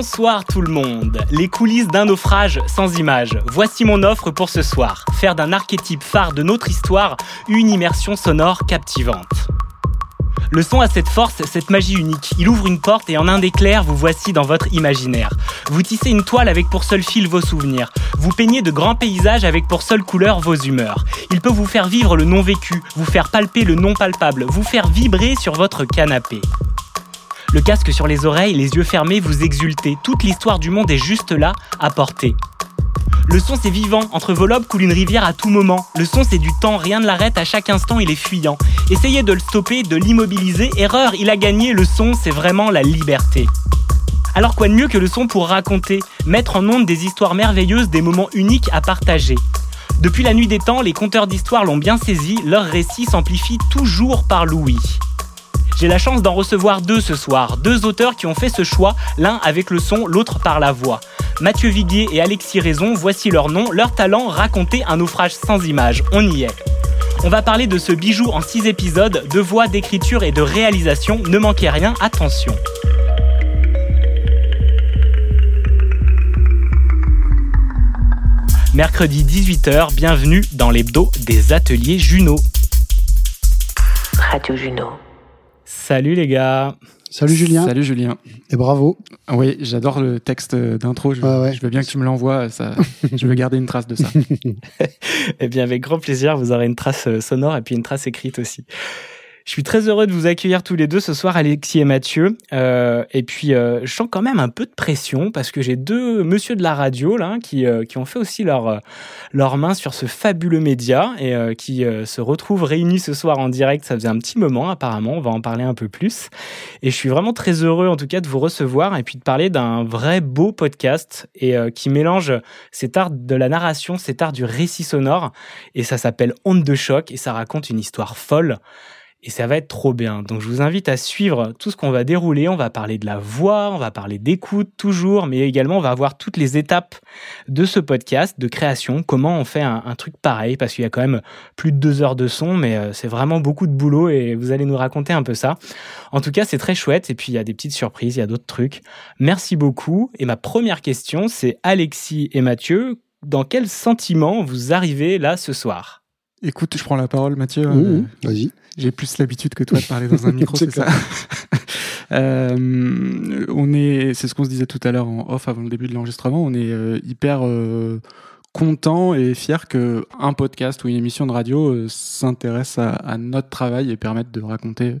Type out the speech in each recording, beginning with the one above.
Bonsoir tout le monde. Les coulisses d'un naufrage sans image. Voici mon offre pour ce soir. Faire d'un archétype phare de notre histoire une immersion sonore captivante. Le son a cette force, cette magie unique. Il ouvre une porte et en un éclair, vous voici dans votre imaginaire. Vous tissez une toile avec pour seul fil vos souvenirs. Vous peignez de grands paysages avec pour seule couleur vos humeurs. Il peut vous faire vivre le non vécu, vous faire palper le non palpable, vous faire vibrer sur votre canapé. Le casque sur les oreilles, les yeux fermés, vous exultez. Toute l'histoire du monde est juste là, à portée. Le son c'est vivant, entre vos lobes coule une rivière à tout moment. Le son c'est du temps, rien ne l'arrête, à chaque instant il est fuyant. Essayez de le stopper, de l'immobiliser, erreur, il a gagné, le son c'est vraiment la liberté. Alors quoi de mieux que le son pour raconter, mettre en onde des histoires merveilleuses, des moments uniques à partager? Depuis la nuit des temps, les conteurs d'histoire l'ont bien saisi, leur récit s'amplifie toujours par l'ouïe. J'ai la chance d'en recevoir deux ce soir, deux auteurs qui ont fait ce choix, l'un avec le son, l'autre par la voix. Mathieu Viguier et Alexis Raison, voici leur nom, leur talent, raconter un naufrage sans image. On y est. On va parler de ce bijou en six épisodes, de voix, d'écriture et de réalisation. Ne manquez rien, attention. Mercredi 18h, bienvenue dans l'hebdo des ateliers Juno. Radio Juno. Salut les gars. Salut Julien Salut Julien. et bravo. Oui, j'adore le texte d'intro. Je, Ouais, ouais. je veux bien que tu me l'envoies. Ça, je veux garder une trace de ça. Eh bien, avec grand plaisir, vous aurez une trace euh, sonore et puis une trace écrite aussi. Je suis très heureux de vous accueillir tous les deux ce soir, Alexis et Mathieu. Euh, et puis, euh, je sens quand même un peu de pression parce que j'ai deux monsieur de la radio là qui, euh, qui ont fait aussi leur, euh, leur main sur ce fabuleux média et euh, qui euh, se retrouvent réunis ce soir en direct. Ça faisait un petit moment apparemment, on va en parler un peu plus. Et je suis vraiment très heureux en tout cas de vous recevoir et puis de parler d'un vrai beau podcast et qui mélange cet art de la narration, cet art du récit sonore et ça s'appelle Onde de choc et ça raconte une histoire folle et ça va être trop bien. Donc je vous invite à suivre tout ce qu'on va dérouler. On va parler de la voix, on va parler d'écoute toujours, mais également on va voir toutes les étapes de ce podcast, de création, comment on fait un, truc pareil, parce qu'il y a quand même plus de deux heures de son, mais euh, c'est vraiment beaucoup de boulot et vous allez nous raconter un peu ça. En tout cas, c'est très chouette et puis il y a des petites surprises, il y a d'autres trucs. Merci beaucoup. Et ma première question, c'est Alexis et Mathieu, dans quel sentiment vous arrivez là ce soir? Écoute, je prends la parole, Mathieu. Mmh, Euh, Vas-y. J'ai plus l'habitude que toi de parler dans un micro, C'est ça. Euh, on est, c'est ce qu'on se disait tout à l'heure en off avant le début de l'enregistrement. On est euh, hyper euh, content et fier que un podcast ou une émission de radio s'intéresse à, à notre travail et permette de raconter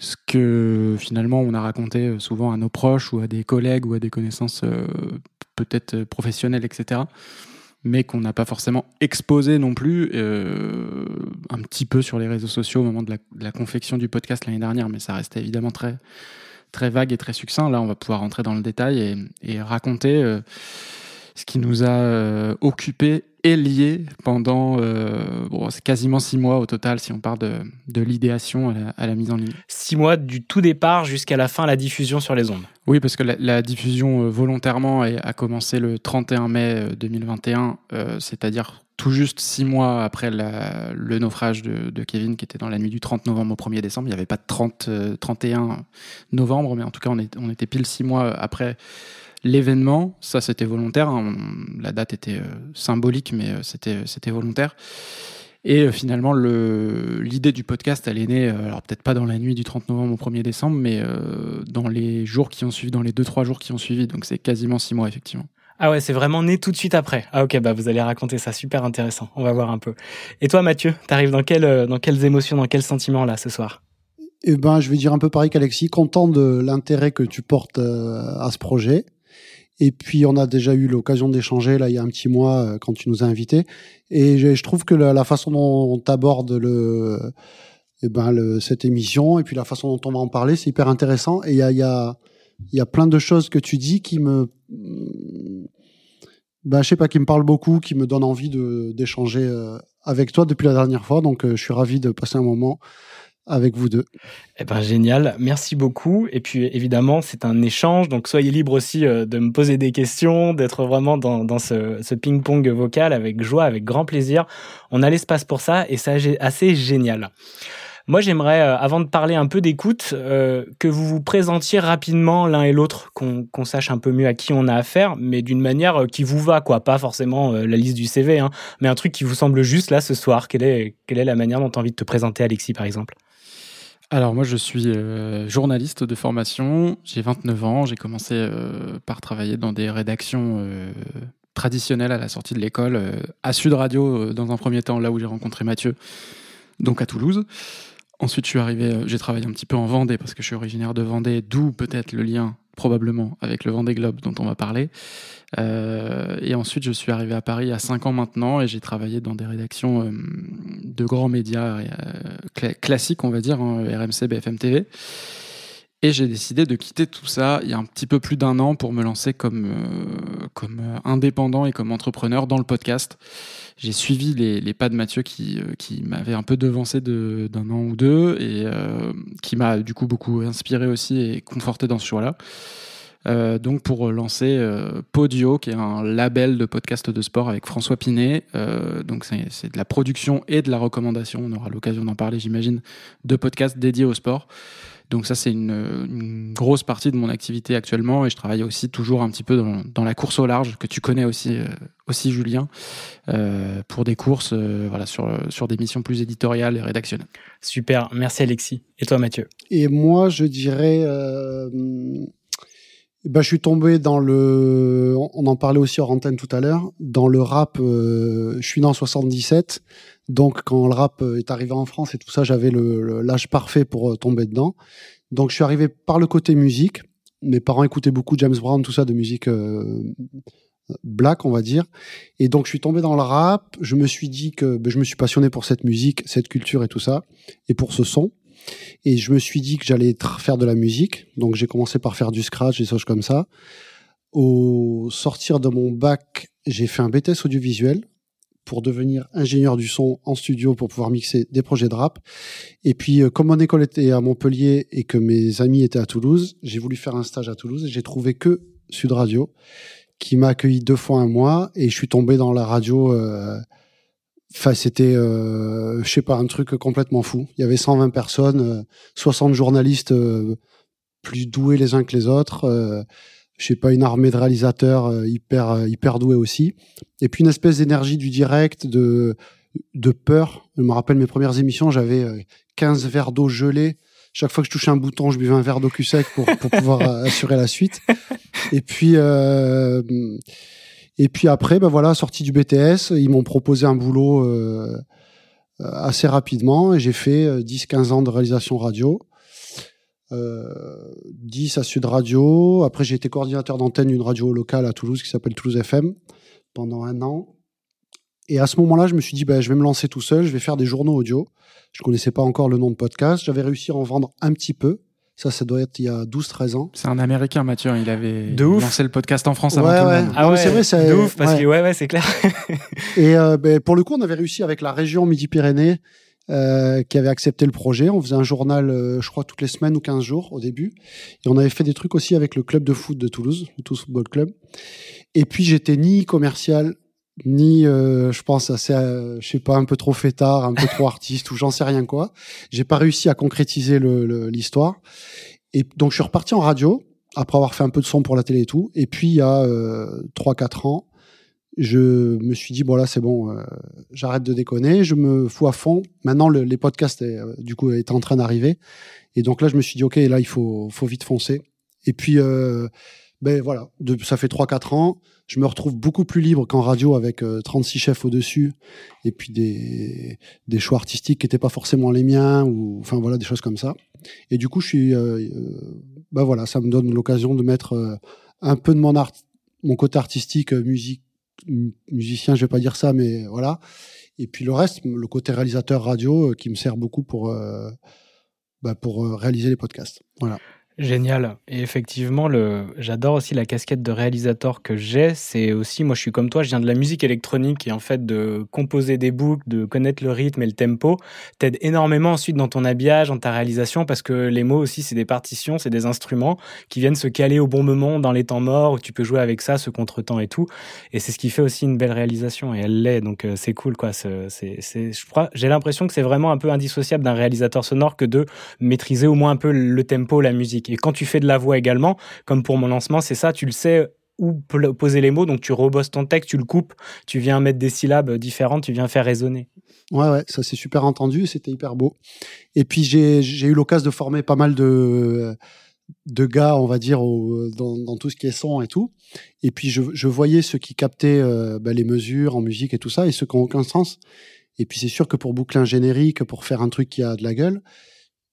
ce que finalement on a raconté souvent à nos proches ou à des collègues ou à des connaissances peut-être professionnelles, etc mais qu'on n'a pas forcément exposé non plus euh, un petit peu sur les réseaux sociaux au moment de la, confection du podcast l'année dernière, mais ça restait évidemment très, très vague et très succinct. Là, on va pouvoir rentrer dans le détail et, et raconter euh, ce qui nous a euh, occupé lié pendant euh, bon, c'est quasiment six mois au total si on part de, de l'idéation à la, à la mise en ligne. Six mois du tout départ jusqu'à la fin, la diffusion sur les ondes. Oui, parce que la, la diffusion euh, volontairement a commencé le 31 mai euh, 2021, euh, c'est-à-dire tout juste six mois après la- le naufrage de, de Kevin, qui était dans la nuit du 30 novembre au 1er décembre. Il n'y avait pas de 30, euh, 31 novembre, mais en tout cas, on, est- on était pile six mois après l'événement. Ça, c'était volontaire. hein. On- La date était euh, symbolique, mais euh, c'était c'était volontaire. Et euh, finalement, le- l'idée du podcast, elle est née, euh, alors peut-être pas dans la nuit du 30 novembre au 1er décembre, mais euh, dans les jours qui ont suivi, dans les 2-3 jours qui ont suivi. Donc c'est quasiment 6 mois, effectivement. Ah ouais, c'est vraiment né tout de suite après. Ah ok, bah vous allez raconter ça, super intéressant. On va voir un peu. Et toi, Mathieu, t'arrives dans quelle, euh, dans quelles émotions, dans quels sentiments là ce soir? Eh ben, je vais dire un peu pareil qu'Alexis, content de l'intérêt que tu portes euh, à ce projet. Et puis, on a déjà eu l'occasion d'échanger là il y a un petit mois euh, quand tu nous as invités. Et je, trouve que la, façon dont tu abordes le, eh ben, le, cette émission et puis la façon dont on va en parler, c'est hyper intéressant. Et il y a, y, a, y a plein de choses que tu dis qui me, ben, je sais pas, qui me parlent beaucoup, qui me donnent envie d'échanger euh, avec toi depuis la dernière fois. Donc, euh, je suis ravi de passer un moment avec vous deux. Eh ben génial, merci beaucoup. Et puis évidemment, c'est un échange, donc soyez libre aussi euh, de me poser des questions, d'être vraiment dans, dans ce, ping-pong vocal avec joie, avec grand plaisir. On a l'espace pour ça et c'est assez génial. Moi, j'aimerais, euh, avant de parler un peu d'écoute, euh, que vous vous présentiez rapidement l'un et l'autre, qu'on sache un peu mieux à qui on a affaire, mais d'une manière qui vous va, quoi. Pas forcément la liste du CV, hein, mais un truc qui vous semble juste là ce soir. Quelle est, quelle est la manière dont tu as envie de te présenter, Alexis, par exemple? Alors moi je suis euh, journaliste de formation, j'ai 29 ans, j'ai commencé euh, par travailler dans des rédactions euh, traditionnelles à la sortie de l'école, à Sud Radio dans un premier temps, là où j'ai rencontré Mathieu, donc à Toulouse. Ensuite je suis arrivé, euh, j'ai travaillé un petit peu en Vendée parce que je suis originaire de Vendée, d'où peut-être le lien probablement avec le Vendée Globe dont on va parler. Euh, et ensuite, je suis arrivé à Paris a cinq ans maintenant et j'ai travaillé dans des rédactions euh, de grands médias euh, cla- classiques, on va dire, hein, RMC, BFM TV. Et j'ai décidé de quitter tout ça il y a un petit peu plus d'un an pour me lancer comme, euh, comme euh, indépendant et comme entrepreneur dans le podcast. J'ai suivi les, les pas de Mathieu qui, euh, qui m'avait un peu devancé de- d'un an ou deux et qui m'a du coup beaucoup inspiré aussi et conforté dans ce choix-là. Donc pour lancer Podio, qui est un label de podcast de sport avec François Pinet. Donc c'est de la production et de la recommandation. On aura l'occasion d'en parler, j'imagine, de podcasts dédiés au sport. Donc ça c'est une, une grosse partie de mon activité actuellement et je travaille aussi toujours un petit peu dans, dans la course au large que tu connais aussi, euh, aussi Julien, euh, pour des courses euh, voilà sur sur des missions plus éditoriales et rédactionnelles. Super, merci Alexis. Et toi, Mathieu? Et moi, je dirais, euh, ben, je suis tombé dans le, on en parlait aussi hors antenne tout à l'heure, dans le rap. euh, je suis né en 77, donc quand le rap est arrivé en France et tout ça, j'avais le- l'âge parfait pour euh, tomber dedans. Donc je suis arrivé par le côté musique. Mes parents écoutaient beaucoup James Brown, tout ça de musique euh, black, on va dire. Et donc je suis tombé dans le rap. Je me suis dit que ben, je me suis passionné pour cette musique, cette culture et tout ça, et pour ce son. Et je me suis dit que j'allais faire de la musique. Donc j'ai commencé par faire du scratch, des choses comme ça. Au sortir de mon bac, j'ai fait un BTS audiovisuel pour devenir ingénieur du son en studio pour pouvoir mixer des projets de rap. Et puis, euh, comme mon école était à Montpellier et que mes amis étaient à Toulouse, j'ai voulu faire un stage à Toulouse et j'ai trouvé que Sud Radio qui m'a accueilli deux fois un mois et je suis tombé dans la radio. euh, Enfin, c'était, euh, je sais pas, un truc complètement fou. Il y avait 120 personnes, euh, 60 journalistes euh, plus doués les uns que les autres. Euh, je sais pas, une armée de réalisateurs euh, hyper euh, hyper doués aussi. Et puis une espèce d'énergie du direct, de de peur. Je me rappelle mes premières émissions, j'avais euh, 15 verres d'eau gelée. Chaque fois que je touchais un bouton, je buvais un verre d'eau cul sec pour, pour pouvoir euh, assurer la suite. Et puis, euh, et puis après, ben voilà, sorti du BTS, ils m'ont proposé un boulot euh, assez rapidement et j'ai fait euh, 10-15 ans de réalisation radio. Euh, 10 à Sud Radio. Après, j'ai été coordinateur d'antenne d'une radio locale à Toulouse qui s'appelle Toulouse FM pendant un an. Et à ce moment-là, je me suis dit, ben, je vais me lancer tout seul, je vais faire des journaux audio. Je connaissais pas encore le nom de podcast. J'avais réussi à en vendre un petit peu. Ça, ça doit être il y a 12-13 ans. C'est un Américain, Mathieu. hein, Il avait De ouf. lancé le podcast en France Ouais, avant tout ouais. le monde. Ah ouais, c'est vrai, c'est- de ouf, parce ouais. que ouais, ouais, c'est clair. Et euh, ben, pour le coup, on avait réussi avec la région Midi-Pyrénées euh, qui avait accepté le projet. On faisait un journal, euh, je crois, toutes les semaines ou 15 jours au début. Et on avait fait des trucs aussi avec le club de foot de Toulouse, le Toulouse Football Club. Et puis, j'étais ni commercial, ni, euh, je pense, assez, euh, je sais pas, un peu trop fêtard, un peu trop artiste ou j'en sais rien quoi. J'ai pas réussi à concrétiser le- le- l'histoire. Et donc, je suis reparti en radio après avoir fait un peu de son pour la télé et tout. Et puis, il y a euh, 3-4 ans, je me suis dit, bon là, c'est bon, euh, j'arrête de déconner, je me fous à fond. Maintenant, le- les podcasts, euh, du coup, étaient en train d'arriver. Et donc là, je me suis dit, OK, là, il faut, faut vite foncer. Et puis, euh, ben voilà, de, ça fait 3-4 ans. Je me retrouve beaucoup plus libre qu'en radio avec euh, 36 chefs au-dessus et puis des, des choix artistiques qui n'étaient pas forcément les miens ou enfin voilà des choses comme ça. Et du coup, je suis, euh, euh, ben voilà, ça me donne l'occasion de mettre euh, un peu de mon art mon côté artistique, euh, musique, mu- musicien, je vais pas dire ça, mais voilà. Et puis le reste, le côté réalisateur radio, euh, qui me sert beaucoup pour bah, pour réaliser les podcasts. Voilà. Génial. Et effectivement, le... j'adore aussi la casquette de réalisateur que j'ai. C'est aussi, moi je suis comme toi, je viens de la musique électronique et en fait de composer des boucles, de connaître le rythme et le tempo, t'aide énormément ensuite dans ton habillage, dans ta réalisation, parce que les mots aussi, c'est des partitions, c'est des instruments qui viennent se caler au bon moment dans les temps morts, où tu peux jouer avec ça, ce contretemps et tout. Et c'est ce qui fait aussi une belle réalisation, et elle l'est, donc euh, c'est cool, quoi. Je crois, j'ai l'impression que c'est vraiment un peu indissociable d'un réalisateur sonore que de maîtriser au moins un peu le tempo, la musique. Et quand tu fais de la voix également, comme pour mon lancement, c'est ça, tu le sais où poser les mots, donc tu rebosses ton texte, tu le coupes, tu viens mettre des syllabes différentes, tu viens faire résonner. Ouais, ouais, ça s'est super entendu, c'était hyper beau. Et puis j'ai eu l'occasion de former pas mal de gars, on va dire, dans, tout ce qui est son et tout. Et puis je, je voyais ceux qui captaient euh, bah, les mesures en musique et tout ça, et ceux qui n'ont aucun sens. Et puis c'est sûr que pour boucler un générique, pour faire un truc qui a de la gueule,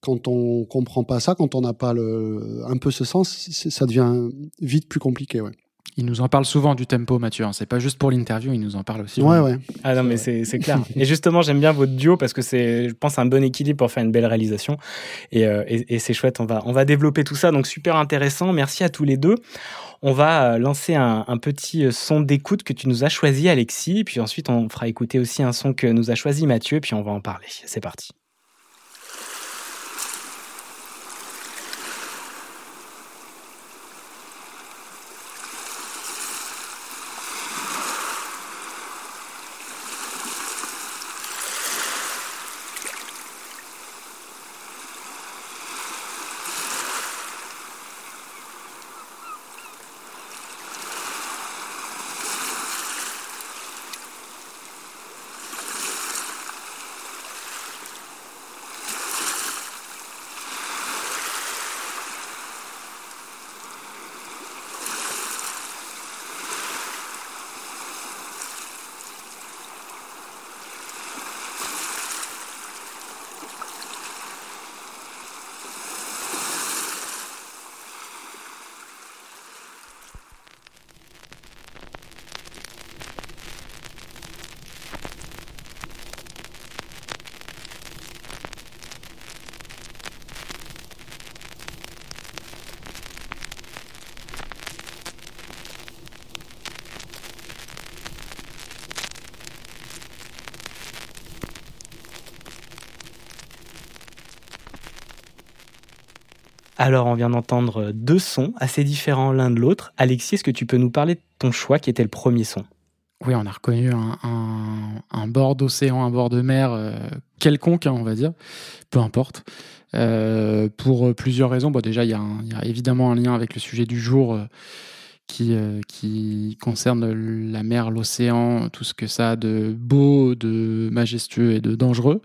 quand on comprend pas ça, quand on n'a pas le, un peu ce sens, ça devient vite plus compliqué. Ouais, Il nous en parle souvent du tempo, Mathieu. hein. C'est pas juste pour l'interview, il nous en parle aussi. ouais, ouais. Ah non, mais c'est clair. Et justement, j'aime bien votre duo parce que c'est, je pense, un bon équilibre pour faire une belle réalisation. Et, euh, et, et c'est chouette. On va, on va développer tout ça. Donc, super intéressant. Merci à tous les deux. On va euh, lancer un, un petit euh, son d'écoute que tu nous as choisi, Alexis. Puis ensuite, on fera écouter aussi un son que nous a choisi Mathieu. Puis on va en parler. C'est parti. Alors, on vient d'entendre deux sons assez différents l'un de l'autre. Alexis, est-ce que tu peux nous parler de ton choix qui était le premier son? Oui, on a reconnu un, bord d'océan, un bord de mer euh, quelconque, hein, on va dire, peu importe. Euh, pour plusieurs raisons. Bon, déjà, il y, a évidemment un lien avec le sujet du jour euh, qui, qui concerne la mer, l'océan, tout ce que ça a de beau, de majestueux et de dangereux.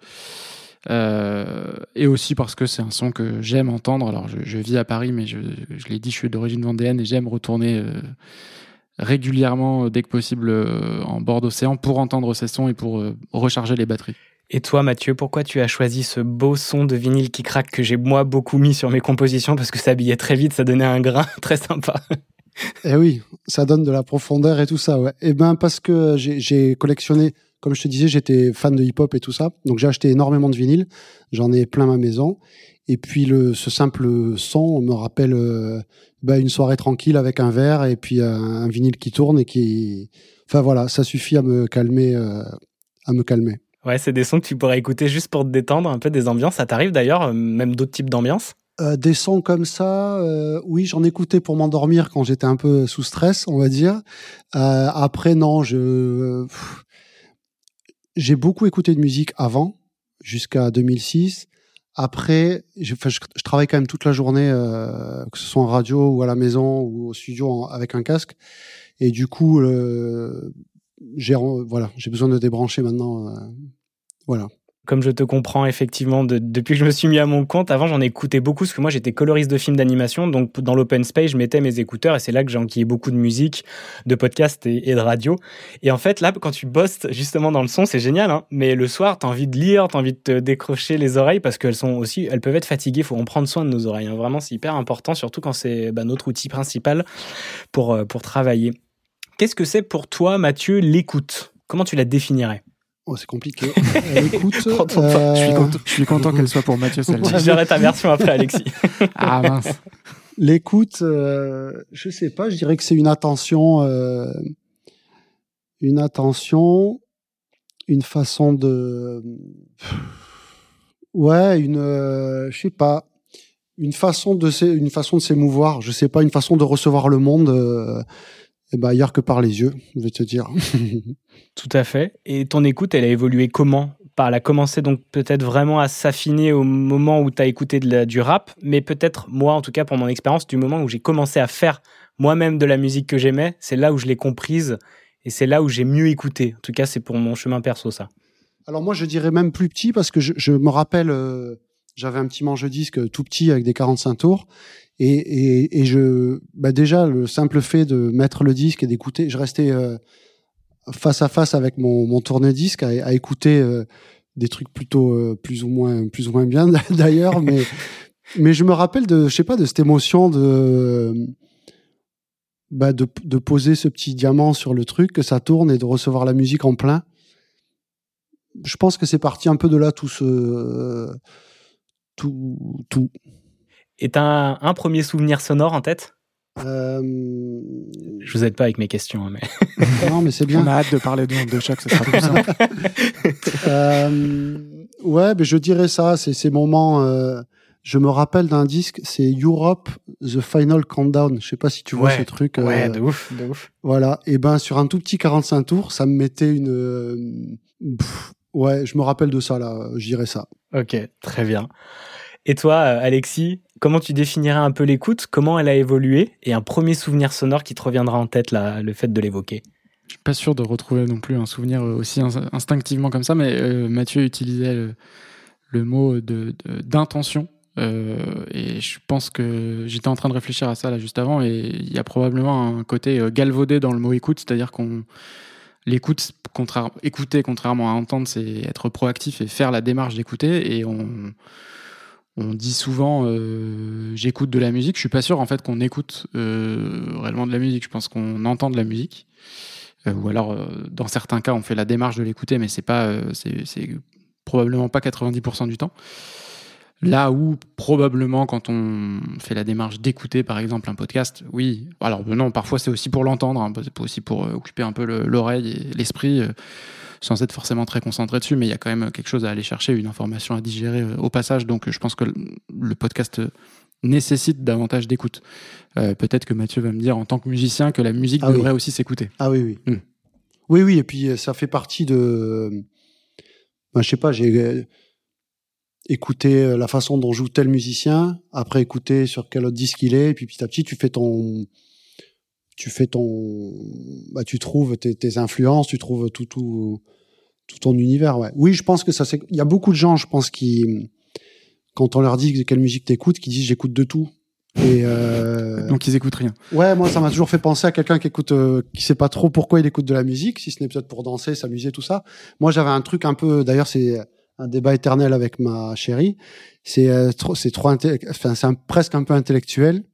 Euh, et aussi parce que c'est un son que j'aime entendre. Alors, je, je vis à Paris, mais je, je l'ai dit, je suis d'origine vendéenne et j'aime retourner euh, régulièrement, euh, dès que possible, euh, en bord d'océan pour entendre ces sons et pour euh, recharger les batteries. Et toi, Mathieu, pourquoi tu as choisi ce beau son de vinyle qui craque que j'ai moi beaucoup mis sur mes compositions parce que ça habillait très vite, ça donnait un grain très sympa? Eh oui, ça donne de la profondeur et tout ça, ouais. Eh ben, parce que j'ai j'ai collectionné, comme je te disais, j'étais fan de hip-hop et tout ça. Donc, j'ai acheté énormément de vinyles. J'en ai plein ma maison. Et puis, le, ce simple son me rappelle euh, bah, une soirée tranquille avec un verre et puis un, un vinyle qui tourne et qui. Enfin, voilà, ça suffit à me calmer. euh, à me calmer. Ouais, c'est des sons que tu pourrais écouter juste pour te détendre, un peu des ambiances. Ça t'arrive d'ailleurs, euh, même d'autres types d'ambiances? Euh, des sons comme ça, euh, oui, j'en écoutais pour m'endormir quand j'étais un peu sous stress, on va dire. Euh, après, non, je pff, j'ai beaucoup écouté de musique avant, jusqu'à 2006. Après, je, travaille quand même toute la journée, euh, que ce soit en radio ou à la maison ou au studio avec un casque. Et du coup, euh, j'ai voilà, j'ai besoin de débrancher maintenant. euh, voilà. Comme je te comprends effectivement de- depuis que je me suis mis à mon compte, avant j'en écoutais beaucoup parce que moi j'étais coloriste de films d'animation, donc dans l'open space je mettais mes écouteurs et c'est là que j'ai enquillé beaucoup de musique, de podcasts et, et de radio. Et en fait là quand tu bosses justement dans le son c'est génial, hein, mais le soir t'as envie de lire, t'as envie de te décrocher les oreilles parce qu'elles sont aussi, elles peuvent être fatiguées, faut en prendre soin de nos oreilles. hein. Vraiment c'est hyper important, surtout quand c'est bah, notre outil principal pour, euh, pour travailler. Qu'est-ce que c'est pour toi, Mathieu, l'écoute? Comment tu la définirais? Oh, c'est compliqué. Euh, écoute, euh, Je suis content, qu'elle soit pour Mathieu celle-là. J'aurai ta version après, Alexis. Ah mince. L'écoute, euh, je sais pas, je dirais que c'est une attention, euh, une attention, une façon de, ouais, une, euh, je sais pas, une façon de, s'é- une façon de s'émouvoir. Je sais pas, une façon de recevoir le monde, euh, eh ben, ailleurs que par les yeux, je vais te dire. Tout à fait. Et ton écoute, elle a évolué comment? Elle a commencé donc peut-être vraiment à s'affiner au moment où tu as écouté de la- du rap, mais peut-être moi, en tout cas pour mon expérience, du moment où j'ai commencé à faire moi-même de la musique que j'aimais, c'est là où je l'ai comprise et c'est là où j'ai mieux écouté. En tout cas, c'est pour mon chemin perso, ça. Alors moi, je dirais même plus petit parce que je, je me rappelle, euh, j'avais un petit manche-disque tout petit avec des 45 tours. Et, et, et je, bah déjà, le simple fait de mettre le disque et d'écouter, je restais euh, face à face avec mon, mon tourne-disque à, écouter euh, des trucs plutôt euh, plus ou moins plus ou moins bien d'ailleurs, mais mais je me rappelle de, je sais pas, de cette émotion de bah de, de poser ce petit diamant sur le truc, que ça tourne et de recevoir la musique en plein je pense que c'est parti un peu de là tout ce tout tout. Et t'as un, un premier souvenir sonore en tête? Euh, Je vous aide pas avec mes questions, hein, mais non mais c'est On bien. a hâte de parler de de choc, ça sera plus simple. Euh, ouais, mais je dirais ça. C'est ces moments. euh, je me rappelle d'un disque, c'est Europe The Final Countdown. Je sais pas si tu vois Ouais, ce truc. euh, ouais, de ouf, de ouf. Voilà. Et ben sur un tout petit 45 tours, ça me mettait une. pff, ouais, je me rappelle de ça là. Je dirais ça. Ok, très bien. Et toi, euh, Alexis, comment tu définirais un peu l'écoute? Comment elle a évolué? Et un premier souvenir sonore qui te reviendra en tête, là, le fait de l'évoquer Je suis pas sûr de retrouver non plus un souvenir aussi ins- instinctivement comme ça, mais euh, Mathieu utilisait le, mot de de- d'intention. Euh, et je pense que j'étais en train de réfléchir à ça là juste avant, et il y a probablement un côté euh, galvaudé dans le mot écoute, c'est-à-dire qu'on l'écoute, contraire, écouter contrairement à entendre, c'est être proactif et faire la démarche d'écouter, et on on dit souvent euh, j'écoute de la musique. Je suis pas sûr en fait qu'on écoute euh, réellement de la musique. Je pense qu'on entend de la musique. Euh, ou alors, dans certains cas, on fait la démarche de l'écouter, mais c'est pas, c'est, probablement pas 90% du temps. Là où probablement quand on fait la démarche d'écouter, par exemple, un podcast, oui. Alors non, parfois c'est aussi pour l'entendre, hein, c'est aussi pour occuper un peu le- l'oreille et l'esprit, sans être forcément très concentré dessus, mais il y a quand même quelque chose à aller chercher, une information à digérer euh, au passage. Donc euh, je pense que le- podcast euh, nécessite davantage d'écoute. Euh, Peut-être que Mathieu va me dire en tant que musicien que la musique Ah oui. devrait aussi s'écouter. Ah oui, oui. Hmm. Oui, oui, et puis ça fait partie de. Ben, je sais pas, j'ai écouté la façon dont joue tel musicien, après écouter sur quel autre disque il est, et puis petit à petit, tu fais ton. Tu fais ton. Bah, tu trouves tes, tes influences, tu trouves tout, tout, tout ton univers, ouais. Oui, je pense que ça, c'est. Il y a beaucoup de gens, je pense, qui. Quand on leur dit quelle musique t'écoutes, qui disent j'écoute de tout. Et euh, Donc ils écoutent rien. Ouais, moi, ça m'a toujours fait penser à quelqu'un qui écoute, euh, qui sait pas trop pourquoi il écoute de la musique, si ce n'est peut-être pour danser, s'amuser, tout ça. Moi, j'avais un truc un peu, d'ailleurs, c'est un débat éternel avec ma chérie. C'est euh, trop, c'est trop, enfin, c'est presque un peu intellectuel,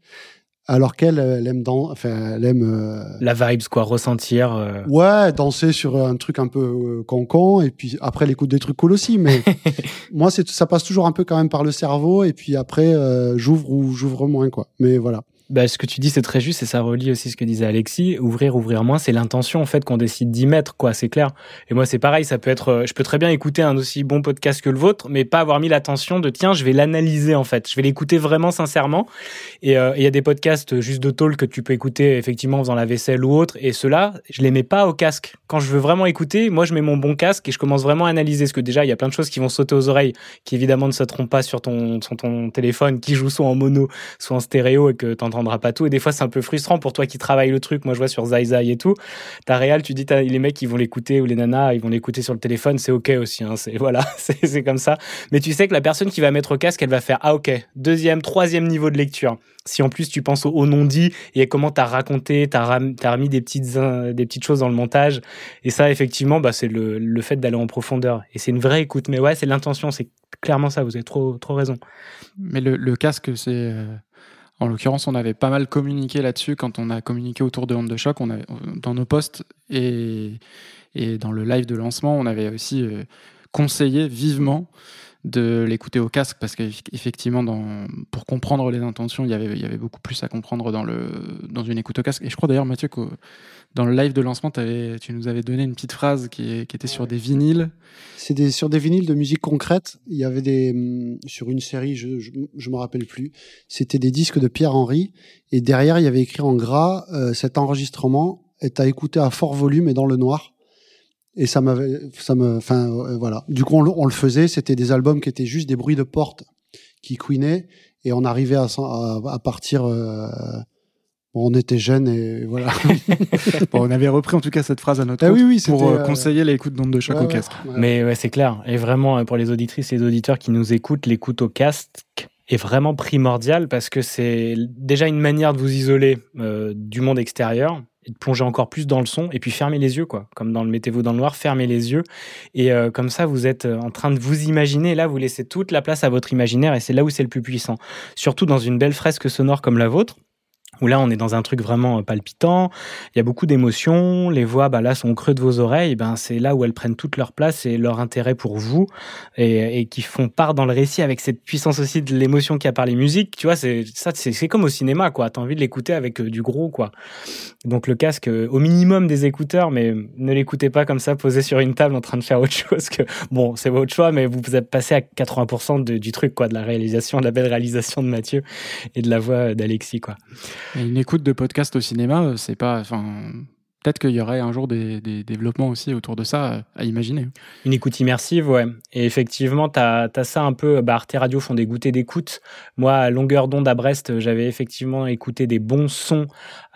alors qu'elle, euh, elle aime dans, enfin, elle aime, euh, La vibes, quoi, ressentir. euh, ouais, danser sur un truc un peu euh, con-con, et puis après, elle écoute des trucs cool aussi, mais moi, c'est, ça passe toujours un peu quand même par le cerveau, et puis après, euh, j'ouvre ou j'ouvre moins, quoi. Mais voilà. Bah, ce que tu dis, c'est très juste et ça relie aussi ce que disait Alexis. Ouvrir, ouvrir moins, c'est l'intention en fait qu'on décide d'y mettre, quoi. C'est clair. Et moi, c'est pareil. Ça peut être. euh, Je peux très bien écouter un aussi bon podcast que le vôtre, mais pas avoir mis l'attention de tiens, je vais l'analyser en fait. Je vais l'écouter vraiment sincèrement. Et euh, il y a des podcasts juste de talk que tu peux écouter effectivement en faisant la vaisselle ou autre. Et ceux-là, je les mets pas au casque. Quand je veux vraiment écouter, moi, je mets mon bon casque et je commence vraiment à analyser. Parce que déjà, il y a plein de choses qui vont sauter aux oreilles, qui évidemment ne sauteront pas sur ton sur ton téléphone, qui joue soit en mono, soit en stéréo et que t'entendras pas tout. Et des fois, c'est un peu frustrant pour toi qui travaille le truc. Moi, je vois sur Zai Zai et tout. Ta réal, tu dis, les mecs, ils vont l'écouter ou les nanas, ils vont l'écouter sur le téléphone. C'est OK aussi. Hein. C'est, voilà, c'est, comme ça. Mais tu sais que la personne qui va mettre au casque, elle va faire, ah, OK, deuxième, troisième niveau de lecture. Si en plus tu penses au, non-dit et à comment t'as raconté, t'as, t'as remis des petites, des petites choses dans le montage. Et ça, effectivement, bah, c'est le, le fait d'aller en profondeur. Et c'est une vraie écoute. Mais ouais, c'est l'intention. C'est clairement ça. Vous avez trop, trop raison. Mais le, le casque, c'est euh, En l'occurrence, on avait pas mal communiqué là-dessus quand on a communiqué autour de Honte de Choc. Dans nos posts et, et dans le live de lancement, on avait aussi euh, conseillé vivement de l'écouter au casque parce qu'effectivement, pour comprendre les intentions, il y, avait, il y avait beaucoup plus à comprendre dans, le, dans une écoute au casque. Et je crois d'ailleurs, Mathieu, que dans le live de lancement, avais, tu nous avais donné une petite phrase qui, qui était sur des vinyles. C'est sur des vinyles de musique concrète. Il y avait des hum, sur une série, je je, me rappelle plus. C'était des disques de Pierre Henry et derrière il y avait écrit en gras euh, cet enregistrement est à écouter à fort volume et dans le noir. Et ça m'avait, ça me, enfin euh, voilà. Du coup, on, le faisait. C'était des albums qui étaient juste des bruits de porte qui couinaient, et on arrivait à, à, partir. Euh, on était jeunes et voilà. bon, on avait repris en tout cas cette phrase à notre ah, oui, oui, pour euh, conseiller l'écoute d'onde de choc au casque. Mais ouais, c'est clair. Et vraiment, pour les auditrices et les auditeurs qui nous écoutent, l'écoute au casque est vraiment primordial parce que c'est déjà une manière de vous isoler du monde extérieur et de plonger encore plus dans le son et puis fermer les yeux quoi. Comme dans le mettez-vous dans le noir fermez les yeux. Et euh, comme ça vous êtes euh, en train de vous imaginer. Là vous laissez toute la place à votre imaginaire et c'est là où c'est le plus puissant. Surtout dans une belle fresque sonore comme la vôtre où là on est dans un truc vraiment euh, palpitant, il y a beaucoup d'émotions, les voix bah là sont au creux de vos oreilles, ben c'est là où elles prennent toute leur place et leur intérêt pour vous et, et qui font part dans le récit avec cette puissance aussi de l'émotion qu'il y a par les musiques, tu vois, c'est ça c'est comme au cinéma quoi, tu as envie de l'écouter avec euh, du gros quoi. Donc le casque euh, au minimum des écouteurs mais ne l'écoutez pas comme ça posé sur une table en train de faire autre chose que bon, c'est votre choix mais vous êtes passé à 80% du truc quoi de la réalisation, de la belle réalisation de Mathieu et de la voix d'Alexis quoi une écoute de podcast au cinéma, euh, c'est pas. Enfin, peut-être qu'il y aurait un jour des, développements aussi autour de ça euh, à imaginer. Une écoute immersive, ouais. Et effectivement, tu as, ça un peu. Bah, Arte Radio font des goûters d'écoute. Moi, à longueur d'onde à Brest, j'avais effectivement écouté des bons sons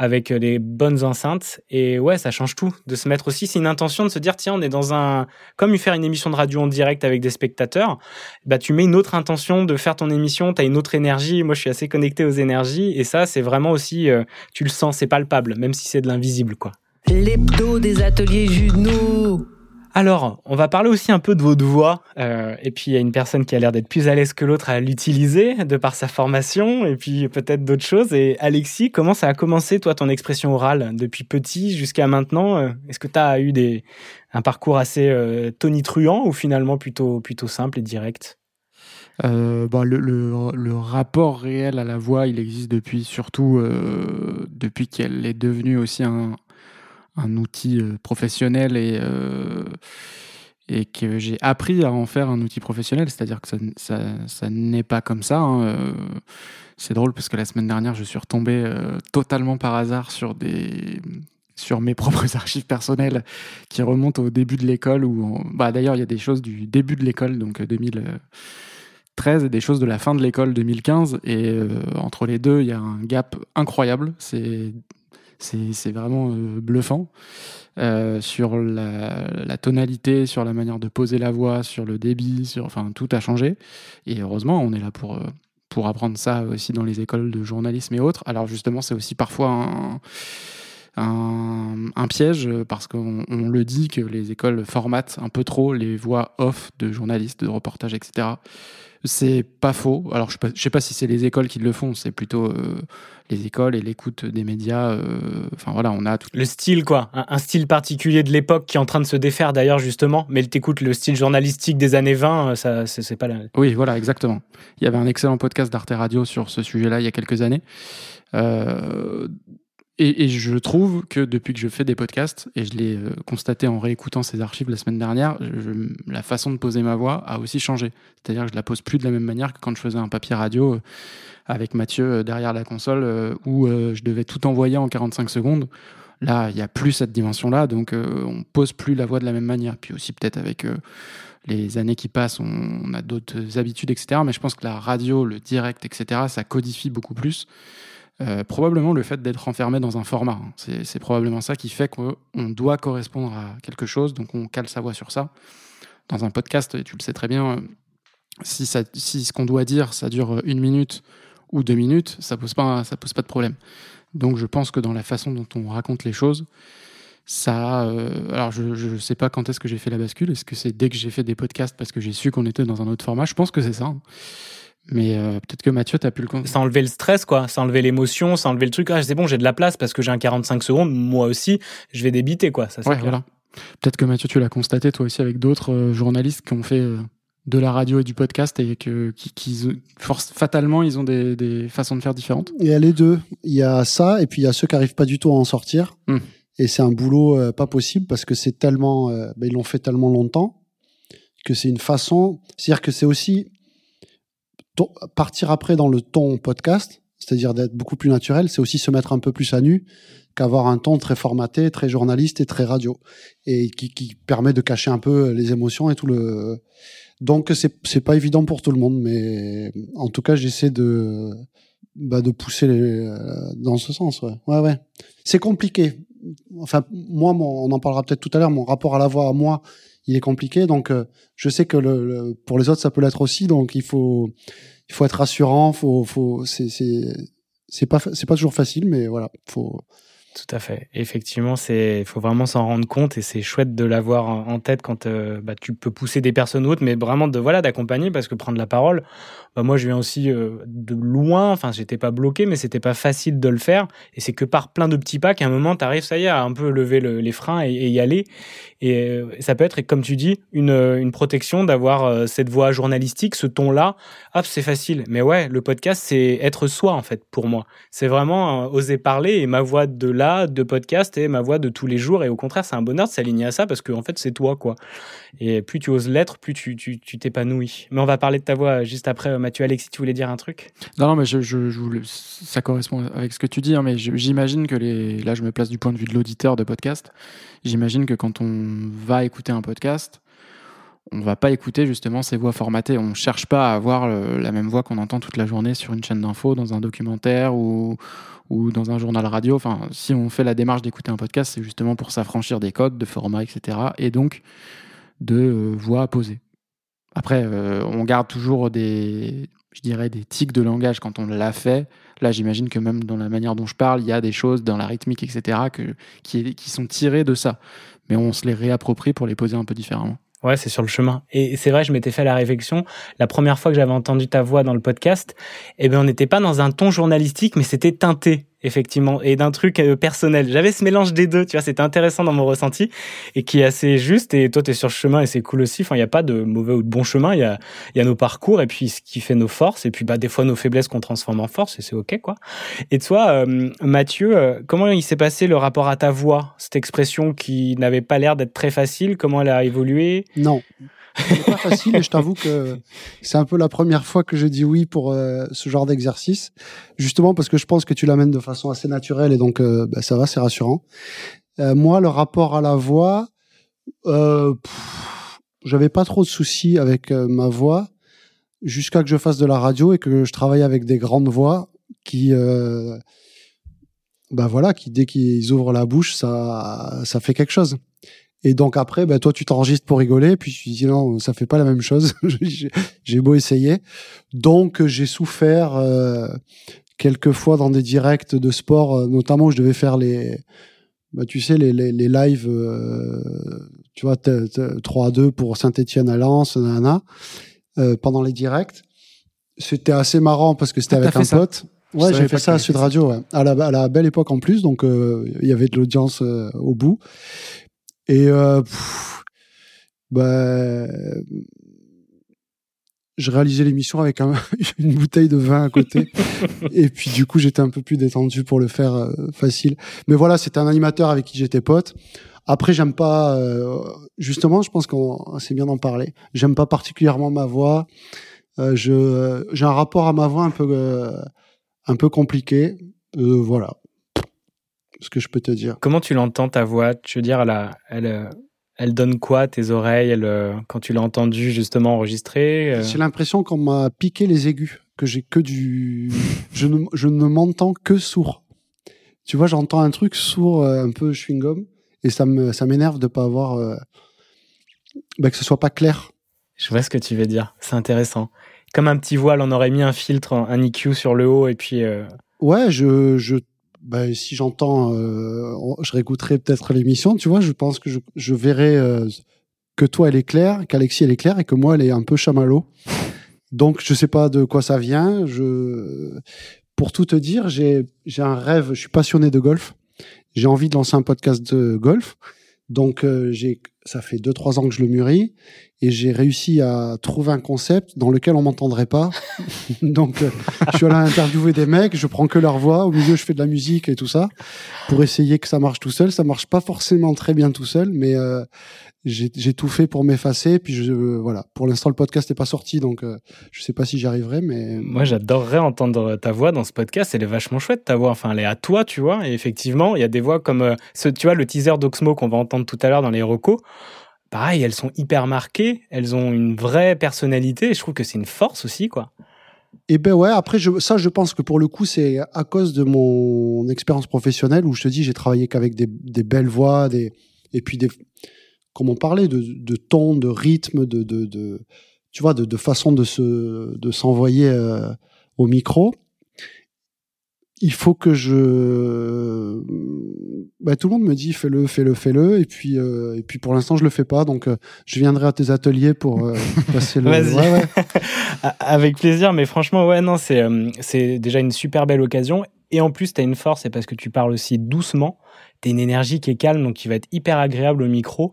avec des bonnes enceintes. Et ouais, ça change tout. De se mettre aussi, c'est une intention de se dire tiens, on est dans un. Comme faire une émission de radio en direct avec des spectateurs, bah, tu mets une autre intention de faire ton émission, tu as une autre énergie. Moi, je suis assez connecté aux énergies. Et ça, c'est vraiment aussi. Euh, tu le sens, c'est palpable, même si c'est de l'invisible, quoi. L'hebdo des ateliers Juno. Alors, on va parler aussi un peu de votre voix. Euh, et puis, il y a une personne qui a l'air d'être plus à l'aise que l'autre à l'utiliser, de par sa formation, et puis peut-être d'autres choses. Et Alexis, comment ça a commencé, toi, ton expression orale, depuis petit jusqu'à maintenant euh, Est-ce que tu as eu des, un parcours assez euh, tonitruant ou finalement plutôt, plutôt simple et direct? Euh, bah, le, le, rapport réel à la voix, il existe depuis surtout euh, depuis qu'elle est devenue aussi un, un outil euh, professionnel et, euh, et que j'ai appris à en faire un outil professionnel, c'est-à-dire que ça, ça, n'est pas comme ça. Hein. Euh, c'est drôle parce que la semaine dernière, je suis retombé totalement par hasard sur des sur mes propres archives personnelles qui remontent au début de l'école ou bah d'ailleurs il y a des choses du début de l'école donc 2013 et des choses de la fin de l'école 2015 et entre les deux il y a un gap incroyable c'est c'est vraiment euh, bluffant. Euh, sur la, tonalité, sur la manière de poser la voix, sur le débit, sur, enfin tout a changé. Et heureusement, on est là pour, euh, pour apprendre ça aussi dans les écoles de journalisme et autres. Alors justement, c'est aussi parfois un, un, piège parce qu'on le dit que les écoles formatent un peu trop les voix off de journalistes, de reportages, etc. C'est pas faux. Alors, je sais pas, sais pas si c'est les écoles qui le font, c'est plutôt euh, les écoles et l'écoute des médias. Euh, enfin, voilà, on a tout. Le style, quoi. Un, style particulier de l'époque qui est en train de se défaire, d'ailleurs, justement. Mais t'écoutes le style journalistique des années 20, euh, ça, c'est pas la. Oui, voilà, exactement. Il y avait un excellent podcast d'Arte Radio sur ce sujet-là il y a quelques années. Euh, et, je trouve que depuis que je fais des podcasts, et je l'ai euh, constaté en réécoutant ces archives la semaine dernière, la façon de poser ma voix a aussi changé. C'est-à-dire que je la pose plus de la même manière que quand je faisais un papier radio euh, avec Mathieu euh, derrière la console où je devais tout envoyer en 45 secondes. Là, il n'y a plus cette dimension-là, donc on pose plus la voix de la même manière. Puis aussi peut-être avec les années qui passent, on, on a d'autres habitudes, etc. Mais je pense que la radio, le direct, etc., ça codifie beaucoup plus. Euh, probablement le fait d'être enfermé dans un format. Hein. C'est probablement ça qui fait qu'on doit correspondre à quelque chose, donc on cale sa voix sur ça. Dans un podcast, tu le sais très bien, euh, si, ce qu'on doit dire, ça dure une minute ou deux minutes, ça pose pas, ça pose pas de problème. Donc je pense que dans la façon dont on raconte les choses, ça. Euh, alors je ne sais pas quand est-ce que j'ai fait la bascule. Est-ce que c'est dès que j'ai fait des podcasts parce que j'ai su qu'on était dans un autre format? Je pense que c'est ça. Hein. Mais euh, peut-être que Mathieu, t'as pu le con- Ça enlever le stress, quoi. Ça enlever l'émotion, ça enlever le truc. Ah, c'est bon, j'ai de la place parce que j'ai un 45 secondes. Moi aussi, je vais débiter, quoi. Ça, c'est Ouais, clair. voilà. Peut-être que Mathieu, tu l'as constaté toi aussi avec d'autres euh, journalistes qui ont fait euh, de la radio et du podcast et que qui, qui- force, fatalement ils ont des, des façons de faire différentes. Il y a les deux. Il y a ça, et puis il y a ceux qui arrivent pas du tout à en sortir. Hmm. Et c'est un boulot euh, pas possible parce que c'est tellement, euh, ben, ils l'ont fait tellement longtemps que c'est une façon. C'est-à-dire que c'est aussi partir après dans le ton podcast, c'est-à-dire d'être beaucoup plus naturel. C'est aussi se mettre un peu plus à nu qu'avoir un ton très formaté, très journaliste et très radio, et qui, permet de cacher un peu les émotions et tout le. Donc c'est pas évident pour tout le monde, mais en tout cas j'essaie de bah, de pousser euh, dans ce sens. Ouais, ouais. C'est compliqué. Enfin, moi, on en parlera peut-être tout à l'heure. Mon rapport à la voix, à moi, il est compliqué. Donc, euh, je sais que pour les autres, ça peut l'être aussi. Donc, il faut, il faut être rassurant. Faut, faut, c'est, pas, pas toujours facile, mais voilà, faut. Tout à fait. Effectivement, c'est, faut vraiment s'en rendre compte et c'est chouette de l'avoir en tête quand euh, bah, tu peux pousser des personnes autres, mais vraiment de voilà d'accompagner parce que prendre la parole, bah, moi je viens aussi euh, de loin. Enfin, j'étais pas bloqué, mais c'était pas facile de le faire. Et c'est que par plein de petits pas qu'à un moment t'arrives, ça y est, à un peu lever le- les freins et, y aller. Et euh, ça peut être, comme tu dis, une, une protection d'avoir cette voix journalistique, ce ton-là. Hop, c'est facile. Mais ouais, le podcast, c'est être soi en fait pour moi. C'est vraiment oser parler et ma voix de de podcast et ma voix de tous les jours. Et au contraire, c'est un bonheur de s'aligner à ça parce que en fait, c'est toi quoi. Et plus tu oses l'être, plus tu tu t'épanouis. Mais on va parler de ta voix juste après. Mathieu, Alexis, tu voulais dire un truc? Non, non, mais je, je, voulais- ça correspond avec ce que tu dis, hein, mais j'imagine que les, là, je me place du point de vue de l'auditeur de podcast. J'imagine que quand on va écouter un podcast, on va pas écouter justement ces voix formatées. On cherche pas à avoir la même voix qu'on entend toute la journée sur une chaîne d'info, dans un documentaire ou, ou dans un journal radio. Enfin, si on fait la démarche d'écouter un podcast, c'est justement pour s'affranchir des codes de format, etc. Et donc de euh, voix à poser. Après, euh, on garde toujours des, je dirais, des tics de langage quand on l'a fait. Là, j'imagine que même dans la manière dont je parle, il y a des choses dans la rythmique, etc., que, qui sont tirées de ça. Mais on se les réapproprie pour les poser un peu différemment. Ouais, c'est sur le chemin. Et c'est vrai, je m'étais fait la réflexion. La première fois que j'avais entendu ta voix dans le podcast, eh ben, on n'était pas dans un ton journalistique, mais c'était teinté, effectivement, et d'un truc euh, personnel. J'avais ce mélange des deux, tu vois, c'était intéressant dans mon ressenti, et qui est assez juste. Et toi, t'es sur le chemin, et c'est cool aussi. Enfin, il n'y a pas de mauvais ou de bon chemin. Il y a, y a nos parcours, et puis ce qui fait nos forces, et puis, bah, des fois, nos faiblesses qu'on transforme en force, et c'est OK, quoi. Et toi, euh, Mathieu, euh, comment il s'est passé le rapport à ta voix? Cette expression qui n'avait pas l'air d'être très facile, comment elle a évolué? Non. C'est pas facile et je t'avoue que c'est un peu la première fois que je dis oui pour euh, ce genre d'exercice, justement parce que je pense que tu l'amènes de façon assez naturelle et donc euh, bah, ça va, c'est rassurant. Euh, moi, le rapport à la voix, j'avais pas trop de soucis avec ma voix jusqu'à que je fasse de la radio et que je travaille avec des grandes voix qui, bah voilà, qui dès qu'ils ouvrent la bouche, ça, ça fait quelque chose. Et donc après, bah, toi, tu t'enregistres pour rigoler, puis tu dis non, ça fait pas la même chose. J'ai- beau essayer. Donc j'ai souffert euh, quelques fois dans des directs de sport, euh, notamment où je devais faire les, bah, tu sais, les, les, les lives, euh, tu vois, t- t- 3 à 2 pour Saint-Etienne à Lens, nanana, euh, pendant les directs. C'était assez marrant parce que c'était Ah, avec un pote. Ouais, j'ai fait ça à Sud. Radio, ouais. à, la, à la belle époque en plus, donc euh, il y avait de l'audience euh, au bout. Et euh, bah, je réalisais l'émission avec un- une bouteille de vin à côté. et puis du coup, j'étais un peu plus détendu pour le faire euh, facile. Mais voilà, c'était un animateur avec qui j'étais pote. Après, j'aime pas. euh, justement, je pense qu'on c'est bien d'en parler. J'aime pas particulièrement ma voix. Euh, je j'ai un rapport à ma voix un peu un peu compliqué. Voilà, ce que je peux te dire. Comment tu l'entends ta voix? Tu veux dire, elle, elle, euh, elle donne quoi tes oreilles? Elle, euh, quand tu l'as entendue justement enregistrée euh, J'ai l'impression qu'on m'a piqué les aigus, que j'ai que du. je ne, je ne m'entends que sourd. Tu vois, j'entends un truc sourd, un peu chewing-gum, et ça me ça m'énerve de pas avoir. euh, bah, que ce soit pas clair. Je vois ce que tu veux dire. C'est intéressant. Comme un petit voile, on aurait mis un filtre, un EQ sur le haut et puis. euh, Ouais, je. je bah, si j'entends, euh, je réécouterai peut-être l'émission, tu vois, je pense que je, je verrai euh, que toi elle est claire, qu'Alexis elle est claire et que moi elle est un peu chamallow. Donc je sais pas de quoi ça vient. Je, pour tout te dire, j'ai un rêve. Je suis passionné de golf. J'ai envie de lancer un podcast de golf. Donc euh, j'ai, ça fait deux trois ans que je le mûris et j'ai réussi à trouver un concept dans lequel on m'entendrait pas. Donc euh, je suis allé interviewer des mecs, je prends que leur voix, au milieu je fais de la musique et tout ça pour essayer que ça marche tout seul. Ça marche pas forcément très bien tout seul, mais euh, j'ai tout fait pour m'effacer. Puis je, voilà, pour l'instant le podcast n'est pas sorti, donc euh, je sais pas si j'y arriverai, mais Moi, j'adorerais entendre ta voix dans ce podcast. Elle est vachement chouette, ta voix. Enfin, elle est à toi, tu vois. Et effectivement, il y a des voix comme, euh, ce, tu vois, le teaser d'Oxmo qu'on va entendre tout à l'heure dans les recos. Pareil, elles sont hyper marquées. Elles ont une vraie personnalité. Et je trouve que c'est une force aussi, quoi. Et ben ouais, après je, ça je pense que pour le coup c'est à cause de mon expérience professionnelle où je te dis j'ai travaillé qu'avec des, des belles voix, des et puis des comme on parlait de, de ton, de rythme, de, de, de tu vois de, de façon de se de s'envoyer euh, au micro. Il faut que je ben, tout le monde me dit fais-le, fais-le, fais-le et puis euh, et puis pour l'instant je le fais pas donc euh, je viendrai à tes ateliers pour euh, passer le Vas-y. Ouais, ouais. Avec plaisir, mais franchement, ouais, non, c'est euh, c'est déjà une super belle occasion. Et en plus, tu as une force, c'est parce que tu parles aussi doucement. Tu une énergie qui est calme, donc qui va être hyper agréable au micro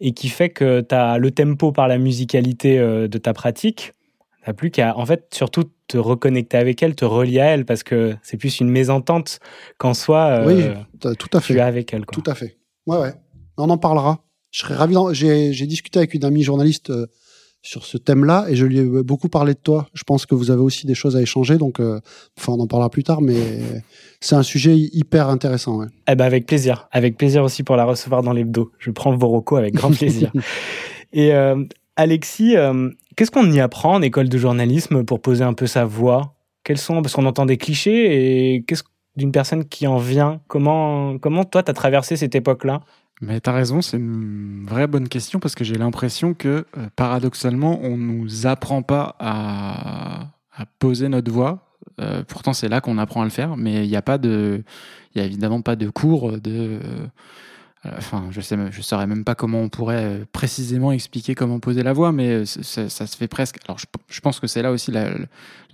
et qui fait que tu as le tempo par la musicalité de ta pratique. T'as plus qu'à, en fait, surtout te reconnecter avec elle, te relier à elle, parce que c'est plus une mésentente qu'en soi, euh, Oui, tout à fait. tu es avec elle. Quoi. Tout à fait. Ouais, ouais. On en parlera. Je serais ravi. J'ai discuté avec une amie journaliste euh, sur ce thème-là et je lui ai beaucoup parlé de toi. Je pense que vous avez aussi des choses à échanger, donc euh, enfin on en parlera plus tard, mais c'est un sujet hyper intéressant. Ouais. Eh ben avec plaisir, avec plaisir aussi pour la recevoir dans l'hebdo. Je prends vos recos avec grand plaisir. Et euh, Alexis, euh, qu'est-ce qu'on y apprend en école de journalisme pour poser un peu sa voix? Quels sont parce qu'on entend des clichés et qu'est-ce d'une personne qui en vient? Comment comment toi t'as traversé cette époque-là? Mais t'as raison, c'est une vraie bonne question parce que j'ai l'impression que euh, paradoxalement, on nous apprend pas à, poser notre voix. Euh, pourtant, c'est là qu'on apprend à le faire, mais il n'y a pas de, il y a évidemment pas de cours de. Euh, Enfin, je sais, je saurais même pas comment on pourrait euh, précisément expliquer comment poser la voix, mais euh, ça se fait presque. Alors, je, pense que c'est là aussi la,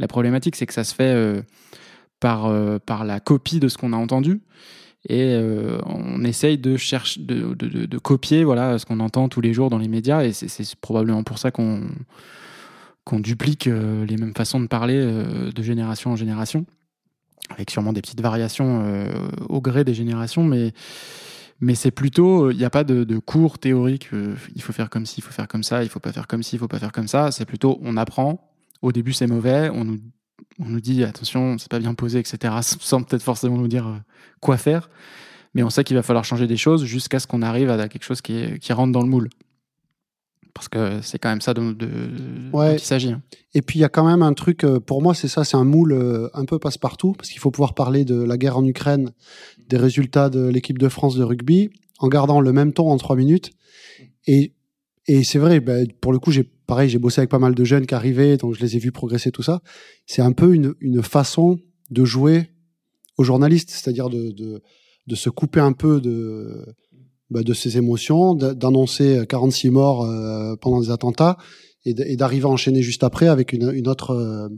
problématique, c'est que ça se fait par par la copie de ce qu'on a entendu et on essaye de chercher de, de, copier voilà ce qu'on entend tous les jours dans les médias et c'est probablement pour ça qu'on qu'on duplique les mêmes façons de parler de génération en génération avec sûrement des petites variations au gré des générations mais mais c'est plutôt il n'y a pas de, cours théoriques euh, il faut faire comme ci il faut faire comme ça il faut pas faire comme ci il faut pas faire comme ça. C'est plutôt on apprend. Au début c'est mauvais. On nous on nous dit attention c'est pas bien posé etc sans peut-être forcément nous dire euh, quoi faire, mais on sait qu'il va falloir changer des choses jusqu'à ce qu'on arrive à quelque chose qui, qui rentre dans le moule. Parce que c'est quand même ça de, de, Ouais. dont il s'agit. hein. Et puis il y a quand même un truc, euh, pour moi c'est ça, c'est un moule euh, un peu passe-partout, parce qu'il faut pouvoir parler de la guerre en Ukraine, des résultats de l'équipe de France de rugby, en gardant le même ton en trois minutes. Et, et c'est vrai, ben, pour le coup, j'ai pareil, j'ai bossé avec pas mal de jeunes qui arrivaient, donc je les ai vus progresser, tout ça. C'est un peu une, une façon de jouer aux journalistes, c'est-à-dire de, de, de se couper un peu de, bah, de ses émotions, d'annoncer 46 morts euh, pendant des attentats et d'arriver à enchaîner juste après avec une, une autre. euh,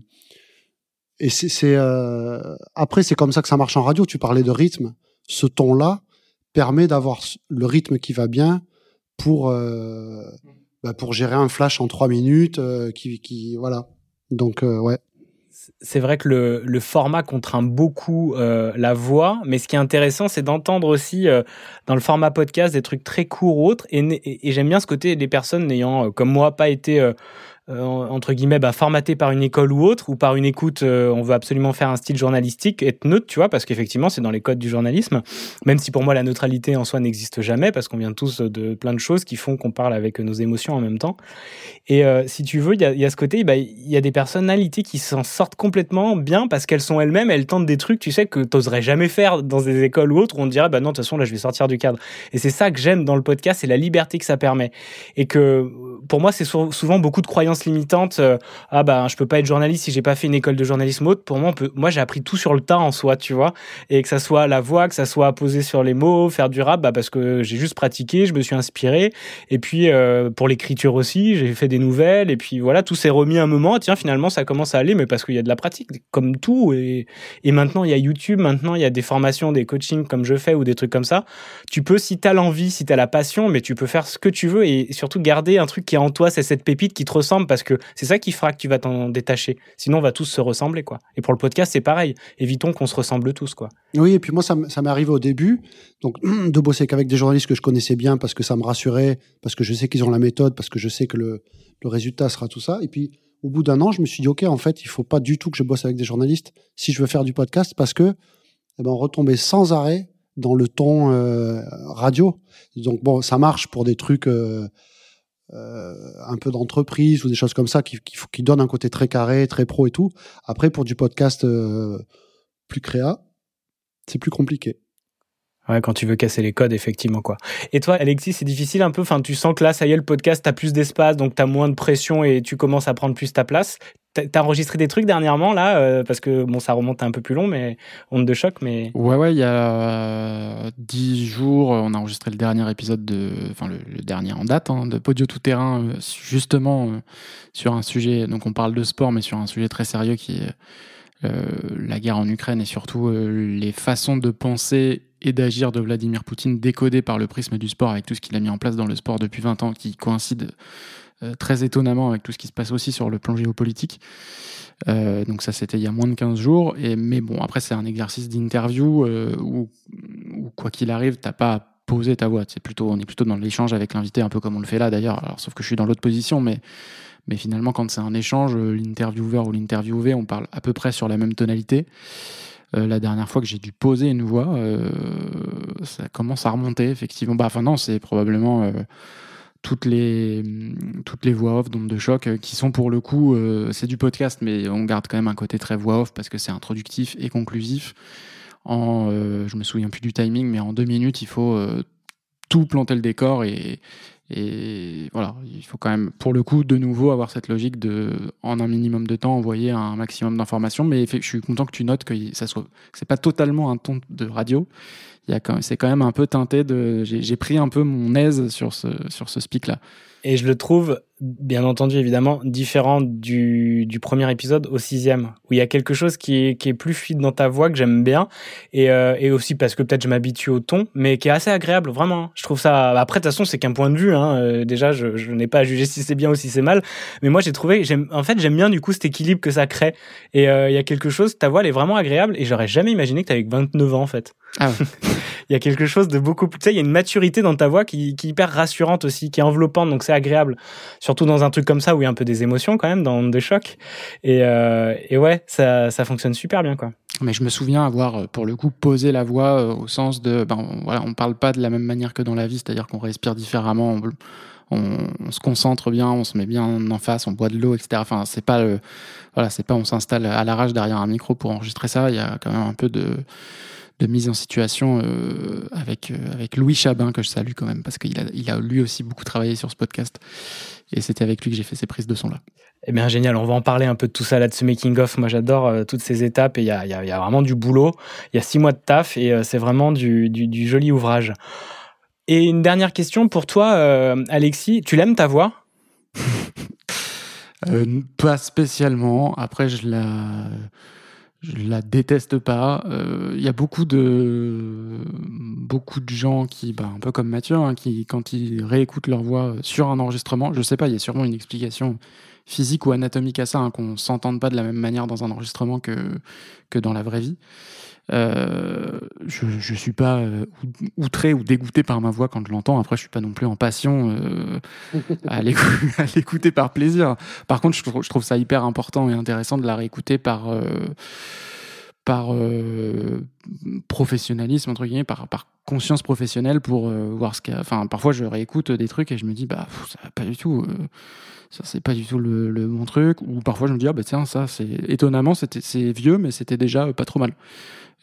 Et c'est euh, après c'est comme ça que ça marche en radio. Tu parlais de rythme. Ce ton-là permet d'avoir le rythme qui va bien pour euh, bah, pour gérer un flash en trois minutes. euh, qui qui voilà. Donc euh, ouais. C'est vrai que le, le format contraint beaucoup euh, la voix, mais ce qui est intéressant, c'est d'entendre aussi euh, dans le format podcast des trucs très courts ou autres. Et, et, j'aime bien ce côté des personnes n'ayant, euh, comme moi, pas été euh, entre guillemets bah, formatées par une école ou autre, ou par une écoute. euh, on veut absolument faire un style journalistique, être neutre, tu vois, parce qu'effectivement, c'est dans les codes du journalisme. Même si pour moi la neutralité en soi n'existe jamais, parce qu'on vient tous de plein de choses qui font qu'on parle avec nos émotions en même temps. Et euh, si tu veux, il y a, ce côté, bah, il y a des personnalités qui s'en sortent complètement bien parce qu'elles sont elles-mêmes, elles tentent des trucs, tu sais, que t'oserais jamais faire dans des écoles ou autres où on te dirait, bah non, de toute façon, là, je vais sortir du cadre. Et c'est ça que j'aime dans le podcast, c'est la liberté que ça permet. Et que, pour moi, c'est sou- souvent beaucoup de croyances croyances limitantes. euh, ah bah je peux pas être journaliste si j'ai pas fait une école de journalisme haute. Pour moi, moi j'ai appris tout sur le tas en soi, tu vois. Et que ça soit la voix, que ça soit poser sur les mots, faire du rap, bah parce que j'ai juste pratiqué, je me suis inspiré. Et puis euh, pour l'écriture aussi, j'ai fait des nouvelles. Et puis voilà, tout s'est remis un moment. Tiens, finalement ça commence à aller, mais parce qu'il y a de la pratique, comme tout. Et, et maintenant il y a YouTube, maintenant il y a des formations, des coachings comme je fais ou des trucs comme ça. Tu peux, si t'as l'envie, si t'as la passion, mais tu peux faire ce que tu veux et surtout garder un truc qui est en toi, c'est cette pépite qui te ressemble parce que c'est ça qui fera que tu vas t'en détacher. Sinon, on va tous se ressembler, quoi. Et pour le podcast, c'est pareil. Évitons qu'on se ressemble tous, quoi. Oui, et puis moi, ça, m'est arrivé au début, donc de bosser qu'avec des journalistes que je connaissais bien parce que ça me rassurait, parce que je sais qu'ils ont la méthode, parce que je sais que le, résultat sera tout ça. Et puis, au bout d'un an, je me suis dit, OK, en fait, il faut pas du tout que je bosse avec des journalistes si je veux faire du podcast parce que, eh ben, on retombait sans arrêt dans le ton euh, radio. Donc, bon, ça marche pour des trucs euh, un peu d'entreprise ou des choses comme ça qui, qui, qui donnent un côté très carré, très pro et tout. Après, pour du podcast euh, plus créa, c'est plus compliqué. Ouais, quand tu veux casser les codes, effectivement, quoi. Et toi, Alexis, c'est difficile un peu. Enfin, tu sens que là, ça y est, le podcast, t'as plus d'espace, donc t'as moins de pression et tu commences à prendre plus ta place. T'as enregistré des trucs dernièrement, là, euh, parce que bon, ça remonte un peu plus long, mais onde de choc, mais. Ouais, ouais, il y a dix jours, on a enregistré le dernier épisode de, enfin le, dernier en date hein, de Podio Tout Terrain, euh, justement euh, sur un sujet. Donc on parle de sport, mais sur un sujet très sérieux qui est euh, la guerre en Ukraine et surtout euh, les façons de penser et d'agir de Vladimir Poutine décodées par le prisme du sport avec tout ce qu'il a mis en place dans le sport depuis 20 ans, qui coïncide euh, très étonnamment avec tout ce qui se passe aussi sur le plan géopolitique. Euh, donc ça c'était il y a moins de 15 jours. Et mais bon après c'est un exercice d'interview euh, où, quoi qu'il arrive t'as pas à poser ta voix. C'est plutôt on est plutôt dans l'échange avec l'invité un peu comme on le fait là d'ailleurs. Sauf que je suis dans l'autre position mais finalement quand c'est un échange euh, l'intervieweur ou l'interviewé on parle à peu près sur la même tonalité. Euh, la dernière fois que j'ai dû poser une voix euh, ça commence à remonter effectivement. Bah enfin non c'est probablement euh, toutes les toutes les voix off d'onde de choc euh, qui sont pour le coup euh, c'est du podcast mais on garde quand même un côté très voix off parce que c'est introductif et conclusif. En euh, je me souviens plus du timing mais en deux minutes il faut tout planter le décor et et voilà il faut quand même pour le coup de nouveau avoir cette logique de en un minimum de temps envoyer un maximum d'informations. Mais je suis content que tu notes que ça soit c'est pas totalement un ton de radio. C'est quand même un peu teinté de j'ai pris un peu mon aise sur ce sur ce speak là Et je le trouve, bien entendu, évidemment, différent du, du premier épisode au sixième, où il y a quelque chose qui est, qui est plus fluide dans ta voix, que j'aime bien, et, euh, et aussi parce que peut-être je m'habitue au ton, mais qui est assez agréable, vraiment. Je trouve ça... Après, de toute façon, c'est qu'un point de vue. Hein. Euh, Déjà, je, je n'ai pas à juger si c'est bien ou si c'est mal, mais moi, j'ai trouvé... j'aime- En fait, j'aime bien, du coup, cet équilibre que ça crée. Et euh, il y a quelque chose, ta voix, elle est vraiment agréable, et j'aurais jamais imaginé que avec 29 ans, en fait. ah ouais. Il y a quelque chose de beaucoup plus. Tu sais, il y a une maturité dans ta voix qui, qui est hyper rassurante aussi, qui est enveloppante, donc c'est agréable. Surtout dans un truc comme ça où il y a un peu des émotions quand même, dans des chocs. Et, euh, et ouais, ça, fonctionne super bien, quoi. Mais je me souviens avoir, euh, pour le coup, posé la voix euh, au sens de, ben, on- voilà, on parle pas de la même manière que dans la vie, c'est-à-dire qu'on respire différemment, on, se concentre bien, on se met bien en face, on boit de l'eau, etc. Enfin, c'est pas, le- voilà, c'est pas, on s'installe à l'arrache derrière un micro pour enregistrer ça. Il y a quand même un peu de, de mise en situation euh, avec euh, avec Louis Chabin que je salue quand même parce qu'il a, il a lui aussi beaucoup travaillé sur ce podcast et c'était avec lui que j'ai fait ces prises de son là. Eh bien, génial. On va en parler un peu de tout ça là, de ce making-of. Moi, j'adore euh, toutes ces étapes et il y a, il y, a, il y a vraiment du boulot. Il y a six mois de taf et c'est vraiment du, du, du joli ouvrage. Et une dernière question pour toi, Alexis. Tu l'aimes ta voix? Pas spécialement. Après, je la, je la déteste pas. Euh, Il y a beaucoup de, beaucoup de gens qui, bah, un peu comme Mathieu, hein, qui, quand ils réécoutent leur voix sur un enregistrement, je sais pas, il y a sûrement une explication physique ou anatomique à ça, hein, qu'on s'entende pas de la même manière dans un enregistrement que, que dans la vraie vie. Euh, je, je suis pas euh, outré ou dégoûté par ma voix quand je l'entends. Après, je suis pas non plus en passion euh, à l'écou- à l'écouter par plaisir. Par contre, je trouve, ça hyper important et intéressant de la réécouter par, euh, par, professionnalisme entre guillemets, par, conscience professionnelle pour voir ce qu'il y a. Enfin, parfois je réécoute des trucs et je me dis bah pff, ça va pas du tout. ça c'est pas du tout le, le bon truc. Ou parfois je me dis ah bah tiens ça c'est étonnamment c'est vieux mais c'était déjà pas trop mal.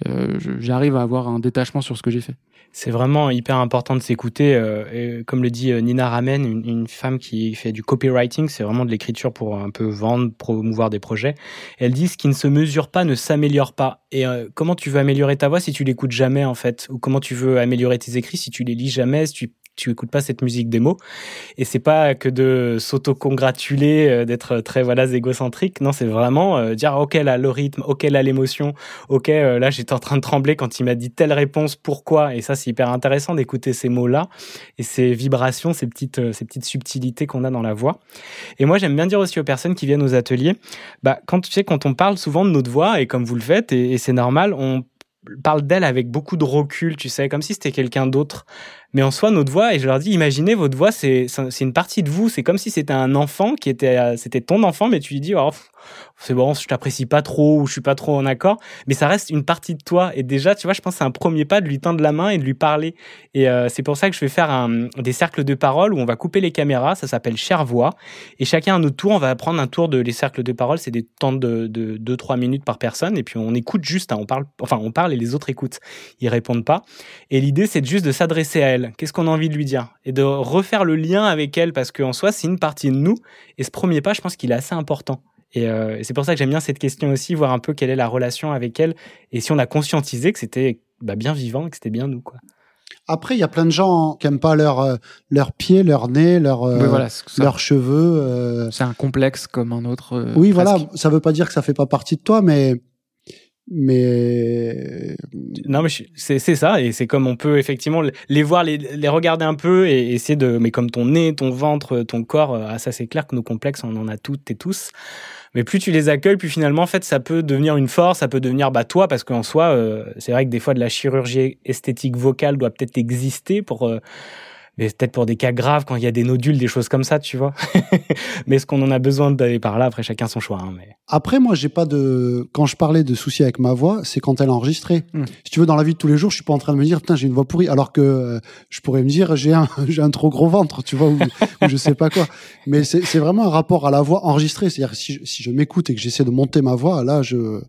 Euh, J'arrive à avoir un détachement sur ce que j'ai fait. C'est vraiment hyper important de s'écouter. euh, comme le dit euh, Nina Ramen, une, une femme qui fait du copywriting, c'est vraiment de l'écriture pour un peu vendre, promouvoir des projets. Elle dit ce qui ne se mesure pas ne s'améliore pas. Et euh, comment tu veux améliorer ta voix si tu l'écoutes jamais en fait? Ou comment tu veux améliorer tes écrits si tu les lis jamais, tu écoutes pas cette musique démo et c'est pas que de s'auto-congratuler euh, d'être très voilà égocentrique. Non c'est vraiment euh, dire ok là le rythme ok là l'émotion ok euh, là j'étais en train de trembler quand il m'a dit telle réponse pourquoi? Et ça c'est hyper intéressant d'écouter ces mots là et ces vibrations ces petites euh, ces petites subtilités qu'on a dans la voix. Et moi j'aime bien dire aussi aux personnes qui viennent aux ateliers bah quand tu sais quand on parle souvent de notre voix et comme vous le faites et, et c'est normal on parle d'elle avec beaucoup de recul, tu sais, comme si c'était quelqu'un d'autre. Mais en soi, notre voix, et je leur dis, imaginez votre voix, c'est une partie de vous. C'est comme si c'était un enfant qui était, euh, c'était ton enfant, mais tu lui dis, oh, c'est bon, je t'apprécie pas trop ou je suis pas trop en accord, mais ça reste une partie de toi. Et déjà, tu vois, je pense que c'est un premier pas de lui tendre la main et de lui parler. Et euh, c'est pour ça que je vais faire des cercles de parole où on va couper les caméras. Ça s'appelle Cher Voix. Et chacun à notre tour, on va prendre un tour de les cercles de parole. C'est des temps de, de 2-3 minutes par personne. Et puis on écoute juste, hein, on parle, enfin, on parle et les autres écoutent. Ils répondent pas. Et l'idée, c'est juste de s'adresser à elle. Qu'est-ce qu'on a envie de lui dire? Et de refaire le lien avec elle parce qu'en soi, c'est une partie de nous. Et ce premier pas, je pense qu'il est assez important. Et, euh, et c'est pour ça que j'aime bien cette question aussi, voir un peu quelle est la relation avec elle et si on a conscientisé que c'était bah, bien vivant, que c'était bien nous. Quoi. Après, il y a plein de gens qui aiment pas leur euh, leurs pieds, leur nez, leur euh, voilà, leurs cheveux. euh. C'est un complexe comme un autre. euh, Oui, presque. voilà. Ça veut pas dire que ça fait pas partie de toi, mais mais Non, mais c'est c'est ça, et c'est comme on peut effectivement les voir, les, les regarder un peu et essayer de. Mais comme ton nez, ton ventre, ton corps, euh, ah, ça c'est clair que nos complexes, on en a toutes et tous. Mais plus tu les accueilles, plus finalement, en fait, ça peut devenir une force, ça peut devenir bah, toi, parce qu'en soi, euh, c'est vrai que des fois, de la chirurgie esthétique vocale doit peut-être exister pour. euh, mais peut-être pour des cas graves, quand il y a des nodules, des choses comme ça, tu vois. mais est-ce qu'on en a besoin d'aller par là? Après, chacun son choix. hein, mais... Après, moi, j'ai pas de. Quand je parlais de soucis avec ma voix, c'est quand elle est enregistrée. Hmm. Si tu veux, dans la vie de tous les jours, je suis pas en train de me dire, putain, j'ai une voix pourrie, alors que euh, je pourrais me dire, j'ai un, j'ai un trop gros ventre, tu vois, ou, ou je sais pas quoi. Mais c'est c'est vraiment un rapport à la voix enregistrée. C'est-à-dire, si je, si je m'écoute et que j'essaie de monter ma voix, là, je,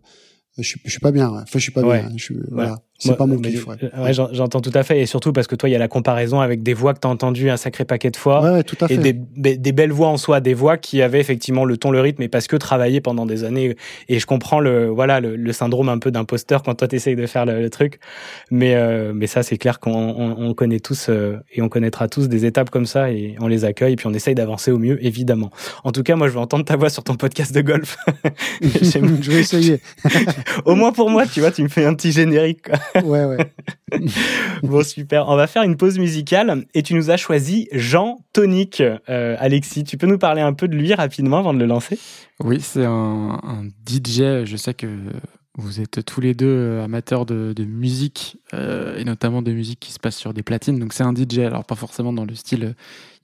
je suis, je suis pas bien. Enfin, je suis pas Ouais. bien. Je suis, voilà. C'est pas mon kiff, ouais. euh, ouais, j'en- J'entends tout à fait, et surtout parce que toi, il y a la comparaison avec des voix que tu as entendues un sacré paquet de fois. Ouais, tout à Et fait. des, des- des belles voix en soi, des voix qui avaient effectivement le ton, le rythme, et parce que travaillé pendant des années. Et je comprends le, voilà, le, le syndrome un peu d'imposteur quand toi t'essayes de faire le, le truc. Mais, euh, mais ça, c'est clair qu'on on, on connaît tous euh, et on connaîtra tous des étapes comme ça et on les accueille et puis on essaye d'avancer au mieux, évidemment. En tout cas, moi, je veux entendre ta voix sur ton podcast de golf. Je vais essayer. au moins pour moi, tu vois, tu me fais un petit générique. quoi. Ouais, ouais. Bon, super. On va faire une pause musicale et tu nous as choisi Jean Tonic. Euh, Alexis, tu peux nous parler un peu de lui rapidement avant de le lancer? Oui, c'est un, un DJ. Je sais que vous êtes tous les deux euh, amateurs de, de musique euh, et notamment de musique qui se passe sur des platines. Donc c'est un DJ, alors pas forcément dans le style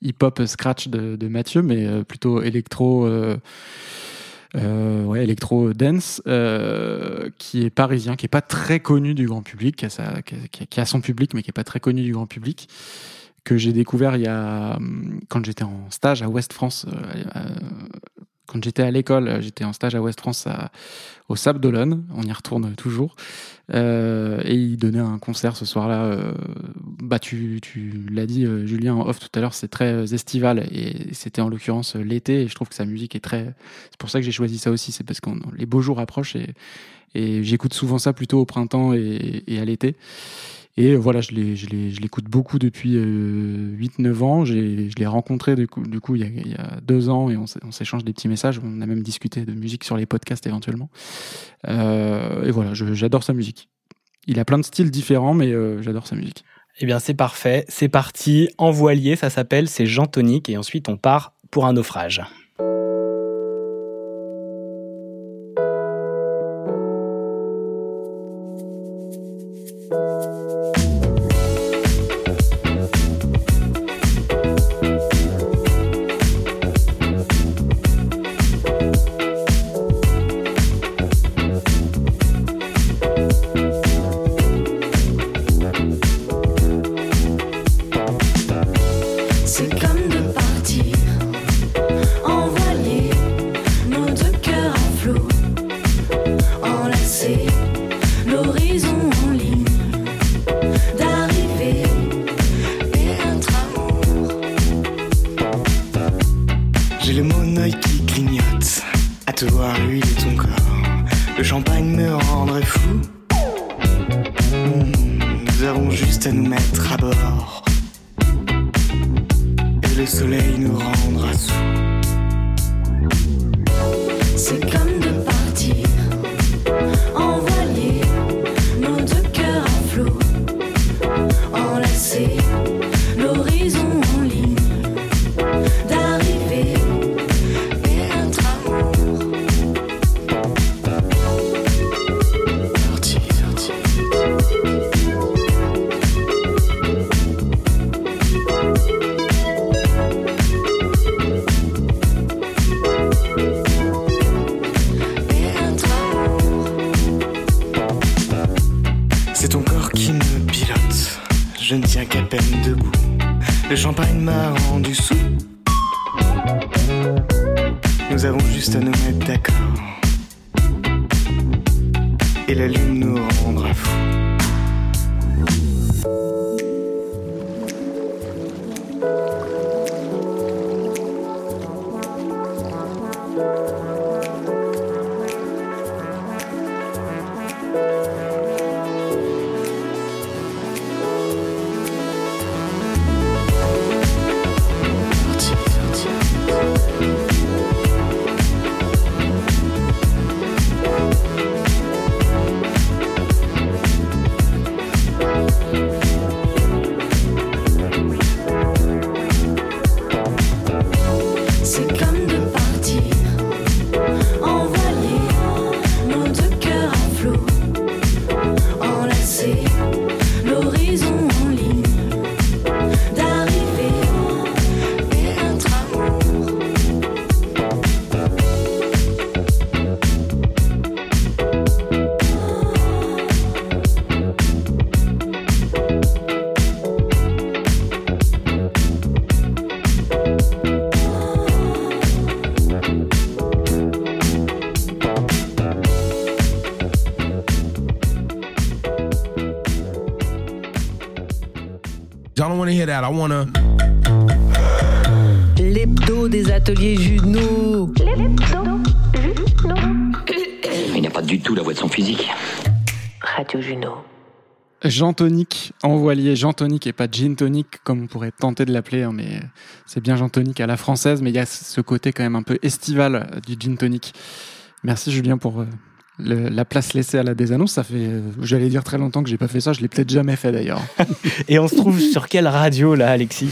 hip-hop scratch de, de Mathieu, mais plutôt électro. euh, ouais, électro dance, euh, qui est parisien, qui est pas très connu du grand public, qui a, sa- qui a- qui a- son public, mais qui est pas très connu du grand public, que j'ai découvert il y a hum, quand j'étais en stage à Ouest France, euh, euh, quand j'étais à l'école, euh, j'étais en stage à Ouest France au Sable d'Olonne, on y retourne toujours, euh, et il donnait un concert ce soir-là. euh, bah tu, tu l'as dit, Julien en off tout à l'heure, c'est très estival et c'était en l'occurrence l'été. Et je trouve que sa musique est très. C'est pour ça que j'ai choisi ça aussi, c'est parce que les beaux jours approchent et, j'écoute souvent ça plutôt au printemps et à l'été. Et voilà, je l'écoute beaucoup depuis euh, 8-9 ans. J'ai- Je l'ai rencontré du coup, il, y a, deux ans et on s'é- on s'échange des petits messages. On a même discuté de musique sur les podcasts éventuellement. Euh, et voilà, j'adore sa musique. Il a plein de styles différents, mais euh, j'adore sa musique. Eh bien, c'est parfait. C'est parti. En voilier, ça s'appelle. C'est Jean Tonic. Et ensuite, on part pour un naufrage. Hear that. I want to. L'hebdo des ateliers Juno. Il n'a pas du tout la voix de son physique. Radio Juno. Jean Tonic, envoilier Jean Tonic et pas Gin Tonic comme on pourrait tenter de l'appeler, hein, mais c'est bien Jean Tonic à la française, mais il y a ce côté quand même un peu estival du Gin Tonic. Merci Julien pour euh, le- la place laissée à la désannonce. Ça fait, euh, j'allais dire très longtemps que j'ai pas fait ça, je l'ai peut-être jamais fait d'ailleurs. Et on se trouve sur quelle radio là, Alexis?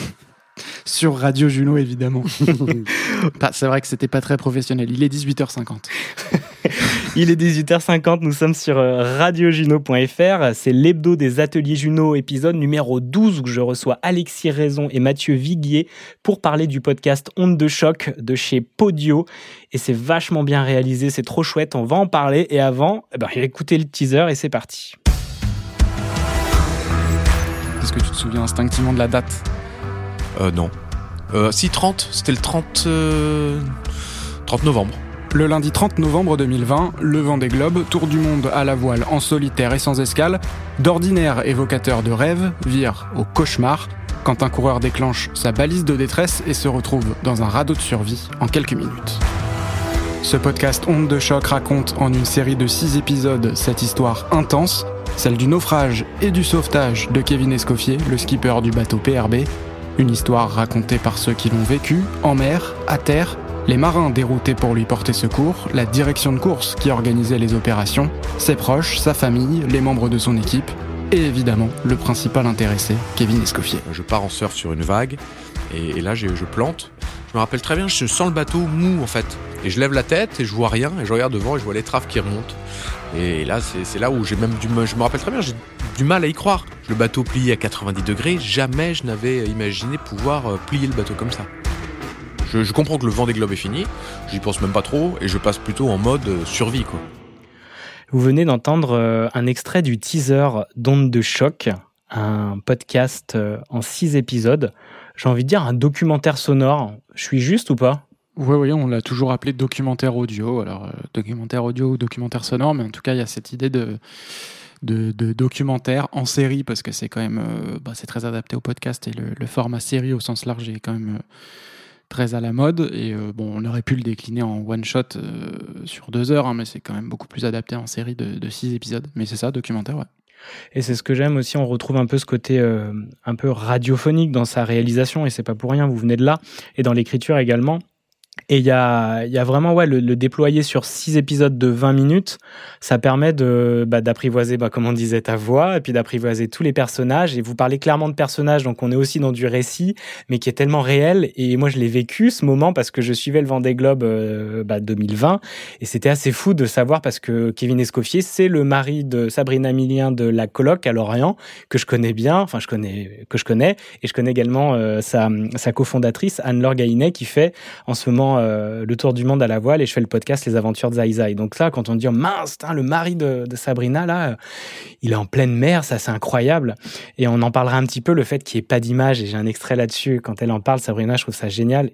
Sur Radio Juno évidemment. Bah, c'est vrai que c'était pas très professionnel. Il est 18h50. Il est 18h50, nous sommes sur euh, radiojuno.fr. C'est l'hebdo des ateliers Juno, épisode numéro 12, où je reçois Alexis Raison et Mathieu Viguier pour parler du podcast Onde de choc de chez Podio. Et c'est vachement bien réalisé, c'est trop chouette, on va en parler. Et avant, eh ben, écoutez le teaser et c'est parti. Est-ce que tu te souviens instinctivement de la date? Euh, non. Euh, si, 30, c'était le 30, euh, 30 novembre. Le lundi 30 novembre 2020, le vent des globes, tour du monde à la voile en solitaire et sans escale, d'ordinaire évocateur de rêve, vire au cauchemar quand un coureur déclenche sa balise de détresse et se retrouve dans un radeau de survie en quelques minutes. Ce podcast Onde de choc raconte en une série de six épisodes cette histoire intense, celle du naufrage et du sauvetage de Kevin Escoffier, le skipper du bateau PRB, une histoire racontée par ceux qui l'ont vécu, en mer, à terre, les marins déroutés pour lui porter secours, la direction de course qui organisait les opérations, ses proches, sa famille, les membres de son équipe, et évidemment le principal intéressé, Kevin Escoffier. Je pars en surf sur une vague, et, là je plante. Je me rappelle très bien, je sens le bateau mou en fait. Et je lève la tête et je vois rien, et je regarde devant et je vois l'étrave qui remonte. Et là, c'est c'est là où j'ai même du mal- Je me rappelle très bien, j'ai du mal à y croire. Le bateau plié à 90 degrés, jamais je n'avais imaginé pouvoir euh, plier le bateau comme ça. Je, je comprends que le vent des globes est fini, j'y pense même pas trop, et je passe plutôt en mode euh, survie quoi. Vous venez d'entendre euh, un extrait du teaser d'Onde de choc, un podcast euh, en six épisodes j'ai envie de dire, un documentaire sonore. Je suis juste ou pas? Ouais, oui, on l'a toujours appelé documentaire audio. Alors, euh, documentaire audio ou documentaire sonore, mais en tout cas, il y a cette idée de, de, de documentaire en série, parce que c'est quand même euh, bah, c'est très adapté au podcast et le, le format série au sens large est quand même euh, très à la mode. Et euh, bon, on aurait pu le décliner en one shot euh, sur deux heures, hein, mais c'est quand même beaucoup plus adapté en série de, six épisodes. Mais c'est ça, documentaire, ouais. Et c'est ce que j'aime aussi, on retrouve un peu ce côté euh, un peu radiophonique dans sa réalisation, et c'est pas pour rien, vous venez de là, et dans l'écriture également. Et il y a, y a vraiment ouais, le, le déployer sur six épisodes de 20 minutes, ça permet de bah, d'apprivoiser, bah, comme on disait, ta voix, et puis d'apprivoiser tous les personnages. Et vous parlez clairement de personnages, donc on est aussi dans du récit, mais qui est tellement réel. Et moi, je l'ai vécu ce moment parce que je suivais le Vendée Globe euh, bah, 2020, et c'était assez fou de savoir parce que Kevin Escoffier, c'est le mari de Sabrina Millien de la coloc à Lorient, que je connais bien, enfin je connais, que je connais, et je connais également euh, sa, sa cofondatrice Anne-Laure Gaïnet qui fait en ce moment euh, le tour du monde à la voile et je fais le podcast Les Aventures de Zai Zai. Donc là, quand on dit oh, mince, le mari de, Sabrina là, euh, il est en pleine mer, ça c'est incroyable. Et on en parlera un petit peu le fait qu'il n'y ait pas d'image et j'ai un extrait là-dessus quand elle en parle, Sabrina, je trouve ça génial.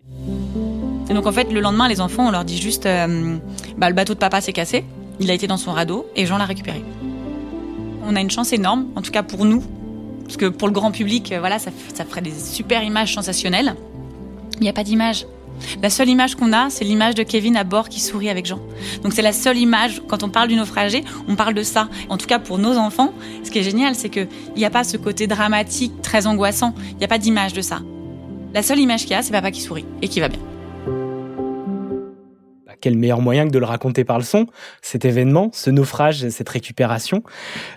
Et donc en fait, le lendemain, les enfants, on leur dit juste, euh, bah, le bateau de papa s'est cassé, il a été dans son radeau et Jean l'a récupéré. On a une chance énorme, en tout cas pour nous, parce que pour le grand public, voilà, ça, ça ferait des super images sensationnelles. Il n'y a pas d'image. La seule image qu'on a, c'est l'image de Kevin à bord qui sourit avec Jean. Donc c'est la seule image. Quand on parle du naufragé, on parle de ça. En tout cas pour nos enfants, ce qui est génial, c'est qu'il n'y a pas ce côté dramatique, très angoissant. Il n'y a pas d'image de ça. La seule image qu'il y a, c'est papa qui sourit et qui va bien. Bah, quel meilleur moyen que de le raconter par le son, cet événement, ce naufrage, cette récupération,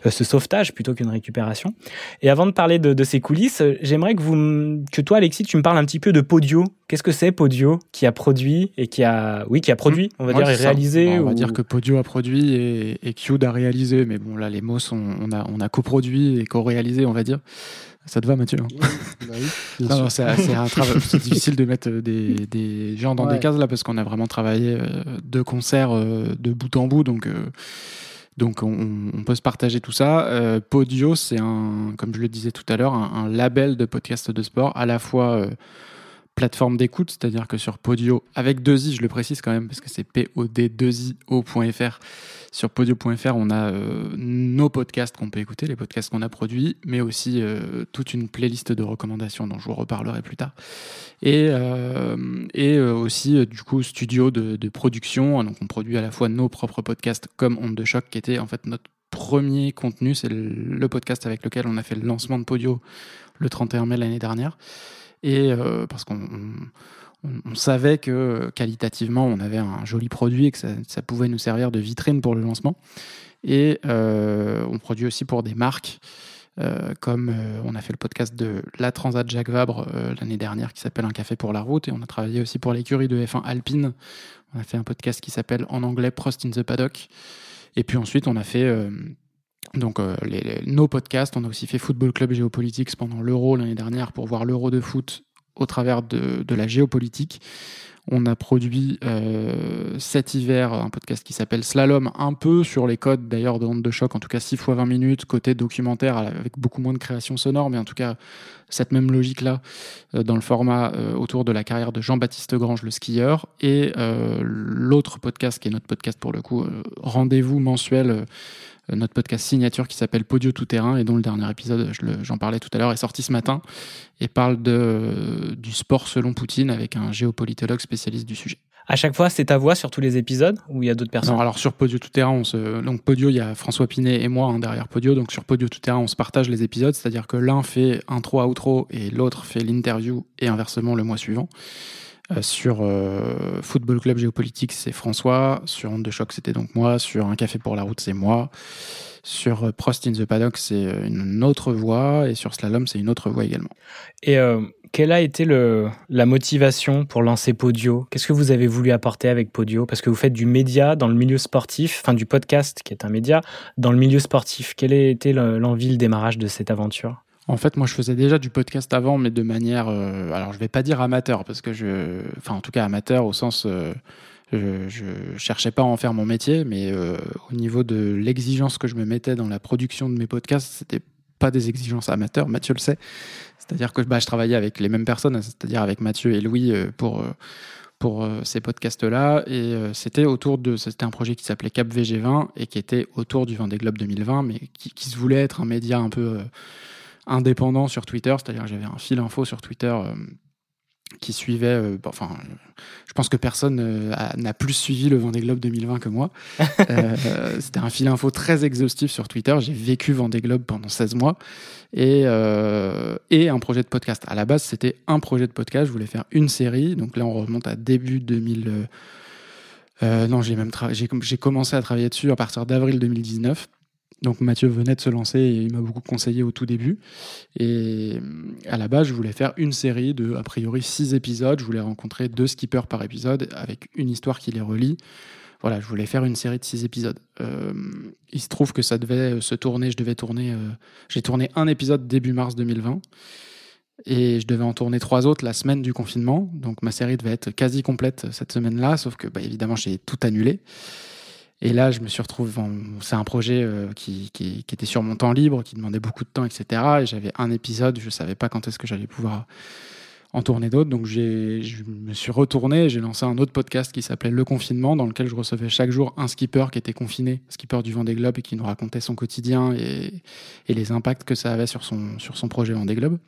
euh, ce sauvetage plutôt qu'une récupération. Et avant de parler de, de ces coulisses, euh, j'aimerais que vous, que toi, Alexis, tu me parles un petit peu de Podio. Qu'est-ce que c'est Podio qui a produit et qui a, oui, qui a produit, on va Ouais, dire, et réalisé Bon, on va dire que Podio a produit et, et Cube a réalisé, mais bon, là, les mots sont. On a, on a coproduit et co-réalisé, on va dire. Ça te va, Mathieu oui, c'est un travail. Difficile de mettre des, des gens dans Ouais. des cases là parce qu'on a vraiment travaillé euh, deux concerts euh, de bout en bout, donc. euh, donc on, on peut se partager tout ça. Euh, Podio, c'est un, comme je le disais tout à l'heure, un, un label de podcast de sport, à la fois euh, plateforme d'écoute, c'est-à-dire que sur Podio, avec deux i, je le précise quand même parce que c'est pod2io.fr. Sur podio.fr, on a euh, nos podcasts qu'on peut écouter, les podcasts qu'on a produits, mais aussi euh, toute une playlist de recommandations dont je vous reparlerai plus tard. Et, euh, aussi, du coup, studio de, production. Donc, on produit à la fois nos propres podcasts comme Onde de Choc, qui était en fait notre premier contenu. C'est le, podcast avec lequel on a fait le lancement de Podio le 31 mai l'année dernière. Et parce qu'on on, savait que qualitativement, on avait un joli produit et que ça, pouvait nous servir de vitrine pour le lancement. Et euh, on produit aussi pour des marques. euh, comme euh, on a fait le podcast de la Transat Jacques Vabre l'année dernière qui s'appelle Un café pour la route et on a travaillé aussi pour l'écurie de F1 Alpine. On a fait un podcast qui s'appelle en anglais Prost in the Paddock. Et puis ensuite, on a fait donc nos podcasts. On a aussi fait Football Club Géopolitics pendant l'Euro l'année dernière pour voir l'Euro de foot au travers de, la géopolitique. On a produit euh, cet hiver un podcast qui s'appelle Slalom, un peu sur les codes d'ailleurs de Honte de Choc, en tout cas 6 fois 20 minutes, côté documentaire avec beaucoup moins de création sonore, mais en tout cas cette même logique-là euh, dans le format euh, autour de la carrière de Jean-Baptiste Grange, le skieur. Et l'autre podcast, qui est notre podcast pour le coup, rendez-vous mensuel, notre podcast signature qui s'appelle Podio Tout Terrain et dont le dernier épisode, je j'en parlais tout à l'heure, est sorti ce matin et parle de, du sport selon Poutine avec un géopolitologue spécialiste du sujet. À chaque fois, c'est ta voix sur tous les épisodes ou il y a d'autres personnes? Non, alors sur Podio Tout Terrain, on se... donc Podio, il y a François Pinet et moi hein, derrière Podio. Donc sur Podio Tout Terrain, on se partage les épisodes, c'est-à-dire que l'un fait intro, outro et l'autre fait l'interview et inversement le mois suivant. Euh, sur euh, Football Club Géopolitique, c'est François. Sur Onde de Choc, c'était donc moi. Sur Un Café pour la Route, c'est moi. Sur euh, Prost in the Paddock, c'est une autre voix. Et sur Slalom, c'est une autre voix également. Et quelle a été le, la motivation pour lancer Podio? Qu'est-ce que vous avez voulu apporter avec Podio? Parce que vous faites du média dans le milieu sportif, enfin du podcast qui est un média, dans le milieu sportif. Quelle a été le- l'envie, le démarrage de cette aventure? En fait, moi, je faisais déjà du podcast avant, mais de manière, euh, alors je vais pas dire amateur, parce que je, enfin, en tout cas amateur au sens, euh, je, je cherchais pas à en faire mon métier, mais euh, au niveau de l'exigence que je me mettais dans la production de mes podcasts, c'était pas des exigences amateurs, Mathieu le sait. C'est-à-dire que bah, je travaillais avec les mêmes personnes, c'est-à-dire avec Mathieu et Louis pour, pour ces podcasts-là. Et c'était autour de. C'était un projet qui s'appelait Cap VG20 et qui était autour du Vendée Globe 2020, mais qui, se voulait être un média un peu indépendant sur Twitter. C'est-à-dire que j'avais un fil info sur Twitter. euh, qui suivait, euh, bah, enfin, je pense que personne euh, a- n'a plus suivi le Vendée Globe 2020 que moi. Euh, C'était un fil info très exhaustif sur Twitter. J'ai vécu Vendée Globe pendant 16 mois et, et un projet de podcast. À la base, c'était un projet de podcast. Je voulais faire une série. Donc là, on remonte à début 2000. euh, euh, non, j'ai même j'ai commencé à travailler dessus à partir d'avril 2019. Donc Mathieu venait de se lancer et il m'a beaucoup conseillé au tout début. Et euh, à la base, je voulais faire une série de, a priori, six épisodes. Je voulais rencontrer deux skippers par épisode avec une histoire qui les relie. Voilà, je voulais faire une série de six épisodes. Euh, il se trouve que ça devait se tourner, je devais tourner, euh, j'ai tourné un épisode début mars 2020 et je devais en tourner trois autres la semaine du confinement. Donc ma série devait être quasi complète cette semaine-là, sauf que bah, évidemment j'ai tout annulé. Et là, je me suis retrouvé. C'est un projet euh, qui, était sur mon temps libre, qui demandait beaucoup de temps, etc. Et j'avais un épisode, je savais pas quand est-ce que j'allais pouvoir en tourner d'autres. Donc je me suis retourné, et j'ai lancé un autre podcast qui s'appelait Le Confinement, dans lequel je recevais chaque jour un skipper qui était confiné, skipper du Vendée Globe, et qui nous racontait son quotidien et, et les impacts que ça avait sur son, sur son projet Vendée Globe.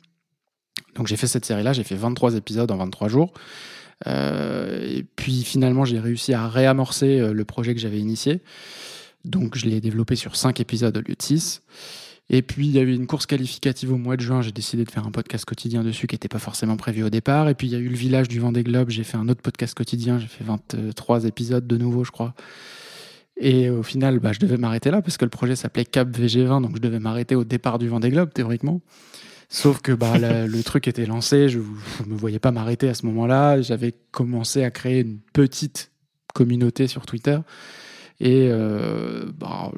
Donc j'ai fait cette série-là, j'ai fait 23 épisodes en 23 jours. Euh, et puis finalement, j'ai réussi à réamorcer euh, le projet que j'avais initié. Donc je l'ai développé sur 5 épisodes au lieu de 6. Et puis il y a eu une course qualificative au mois de juin, j'ai décidé de faire un podcast quotidien dessus qui n'était pas forcément prévu au départ. Et puis il y a eu le village du Vendée Globe, j'ai fait un autre podcast quotidien, j'ai fait 23 épisodes de nouveau, je crois. Et au final, bah, je devais m'arrêter là parce que le projet s'appelait Cap VG20, donc je devais m'arrêter au départ du Vendée Globe théoriquement. Sauf que bah, le truc était lancé, je ne me voyais pas m'arrêter à ce moment-là. J'avais commencé à créer une petite communauté sur Twitter. Et euh, bah,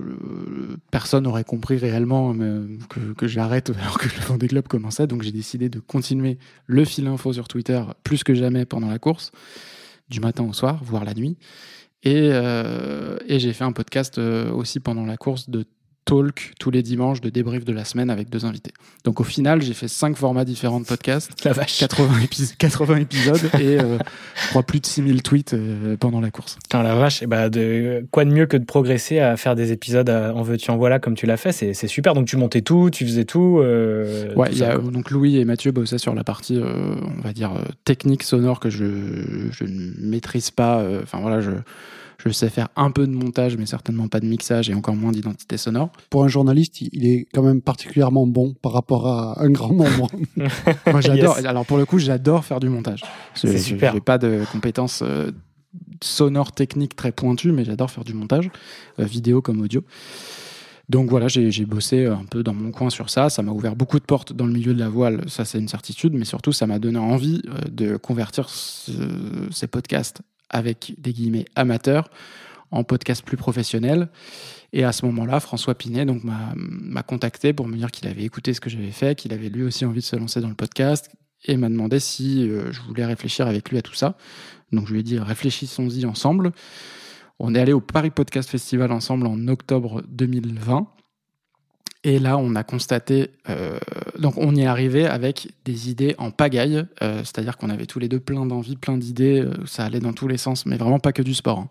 personne n'aurait compris réellement euh, que, que j'arrête alors que le Vendée Globe commençait. Donc j'ai décidé de continuer le fil info sur Twitter plus que jamais pendant la course, du matin au soir, voire la nuit. Et, euh, et j'ai fait un podcast aussi pendant la course de talk tous les dimanches de débrief de la semaine avec deux invités. Donc au final, j'ai fait cinq formats différents de podcast. La vache. 80, épis- 80 épisodes et euh, je crois plus de 6000 tweets euh, pendant la course. Putain, la vache, et bah de, quoi de mieux que de progresser à faire des épisodes à- en veux-tu en voilà comme tu l'as fait, c'est super. Donc tu montais tout, tu faisais tout. euh, Ouais, tout y a, donc Louis et Mathieu bossaient sur la partie, euh, on va dire, euh, technique sonore que je, je ne maîtrise pas. Enfin voilà, je, je sais faire un peu de montage, mais certainement pas de mixage et encore moins d'identité sonore. Pour un journaliste, il- est quand même particulièrement bon par rapport à un grand nombre. Moi j'adore. Yes. Alors pour le coup, j'adore faire du montage. Je- C'est je- super. J'ai pas de compétences euh, sonores techniques très pointues, mais j'adore faire du montage, euh, vidéo comme audio. Donc voilà, j'ai j'ai bossé un peu dans mon coin sur ça. Ça m'a ouvert beaucoup de portes dans le milieu de la voile, ça c'est une certitude, mais surtout ça m'a donné envie euh, de convertir ce- ces podcasts avec des guillemets amateurs en podcasts plus professionnels. Et à ce moment-là, François Pinet donc m'a m'a contacté pour me dire qu'il avait écouté ce que j'avais fait, qu'il avait lui aussi envie de se lancer dans le podcast et m'a demandé si euh, je voulais réfléchir avec lui à tout ça. Donc je lui ai dit réfléchissons-y ensemble. On est allé au Paris Podcast Festival ensemble en octobre 2020. Et là, on a constaté, euh, donc on y est arrivé avec des idées en pagaille, euh, c'est-à-dire qu'on avait tous les deux plein d'envies, plein d'idées, euh, ça allait dans tous les sens, mais vraiment pas que du sport. hein.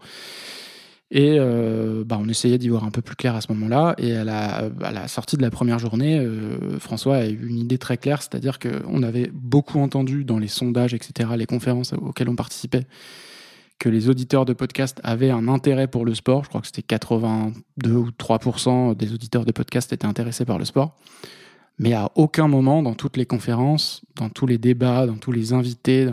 Et bah, on essayait d'y voir un peu plus clair à ce moment-là. Et à la, à la sortie de la première journée, François a eu une idée très claire, c'est-à-dire qu'on avait beaucoup entendu dans les sondages, etc., les conférences auxquelles on participait, que les auditeurs de podcast avaient un intérêt pour le sport. Je crois que c'était 82 ou 3% des auditeurs de podcast étaient intéressés par le sport. Mais à aucun moment, dans toutes les conférences, dans tous les débats, dans tous les invités,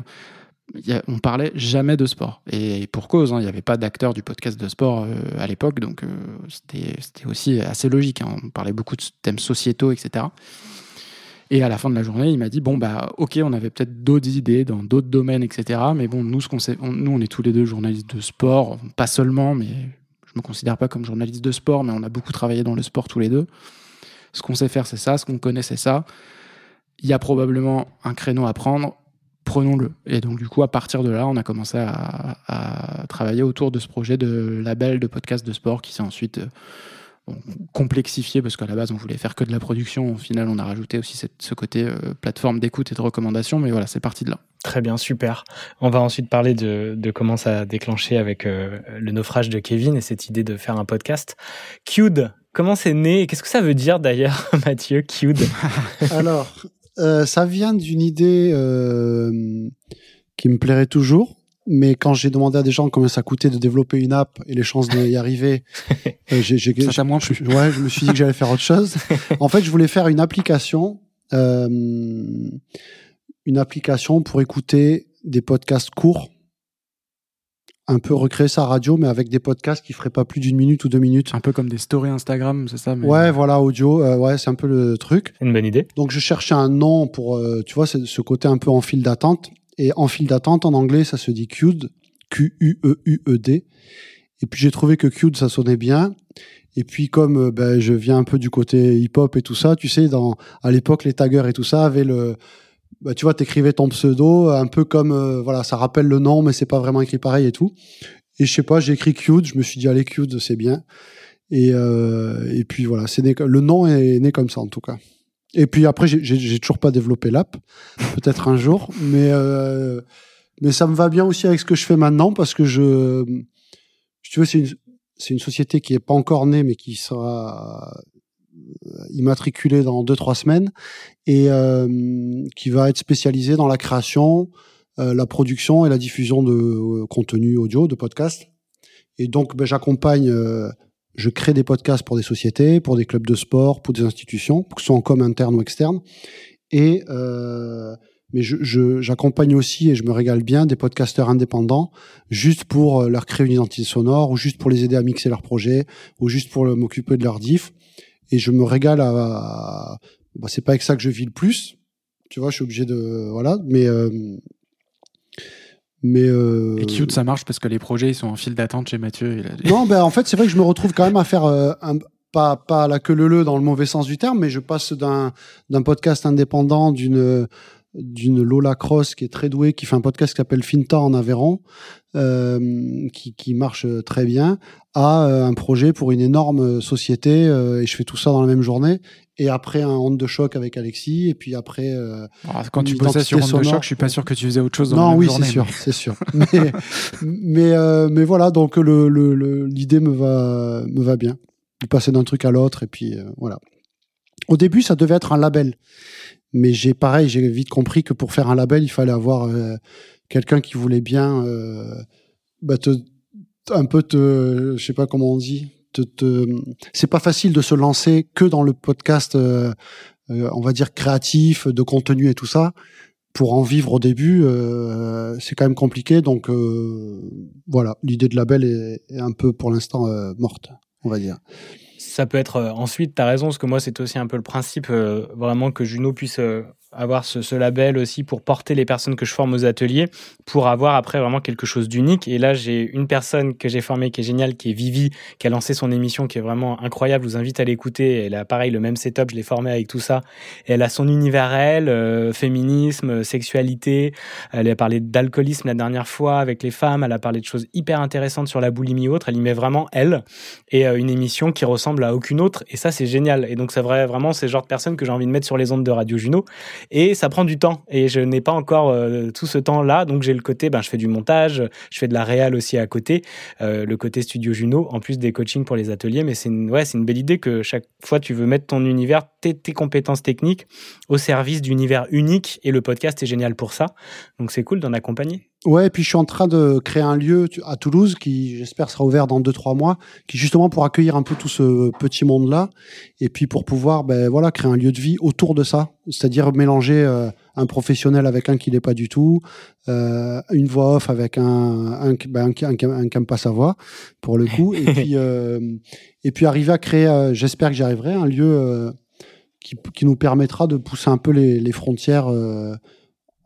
on parlait jamais de sport. Et pour cause, hein, il n'y avait pas d'acteurs du podcast de sport euh, à l'époque, donc euh, c'était c'était aussi assez logique. hein. On parlait beaucoup de thèmes sociétaux, etc. Et à la fin de la journée, il m'a dit bon bah ok, on avait peut-être d'autres idées dans d'autres domaines, etc. Mais bon, nous ce qu'on sait, on- nous on est tous les deux journalistes de sport, pas seulement, mais je me considère pas comme journaliste de sport, mais on a beaucoup travaillé dans le sport tous les deux. Ce qu'on sait faire, c'est ça. Ce qu'on connaît, c'est ça. Il y a probablement un créneau à prendre. Prenons-le. Et donc, du coup, à partir de là, on a commencé à, travailler autour de ce projet de label de podcast de sport qui s'est ensuite euh, complexifié parce qu'à la base on voulait faire que de la production. Au final, on a rajouté aussi cette- ce côté euh, plateforme d'écoute et de recommandation. Mais voilà, c'est parti de là. Très bien, super. On va ensuite parler de, de comment ça a déclenché avec euh, le naufrage de Kevin et cette idée de faire un podcast. Cud, comment c'est né et qu'est-ce que ça veut dire d'ailleurs, Mathieu, Cud Alors, euh, ça vient d'une idée euh, qui me plairait toujours. Mais quand j'ai demandé à des gens combien ça coûtait de développer une app et les chances d'y arriver, euh, j'ai, j'ai- Ça moins ouais, je me suis dit que j'allais faire autre chose. En fait, je voulais faire une application, euh, une application pour écouter des podcasts courts, un peu recréer sa radio, mais avec des podcasts qui feraient pas plus d'une minute ou deux minutes. Un peu comme des stories Instagram, c'est ça mais- Ouais, voilà, audio, euh, ouais, c'est un peu le truc. Une bonne idée. Donc je cherchais un nom pour, euh, tu vois, c'est ce côté un peu en file d'attente. Et en file d'attente, en anglais, ça se dit Qd, Q-U-E-U-E-D. Et puis j'ai trouvé que Qd, ça sonnait bien. Et puis comme euh, ben, je viens un peu du côté hip-hop et tout ça, tu sais, à l'époque, les taggers et tout ça avaient le... Bah, tu vois, t'écrivais ton pseudo, un peu comme... euh, voilà, ça rappelle le nom, mais c'est pas vraiment écrit pareil et tout. Et je sais pas, j'ai écrit Qd, je me suis dit, allez, Qd, c'est bien. Et, euh, et puis voilà, c'est le nom est né comme ça en tout cas. Et puis après, j'ai- toujours pas développé l'app, peut-être un jour, mais euh, mais ça me va bien aussi avec ce que je fais maintenant parce que je, tu vois, c'est une c'est une société qui est pas encore née, mais qui sera euh, immatriculée dans deux trois semaines et euh, qui va être spécialisée dans la création, euh, la production et la diffusion de euh, contenu audio, de podcasts. Et donc, ben, j'accompagne, euh, je crée des podcasts pour des sociétés, pour des clubs de sport, pour des institutions, que ce soit en com interne ou externe. Et euh, mais je- je- j'accompagne aussi et je me régale bien des podcasteurs indépendants, juste pour euh, leur créer une identité sonore, ou juste pour les aider à mixer leurs projets, ou juste pour m'occuper de leur diff. Et je me régale à, à- bah, c'est pas avec ça que je vis le plus, tu vois, je suis obligé de voilà, mais euh, mais euh, Et Qt, ça marche parce que les projets ils sont en file d'attente chez Mathieu. Il a des- non, ben en fait, c'est vrai que je me retrouve quand même à faire euh, un, pas pas la queue leu dans le mauvais sens du terme, mais je passe d'un d'un podcast indépendant d'une d'une Lola Cross qui est très douée, qui fait un podcast qui s'appelle Finta en Aveyron, euh, qui, qui marche très bien, à euh, un projet pour une énorme société, euh, et je fais tout ça dans la même journée. Et après un onde de choc avec Alexis, et puis après. euh, Alors, quand tu bossais sur Onde de Choc, je suis pas sûr que tu faisais autre chose dans la non, même oui, journée, c'est sûr, mais- c'est sûr. Mais mais mais voilà, donc le le- le- l'idée me va me va bien de passer d'un truc à l'autre et puis voilà. Au début, ça devait être un label, mais j'ai pareil, j'ai vite compris que pour faire un label, il fallait avoir euh, quelqu'un qui voulait bien euh, bah, te un peu te je sais pas comment on dit te, te c'est pas facile de se lancer que dans le podcast euh, euh, on va dire créatif de contenu et tout ça. Pour en vivre au début euh, c'est quand même compliqué. Donc voilà l'idée de label est, un peu pour l'instant morte on va dire Ça peut être euh, ensuite, tu raison, parce que moi, c'est aussi un peu le principe, euh, vraiment que Juno puisse euh, avoir ce, ce label aussi pour porter les personnes que je forme aux ateliers, pour avoir après vraiment quelque chose d'unique. Et là, j'ai une personne que j'ai formée qui est géniale, qui est Vivi, qui a lancé son émission, qui est vraiment incroyable. Je vous invite à l'écouter. Elle a pareil, le même setup, je l'ai formée avec tout ça. Elle a son univers elle, euh, féminisme, sexualité. Elle a parlé d'alcoolisme la dernière fois avec les femmes. Elle a parlé de choses hyper intéressantes sur la boulimie autre. Elle y met vraiment elle et euh, une émission qui ressemble à aucune autre. Et ça, c'est génial. Et donc, c'est vrai, vraiment, c'est le genre de personne que j'ai envie de mettre sur les ondes de Radio Juno. Et ça prend du temps. Et je n'ai pas encore euh, tout ce temps-là. Donc, j'ai le côté, ben, je fais du montage, je fais de la réal aussi à côté, euh, le côté Studio Juno, en plus des coachings pour les ateliers. Mais c'est une, ouais, c'est une belle idée que chaque fois, tu veux mettre ton univers, tes, tes compétences techniques au service d'univers unique. Et le podcast est génial pour ça. Donc, c'est cool d'en accompagner. Ouais, et puis je suis en train de créer un lieu à Toulouse qui, j'espère, sera ouvert dans deux trois mois, qui justement pour accueillir un peu tout ce petit monde-là, et puis pour pouvoir, ben voilà, créer un lieu de vie autour de ça, c'est-à-dire mélanger euh, un professionnel avec un qui l'est pas du tout, euh, une voix off avec un un, ben, un, qui- un, qui- un qui aime pas sa voix pour le coup, et puis euh, et puis arriver à créer, euh, j'espère que j'y arriverai, un lieu qui, qui nous permettra de pousser un peu les, les frontières.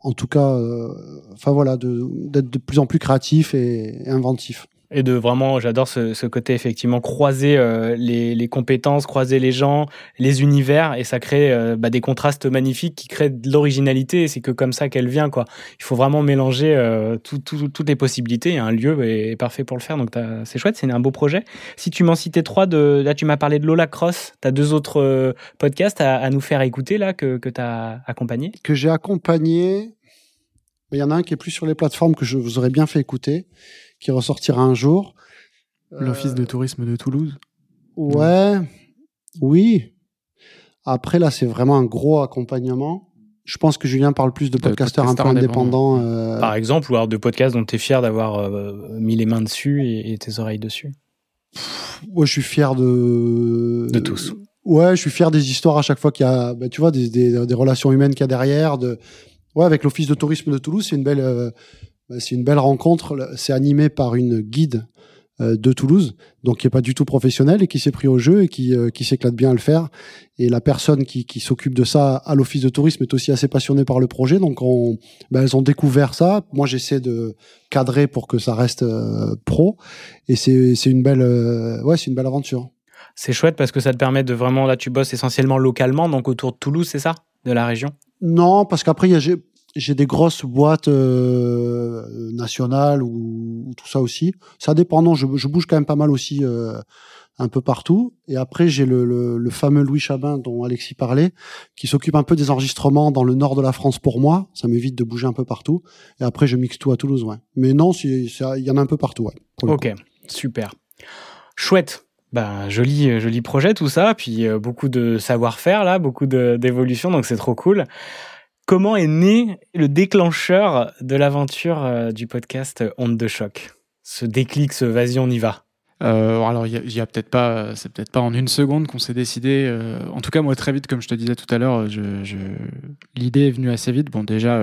En tout cas, euh, enfin voilà, de- d'être de plus en plus créatif et inventif. Et de vraiment, j'adore ce, ce côté effectivement croiser euh, les, les compétences, croiser les gens, les univers, et ça crée euh, bah, des contrastes magnifiques qui créent de l'originalité. C'est que comme ça qu'elle vient, quoi. Il faut vraiment mélanger euh, tout- tout- toutes les possibilités. Et un lieu est, parfait pour le faire. Donc c'est chouette, c'est un beau projet. Si tu m'en citais trois, de, là tu m'as parlé de Lola Cross. T'as deux autres euh, podcasts à, à nous faire écouter là que, que t'as accompagné. que j'ai accompagné. Il y en a un qui est plus sur les plateformes que je vous aurais bien fait écouter, qui ressortira un jour. L'Office de tourisme de Toulouse. Ouais, oui. Après, là, c'est vraiment un gros accompagnement. Je pense que Julien parle plus de podcasteurs un peu indépendants. euh, Par exemple, ou alors de podcasts dont tu es fier d'avoir euh, mis les mains dessus et, et tes oreilles dessus. Ouais, je suis fier de. De tous. Ouais, je suis fier des histoires à chaque fois qu'il y a, bah, tu vois, des, des, des relations humaines qu'il y a derrière. De... Ouais, avec l'Office de tourisme de Toulouse, c'est une belle, euh, c'est une belle rencontre. C'est animé par une guide euh, de Toulouse, donc qui est pas du tout professionnelle et qui s'est pris au jeu et qui, euh, qui s'éclate bien à le faire. Et la personne qui, qui s'occupe de ça à l'Office de tourisme est aussi assez passionnée par le projet, donc on, bah, elles ont découvert ça. Moi, j'essaie de cadrer pour que ça reste euh, pro, et c'est c'est une belle, euh, ouais, c'est une belle aventure. C'est chouette parce que ça te permet de vraiment, là tu bosses essentiellement localement, donc autour de Toulouse, c'est ça? De la région? Non, parce qu'après, il y a- j'ai des grosses boîtes euh, nationales ou, ou tout ça aussi. Ça dépend, non, je, je bouge quand même pas mal aussi euh, un peu partout. Et après, j'ai le, le, le fameux Louis Chabin dont Alexis parlait, qui s'occupe un peu des enregistrements dans le nord de la France pour moi. Ça m'évite de bouger un peu partout. Et après, je mixe tout à Toulouse, ouais. Mais non, il y en a un peu partout, ouais. Ok, super. Chouette. Ben, joli, euh, joli projet tout ça, puis euh, beaucoup de savoir-faire là, beaucoup d'évolution, donc c'est trop cool. Comment est né le déclencheur de l'aventure euh, du podcast Honte de choc? Ce déclic, ce vas-y, on y va. Euh, alors, il y a, peut-être pas, c'est peut-être pas en une seconde qu'on s'est décidé. euh, en tout cas, moi, très vite, comme je te disais tout à l'heure, l'idée est venue assez vite. Bon, déjà,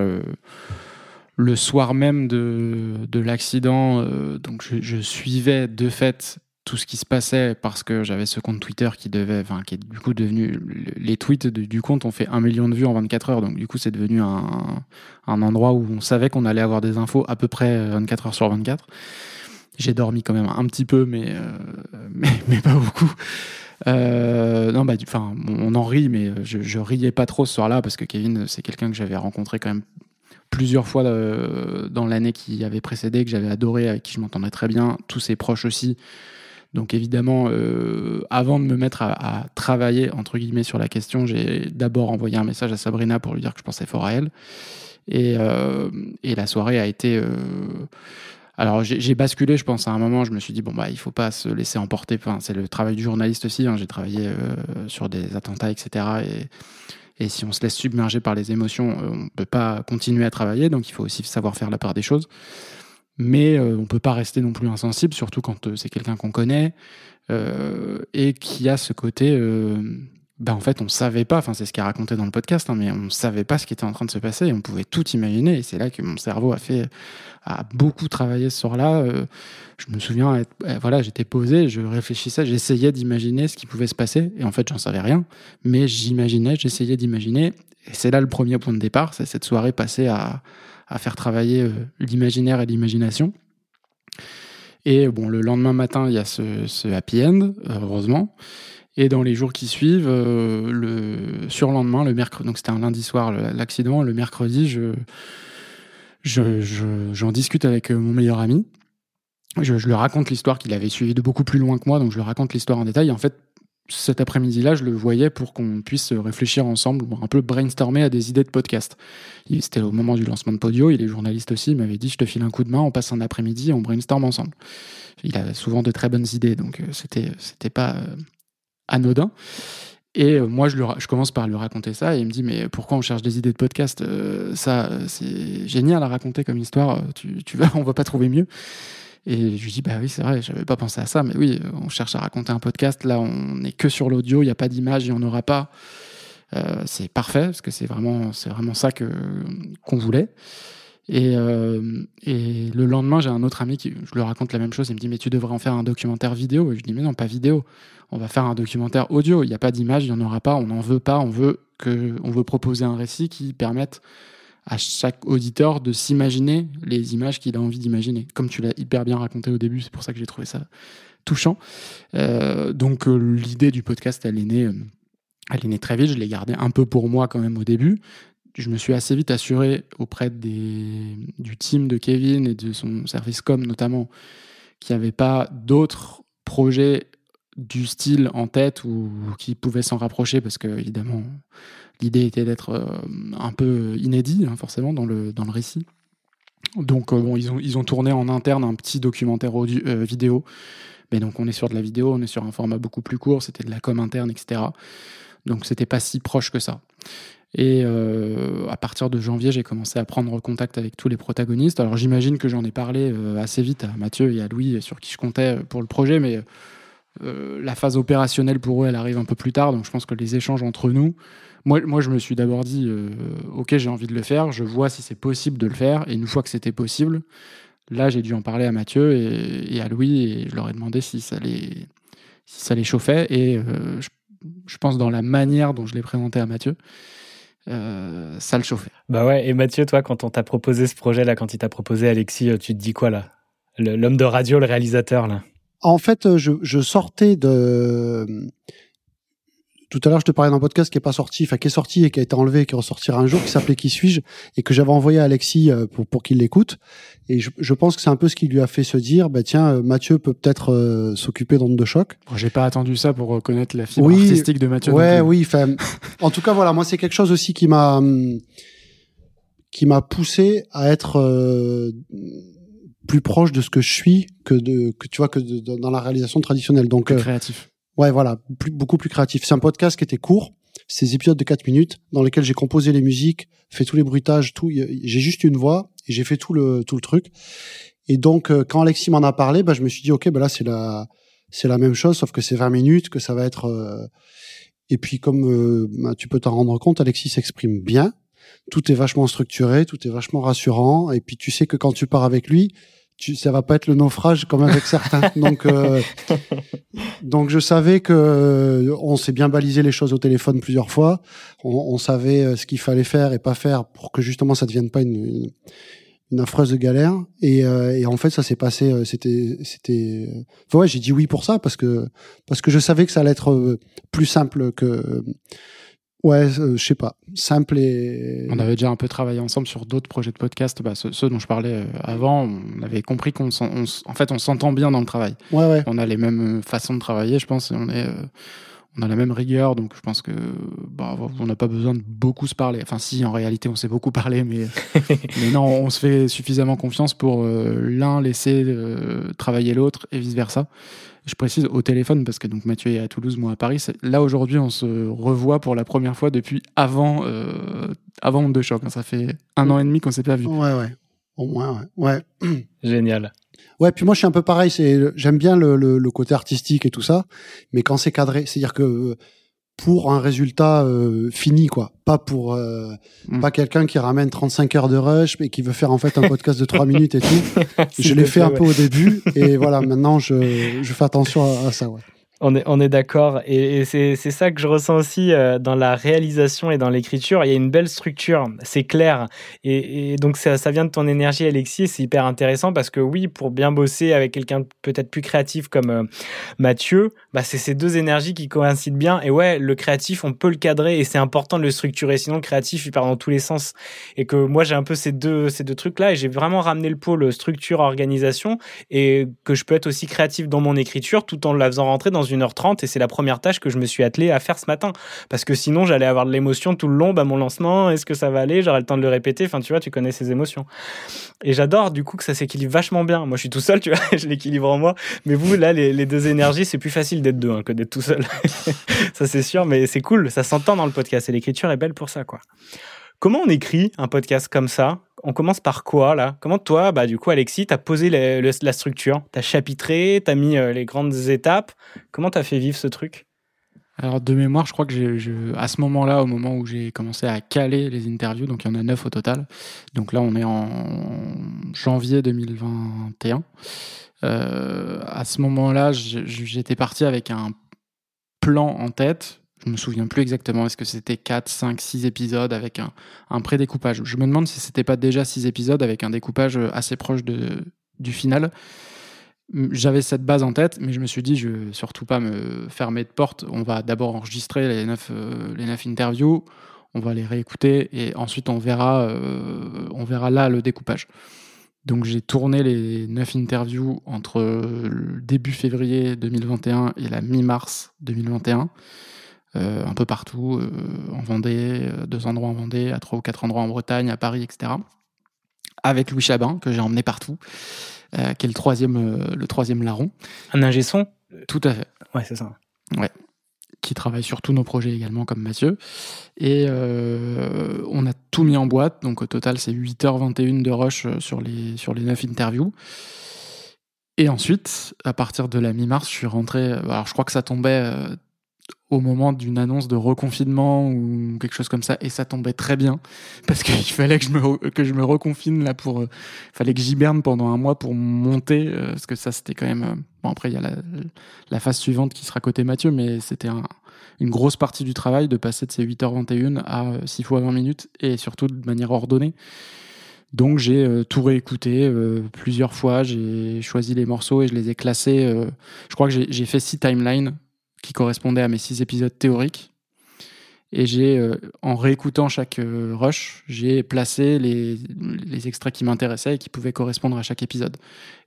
le soir même de, de l'accident, donc je suivais de fait tout ce qui se passait parce que j'avais ce compte Twitter qui devait, enfin, qui est du coup devenu, les tweets du compte ont fait un million de vues en 24 heures, donc du coup, c'est devenu un, endroit où on savait qu'on allait avoir des infos à peu près 24 heures sur 24. J'ai dormi quand même un petit peu, mais, euh, mais, mais pas beaucoup. Euh, non, bah, enfin, on en rit, mais je, je riais pas trop ce soir-là parce que Kevin, c'est quelqu'un que j'avais rencontré quand même plusieurs fois euh, dans l'année qui avait précédé, que j'avais adoré, avec qui je m'entendais très bien, tous ses proches aussi. Donc évidemment, euh, avant de me mettre à, travailler entre guillemets sur la question, j'ai d'abord envoyé un message à Sabrina pour lui dire que je pensais fort à elle. Et, euh, la soirée a été. euh, alors j'ai basculé, je pense, à un moment, je me suis dit, bon, bah, il faut pas se laisser emporter. Enfin, c'est le travail du journaliste aussi. hein. J'ai travaillé sur des attentats, etc. Et, si on se laisse submerger par les émotions, on peut pas continuer à travailler. Donc il faut aussi savoir faire la part des choses. Mais euh, on peut pas rester non plus insensible, surtout quand euh, c'est quelqu'un qu'on connaît euh, et qui a ce côté. ben en fait, on savait pas, enfin c'est ce qu'il a raconté dans le podcast, hein, mais on savait pas ce qui était en train de se passer et on pouvait tout imaginer. Et c'est là que mon cerveau a fait, a beaucoup travaillé ce soir-là. Je me souviens, être, euh, voilà, j'étais posé, je réfléchissais, j'essayais d'imaginer ce qui pouvait se passer. Et en fait, j'en savais rien, mais j'imaginais, j'essayais d'imaginer. Et c'est là le premier point de départ, c'est cette soirée passée à, à faire travailler euh, l'imaginaire et l'imagination. Et bon, le lendemain matin, il y a ce, happy end, euh, heureusement. Et dans les jours qui suivent, euh, le surlendemain, le mercredi, donc c'était un lundi soir l'accident, le mercredi, je, je, je- j'en discute avec euh, mon meilleur ami. Je, je lui raconte l'histoire qu'il avait suivie de beaucoup plus loin que moi, donc je lui raconte l'histoire en détail. En fait, cet après-midi-là, je le voyais pour qu'on puisse réfléchir ensemble, un peu brainstormer à des idées de podcast. C'était au moment du lancement de Podio, il est journaliste aussi, il m'avait dit je te file un coup de main, on passe un après-midi on brainstorm ensemble. Il a souvent de très bonnes idées, donc euh, c'était c'était pas euh, anodin. Et euh, moi, je, je commence par lui raconter ça, et il me dit mais pourquoi on cherche des idées de podcast? Ça, c'est génial à raconter comme histoire. Tu, tu vas, on va pas trouver mieux. Et je lui dis, bah oui, c'est vrai, j'avais pas pensé à ça, mais oui, on cherche à raconter un podcast. Là, on n'est que sur l'audio, il n'y a pas d'image, il n'y en aura pas. Euh, c'est parfait, parce que c'est vraiment, c'est vraiment ça que, qu'on voulait. Et, euh, et le lendemain, j'ai un autre ami qui, je lui raconte la même chose, il me dit, mais tu devrais en faire un documentaire vidéo. Et je dis, mais non, pas vidéo. On va faire un documentaire audio. Il n'y a pas d'image, il n'y en aura pas, on n'en veut pas, on veut, que, on veut proposer un récit qui permette à chaque auditeur de s'imaginer les images qu'il a envie d'imaginer. Comme tu l'as hyper bien raconté au début, c'est pour ça que j'ai trouvé ça touchant. Euh, donc euh, l'idée du podcast, elle est née, euh, elle est née très vite. Je l'ai gardée un peu pour moi quand même au début. Je me suis assez vite assuré auprès des, du team de Kevin et de son service com notamment qu'il n'y avait pas d'autres projets du style en tête ou qui pouvaient s'en rapprocher parce que évidemment l'idée était d'être euh, un peu inédit hein, forcément dans le, dans le récit. Donc euh, bon, ils, ont, ils ont tourné en interne un petit documentaire euh, vidéo. Mais donc on est sur de la vidéo, on est sur un format beaucoup plus court, c'était de la com interne, etc. Donc c'était pas si proche que ça. Et à partir de janvier, j'ai commencé à prendre contact avec tous les protagonistes. Alors j'imagine que j'en ai parlé assez vite à Mathieu et à Louis, sur qui je comptais pour le projet, mais euh, la phase opérationnelle pour eux, elle arrive un peu plus tard. Donc je pense que les échanges entre nous, moi, moi je me suis d'abord dit, euh, ok, j'ai envie de le faire, je vois si c'est possible de le faire. Et une fois que c'était possible, là, j'ai dû en parler à Mathieu et, à Louis et je leur ai demandé si ça les, si ça les chauffait. Et euh, je, je pense dans la manière dont je l'ai présenté à Mathieu, ça le chauffait. Bah ouais, et Mathieu, toi, quand on t'a proposé ce projet là, quand il t'a proposé Alexis, tu te dis quoi là? L'homme de radio, le réalisateur là? En fait, euh, je, je sortais de. Tout à l'heure, je te parlais d'un podcast qui est pas sorti, enfin qui est sorti et qui a été enlevé, et qui ressortira un jour, qui s'appelait Qui suis-je et que j'avais envoyé à Alexis euh, pour, pour qu'il l'écoute. Et je, je pense que c'est un peu ce qui lui a fait se dire, bah tiens, euh, Mathieu peut peut-être euh, s'occuper d'onde de choc. Bon, j'ai pas attendu ça pour reconnaître la fibre artistique de Mathieu. Ouais, oui. En tout cas, voilà, moi, c'est quelque chose aussi qui m'a hum, qui m'a poussé à être euh, plus proche de ce que je suis que de que tu vois que de- de- dans la réalisation traditionnelle. Donc Plus euh, créatif. Ouais, voilà, plus, beaucoup plus créatif. C'est un podcast qui était court, c'est des épisodes de 4 minutes dans lesquels j'ai composé les musiques, fait tous les bruitages, tout. J'ai juste une voix et j'ai fait tout le tout le truc. Et donc euh, quand Alexis m'en a parlé, bah, je me suis dit ok, bah là c'est la c'est la même chose, sauf que c'est 20 minutes, que ça va être. euh, Et puis comme euh, bah, tu peux t'en rendre compte, Alexis s'exprime bien. Tout est vachement structuré, tout est vachement rassurant. Et puis tu sais que quand tu pars avec lui, tu, ça va pas être le naufrage comme avec certains. Donc euh, donc je savais que euh, on s'est bien balisé les choses au téléphone plusieurs fois. On, on savait euh, ce qu'il fallait faire et pas faire pour que justement ça devienne pas une, une, une affreuse galère. Et, euh, et en fait ça s'est passé. euh, C'était c'était. enfin, ouais, j'ai dit oui pour ça parce que parce que je savais que ça allait être plus simple que. Ouais, euh, je sais pas, simple et. On avait déjà un peu travaillé ensemble sur d'autres projets de podcast, bah, ceux, ceux dont je parlais euh, avant. On avait compris qu'on, s'en- on s- en fait, on s'entend bien dans le travail. Ouais, ouais. On a les mêmes euh, façons de travailler, je pense. Et on est, euh, on a la même rigueur, donc je pense que, bah, on n'a pas besoin de beaucoup se parler. Enfin, si, en réalité, on s'est beaucoup parlé, mais, mais non, on se fait suffisamment confiance pour euh, l'un laisser euh, travailler l'autre et vice versa. Je précise au téléphone parce que donc Mathieu est à Toulouse, moi à Paris. Là aujourd'hui, on se revoit pour la première fois depuis avant euh, avant Onde de choc. hein. Ça fait un an et demi qu'on s'est pas vu. Ouais, ouais. Au moins, ouais. ouais. Génial. Ouais, puis moi je suis un peu pareil. C'est j'aime bien le, le, le côté artistique et tout ça, mais quand c'est cadré, c'est-à-dire que euh, pour un résultat euh, fini, quoi, pas pour euh, Mm. pas quelqu'un qui ramène 35 heures de rush et qui veut faire en fait un podcast de 3 minutes et tout. Je l'ai fait un ouais. peu au début et voilà, maintenant je, je fais attention à, à ça. Ouais. On est, d'accord. Et, c'est ça que je ressens aussi euh, dans la réalisation et dans l'écriture. Il y a une belle structure, c'est clair. Et, donc, ça, ça vient de ton énergie, Alexis. C'est hyper intéressant parce que, oui, pour bien bosser avec quelqu'un peut-être plus créatif comme euh, Mathieu, bah, c'est ces deux énergies qui coïncident bien. Et ouais, le créatif, on peut le cadrer et c'est important de le structurer. Sinon, le créatif, il part dans tous les sens. Et que moi, j'ai un peu ces deux, ces deux trucs-là et j'ai vraiment ramené le pôle structure-organisation et que je peux être aussi créatif dans mon écriture tout en la faisant rentrer dans une heure trente et c'est la première tâche que je me suis attelé à faire ce matin. Parce que sinon j'allais avoir de l'émotion tout le long. Bah mon lancement est-ce que ça va aller? J'aurai le temps de le répéter. Enfin tu vois tu connais ces émotions. Et j'adore du coup que ça s'équilibre vachement bien. Moi je suis tout seul tu vois je l'équilibre en moi. Mais vous là les, les deux énergies c'est plus facile d'être deux hein, que d'être tout seul. Ça c'est sûr mais c'est cool. Ça s'entend dans le podcast et l'écriture est belle pour ça quoi Comment on écrit un podcast comme ça? On commence par quoi là? Comment toi, bah du coup Alexis, t'as posé la structure, t'as chapitré, t'as mis euh, les grandes étapes? Comment t'as fait vivre ce truc? Alors de mémoire, je crois que à ce moment-là, au moment où j'ai commencé à caler les interviews, donc il y en a neuf au total. Donc là, on est en janvier 2021. Euh, à ce moment-là, j'étais parti avec un plan en tête Je me souviens plus exactement. Est-ce que c'était 4, 5, 6 épisodes avec un, un pré-découpage Je me demande si c'était pas déjà 6 épisodes avec un découpage assez proche de, du final. J'avais cette base en tête, mais je me suis dit, je vais surtout pas me fermer de porte. On va d'abord enregistrer les 9, les neuf interviews, on va les réécouter et ensuite on verra, euh, on verra là le découpage. Donc j'ai tourné les 9 interviews entre le début février 2021 et la mi-mars 2021. Euh, un peu partout, euh, en Vendée, euh, deux endroits en Vendée, à trois ou quatre endroits en Bretagne, à Paris, etc. Avec Louis Chabin, que j'ai emmené partout, qui est le troisième, le troisième larron. Un ingé son? Tout à fait. Ouais, c'est ça. Ouais. Qui travaille sur tous nos projets également, comme Mathieu. Et euh, on a tout mis en boîte. Donc au total, c'est 8h21 de rush sur les, sur les 9 interviews. Et ensuite, à partir de la mi-mars, je suis rentré. Alors je crois que ça tombait au moment d'une annonce de reconfinement ou quelque chose comme ça. Et ça tombait très bien. Parce qu'il fallait que je me, que je me reconfine là pour. Il fallait que j'hiberne pendant un mois pour monter. euh, parce que ça, c'était quand même. euh, Bon, après, il y a la, phase suivante qui sera côté Mathieu, mais c'était un- une grosse partie du travail de passer de ces 8h21 à euh, 6 fois 20 minutes et surtout de manière ordonnée. Donc j'ai euh, tout réécouté euh, plusieurs fois, j'ai choisi les morceaux et je les ai classés. euh, je crois que j'ai fait six timelines qui correspondaient à mes six épisodes théoriques. Et j'ai, euh, en réécoutant chaque euh, rush, j'ai placé les, les extraits qui m'intéressaient et qui pouvaient correspondre à chaque épisode.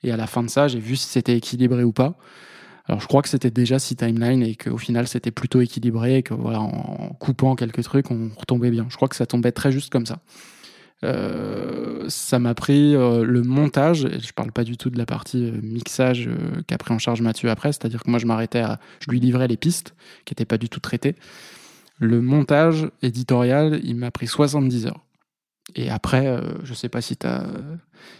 Et à la fin de ça, j'ai vu si c'était équilibré ou pas. Alors je crois que c'était déjà six timelines et qu'au final c'était plutôt équilibré et que voilà, en coupant quelques trucs, on retombait bien. Je crois que ça tombait très juste comme ça. Euh, ça m'a pris euh, le montage, et je parle pas du tout de la partie euh, mixage qu'a pris en charge Mathieu après, c'est-à-dire que moi je m'arrêtais à, je lui livrais les pistes qui étaient pas du tout traitées. Le montage éditorial, il m'a pris 70 heures. Et après, je sais pas si t'as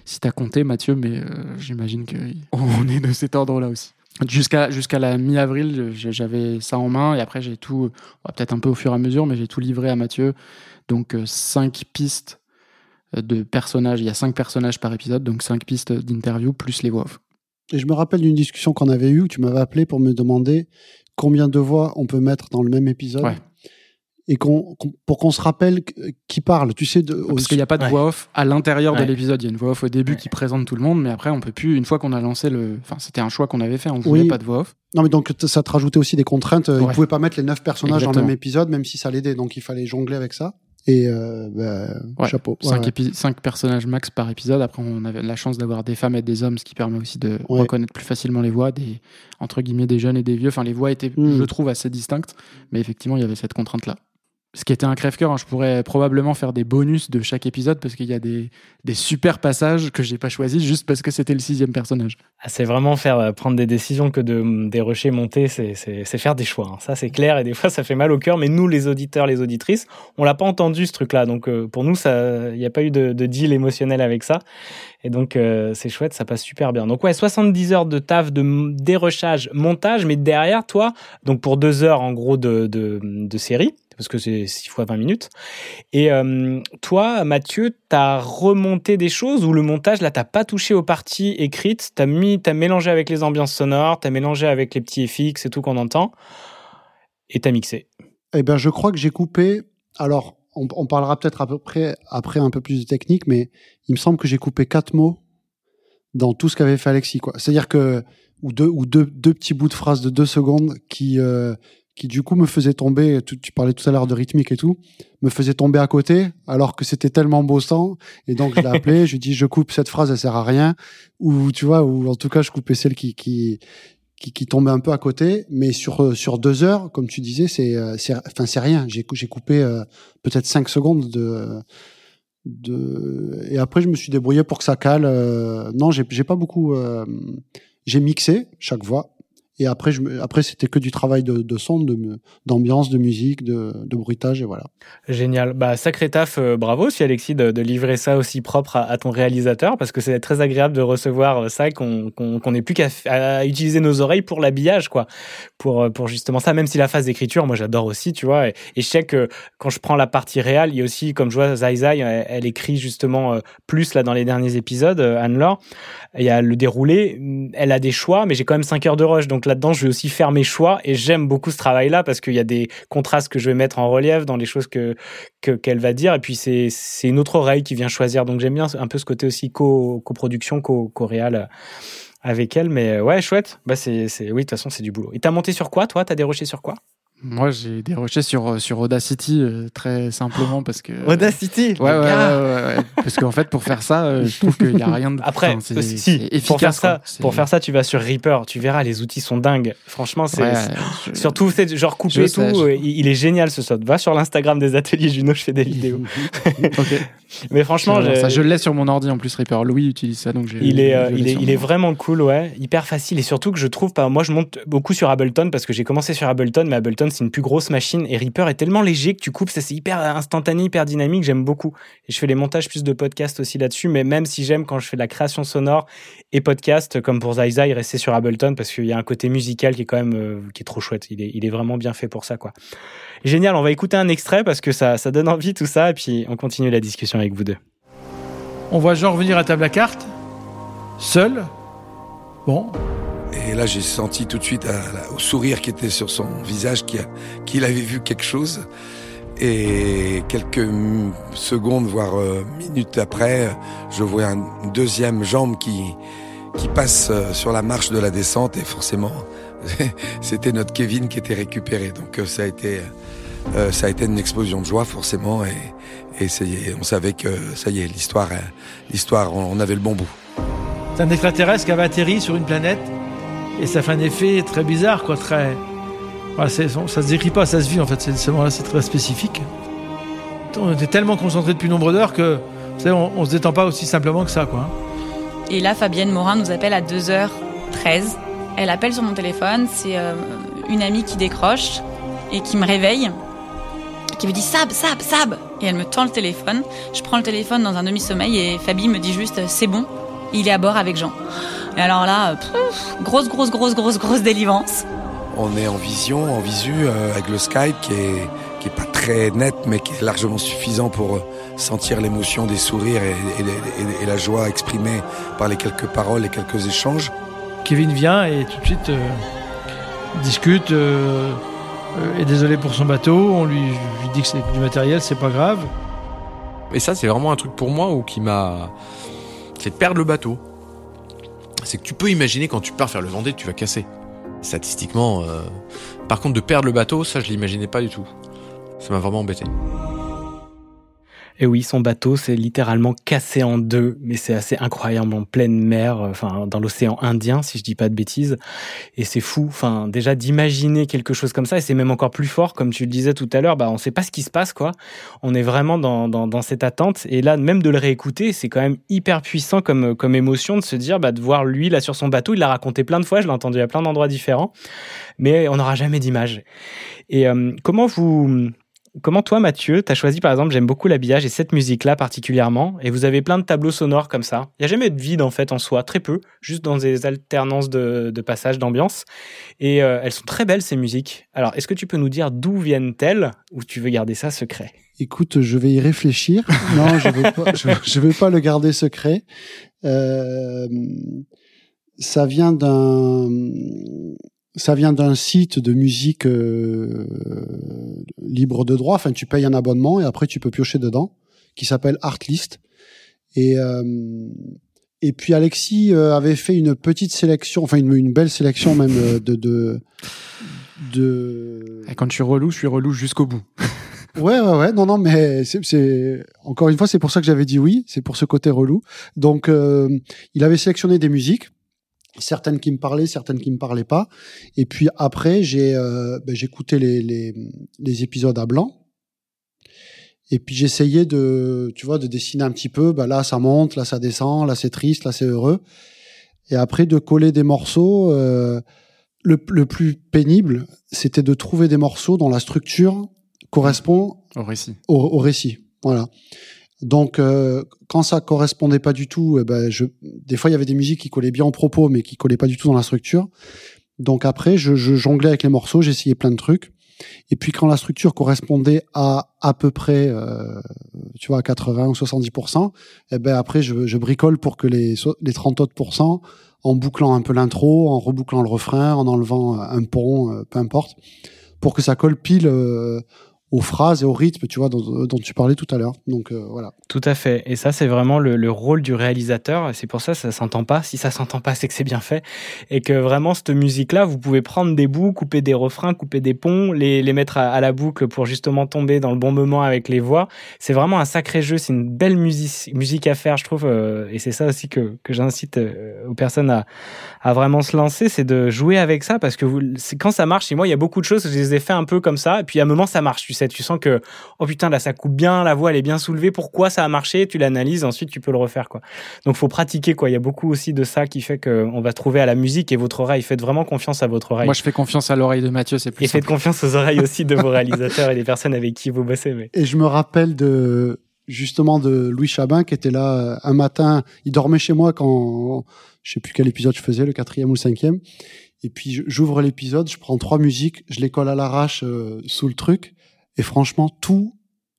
si as compté Mathieu, mais j'imagine qu'on est de cet ordre-là aussi. Jusqu'à jusqu'à la mi-avril, j'avais ça en main et après j'ai tout, peut-être un peu au fur et à mesure, mais j'ai tout livré à Mathieu. Donc cinq pistes de personnages. Il y a cinq personnages par épisode, donc cinq pistes d'interview plus les voix off. Et je me rappelle d'une discussion qu'on avait eue où tu m'avais appelé pour me demander combien de voix on peut mettre dans le même épisode. Ouais. Et qu'on, qu'on- pour qu'on se rappelle qu- qui parle, tu sais, de, Parce qu'il n'y a pas de voix off à l'intérieur Ouais. de l'épisode. Il y a une voix off au début qui présente tout le monde, mais après on peut plus. Une fois qu'on a lancé le, enfin c'était un choix qu'on avait fait. On voulait Oui. pas de voix off. Non, mais donc ça te rajoutait aussi des contraintes. Euh, Ils pouvaient pas mettre les neuf personnages dans le même épisode, même si ça l'aidait. Donc il fallait jongler avec ça. Et euh, bah, Ouais. chapeau. Ouais, Cinq, ouais. épi- cinq personnages max par épisode. Après, on avait la chance d'avoir des femmes et des hommes, ce qui permet aussi de reconnaître plus facilement les voix, des, entre guillemets, des jeunes et des vieux. Enfin, les voix étaient, Mm. je trouve, assez distinctes. Mais effectivement, il y avait cette contrainte-là. Ce qui était un crève-cœur, hein, je pourrais probablement faire des bonus de chaque épisode parce qu'il y a des, super passages que j'ai pas choisis juste parce que c'était le sixième personnage. Ah, c'est vraiment faire euh, prendre des décisions que de des rusher monter, c'est faire des choix. hein. Ça c'est clair et des fois ça fait mal au cœur. Mais nous les auditeurs, les auditrices, on l'a pas entendu ce truc-là. Donc euh, pour nous il n'y a pas eu de, de deal émotionnel avec ça. Et donc euh, c'est chouette, ça passe super bien. Donc ouais, 70 heures de taf, de dérochage, montage, mais derrière toi, donc pour deux heures en gros de série. Parce que c'est 6 fois 20 minutes. Et euh, toi, Mathieu, t'as remonté des choses où le montage, là, t'as pas touché aux parties écrites, t'as mis, t'as mélangé avec les ambiances sonores, t'as mélangé avec les petits FX et tout qu'on entend, et t'as mixé? Eh ben, je crois que j'ai coupé. Alors, on, parlera peut-être à peu près après un peu plus de technique, mais il me semble que j'ai coupé quatre mots dans tout ce qu'avait fait Alexis. C'est-à-dire que ou deux ou deux petits bouts de phrases de deux secondes qui euh, qui du coup me faisaient tomber. Tu, tu parlais tout à l'heure de rythmique et tout, me faisaient tomber à côté alors que c'était tellement bossant. Et donc je l'ai appelé, je lui ai dit je coupe cette phrase, elle sert à rien. Ou tu vois, ou en tout cas je coupais celle qui qui qui, qui tombait un peu à côté, mais sur euh, sur deux heures, comme tu disais, c'est euh, c'est enfin c'est rien. J'ai cou- j'ai coupé euh, peut-être cinq secondes de de et après je me suis débrouillé pour que ça cale. euh, non, j'ai j'ai pas beaucoup. euh, j'ai mixé chaque voix et après après c'était que du travail de, de d'ambiance, de musique, de, de bruitage et voilà. Génial. Bah, sacré taf, euh, bravo aussi Alexis de, livrer ça aussi propre à, ton réalisateur, parce que c'est très agréable de recevoir euh, ça, qu'on qu'on qu'on n'ait plus qu'à utiliser nos oreilles pour l'habillage, quoi. Pour, euh, pour justement ça, même si la phase d'écriture, moi j'adore aussi, tu vois. Et, je sais que quand je prends la partie réelle, il y a aussi, comme je vois, Zai Zai, elle, écrit justement plus là dans les derniers épisodes, Anne-Laure. Il y a le déroulé, elle a des choix, mais j'ai quand même 5 heures de rush, donc là-dedans, je vais aussi faire mes choix et j'aime beaucoup ce travail-là parce qu'il y a des contrastes que je vais mettre en relief dans les choses que que- qu'elle va dire et puis c'est une autre oreille qui vient choisir. Donc j'aime bien un peu ce côté aussi co coproduction, co co-réal euh, avec elle. Mais ouais, chouette. Bah c'est oui, de toute façon c'est du boulot. Et t'as monté sur quoi, toi? T'as déroché sur quoi? Moi, j'ai déroché sur, euh, sur Audacity euh, très simplement parce que. Audacity Ouais, ouais, ouais, gars. ouais, ouais. Parce qu'en fait, pour faire ça, euh, je trouve qu'il n'y a rien de. Après, enfin, c'est- si, c'est pour faire ça, quoi. Pour faire ça, tu vas sur Reaper, tu verras, les outils sont dingues. Franchement, c'est Ouais, c'est- je- surtout c'est genre sais, tout. je- euh, Il, il est génial ce saut. Va sur l'Instagram des ateliers Juno, je fais des vidéos. Mais franchement, Je- ça, je l'ai sur mon ordi en plus, Reaper. Louis utilise ça, donc j'ai- il est, euh, je l'ai il est, il est vraiment cool, ouais, hyper facile et surtout que je trouve pas. Moi, je monte beaucoup sur Ableton parce que j'ai commencé sur Ableton, mais Ableton c'est une plus grosse machine et Reaper est tellement léger que tu coupes, ça c'est hyper instantané, hyper dynamique. J'aime beaucoup et je fais les montages plus de podcasts aussi là-dessus. Mais même si j'aime quand je fais de la création sonore et podcast, comme pour Zai Zai, rester sur Ableton parce qu'il y a un côté musical qui est quand même euh, qui est trop chouette. Il est, il est vraiment bien fait pour ça, quoi. Génial. On va écouter un extrait parce que ça, ça donne envie tout ça et puis on continue la discussion avec vous deux. On voit Jean revenir à table à cartes, seul. Bon, Et là, j'ai senti tout de suite au sourire qui était sur son visage qu'il avait vu quelque chose. Et quelques secondes, voire euh, minutes après, je vois un- une deuxième jambe qui, qui passe euh, sur la marche de la descente. Et forcément, c'était notre Kevin qui était récupéré. Donc euh, ça a été, ça a été une explosion de joie, forcément. Et, on savait que ça y est, l'histoire, l'histoire, on avait le bon bout. c'est un extraterrestre qui avait atterri sur une planète et ça fait un effet très bizarre, quoi, très. Voilà, ça se décrit pas, ça se vit en fait. C'est voilà, c'est très spécifique. On était tellement concentré depuis nombre d'heures que, vous savez, on, on se détend pas aussi simplement que ça, quoi. Et là, Fabienne Morin nous appelle à 2h13. Elle appelle sur mon téléphone. C'est euh, une amie qui décroche et qui me réveille, qui me dit Sab, Sab, Sab. Et elle me tend le téléphone. Je prends le téléphone dans un demi-sommeil et Fabi me dit juste C'est bon, il est à bord avec Jean. Et alors là, pff, grosse, grosse, grosse, grosse, grosse délivrance. On est en vision, en visu, euh, avec le Skype qui est, qui est pas très net, mais qui est largement suffisant pour euh, sentir l'émotion des sourires et, et- et- et la joie exprimée par les quelques paroles et quelques échanges. Kevin vient et tout de suite euh, discute. Euh, euh, est désolé pour son bateau. On lui dit que c'est du matériel, c'est pas grave. Et ça, c'est vraiment un truc pour moi ou qui m'a. C'est perdre le bateau. C'est que tu peux imaginer quand tu pars faire le Vendée, tu vas casser. Statistiquement. euh, Par contre, de perdre le bateau, ça, je l'imaginais pas du tout. Ça m'a vraiment embêté. Et oui, son bateau s'est littéralement cassé en deux, mais c'est assez incroyable en pleine mer, euh, enfin dans l'océan Indien, si je dis pas de bêtises. Et c'est fou, enfin déjà d'imaginer quelque chose comme ça, et c'est même encore plus fort, comme tu le disais tout à l'heure, bah on sait pas ce qui se passe quoi. On est vraiment dans, dans, dans cette attente, et là même de le réécouter, c'est quand même hyper puissant comme comme émotion de se dire, bah de voir lui là sur son bateau, il l'a raconté plein de fois, je l'ai entendu à plein d'endroits différents, mais on n'aura jamais d'image. Et euh, comment vous Comment toi, Mathieu, t'as choisi par exemple, j'aime beaucoup l'habillage et cette musique-là particulièrement, et vous avez plein de tableaux sonores comme ça. Il n'y a jamais de vide en fait en soi, très peu, juste dans des alternances de, de passages, d'ambiance. Et euh, elles sont très belles ces musiques. Alors, est-ce que tu peux nous dire d'où viennent-elles, ou tu veux garder ça secret? Écoute, je vais y réfléchir. Non, je vais je, je vais pas le garder secret. Euh, ça vient d'un, ça vient d'un site de musique euh, libre de droit. Enfin, tu payes un abonnement et après tu peux piocher dedans, qui s'appelle Artlist. Et euh, et puis Alexis euh, avait fait une petite sélection, enfin une, une belle sélection même euh, de de de. Et quand je suis relou, je suis relou jusqu'au bout. Ouais, ouais, ouais. Non, non, mais c'est, c'est encore une fois, c'est pour ça que j'avais dit oui. C'est pour ce côté relou. Donc, euh, il avait sélectionné des musiques, certaines qui me parlaient, certaines qui me parlaient pas. Et puis après, j'ai, euh, ben, j'écoutais les, les les épisodes à blanc. Et puis j'essayais de, tu vois, de dessiner un petit peu. Bah là, ça monte, là, ça descend, là, c'est triste, là, c'est heureux. Et après, de coller des morceaux. euh, le, le plus pénible, c'était de trouver des morceaux dont la structure correspond Au récit. au, au récit. Voilà. Donc, euh, quand ça correspondait pas du tout, eh ben, je, des fois, il y avait des musiques qui collaient bien au propos, mais qui collaient pas du tout dans la structure. Donc après, je, je jonglais avec les morceaux, j'essayais plein de trucs. Et puis quand la structure correspondait à à peu près, euh, tu vois, à 80 ou 70% eh ben après, je, bricole pour que les, les 30 autres pourcents en bouclant un peu l'intro, en rebouclant le refrain, en enlevant un pont, euh, peu importe, pour que ça colle pile euh, aux phrases et au rythme, tu vois, dont, tu parlais tout à l'heure. Donc euh, voilà. Tout à fait. Et ça, c'est vraiment le, le rôle du réalisateur. C'est pour ça que ça s'entend pas. Si ça s'entend pas, c'est que c'est bien fait. Et que vraiment, cette musique-là, vous pouvez prendre des bouts, couper des refrains, couper des ponts, les, les mettre à, la boucle pour justement tomber dans le bon moment avec les voix. C'est vraiment un sacré jeu. C'est une belle musique, musique à faire, je trouve. euh, et c'est ça aussi que, que j'incite euh, aux personnes à, à vraiment se lancer. C'est de jouer avec ça parce que vous, quand ça marche. Et moi, il y a beaucoup de choses, je les ai fait un peu comme ça. Et puis à un moment, ça marche. Sais, tu sens que, oh putain, là, ça coupe bien, la voix, elle est bien soulevée. Pourquoi ça a marché? Tu l'analyses, ensuite, tu peux le refaire, quoi. Donc, faut pratiquer, quoi. Il y a beaucoup aussi de ça qui fait qu'on va trouver à la musique et votre oreille. Faites vraiment confiance à votre oreille. Moi, je fais confiance à l'oreille de Mathieu, c'est plus Et faites confiance aux oreilles aussi de vos réalisateurs et des personnes avec qui vous bossez. Mais... Et je me rappelle de justement de Louis Chabin qui était là euh, un matin. Il dormait chez moi quand je sais plus quel épisode je faisais, le quatrième ou le cinquième. Et puis j'ouvre l'épisode, je prends trois musiques, je les colle à l'arrache euh, sous le truc. Et franchement, tout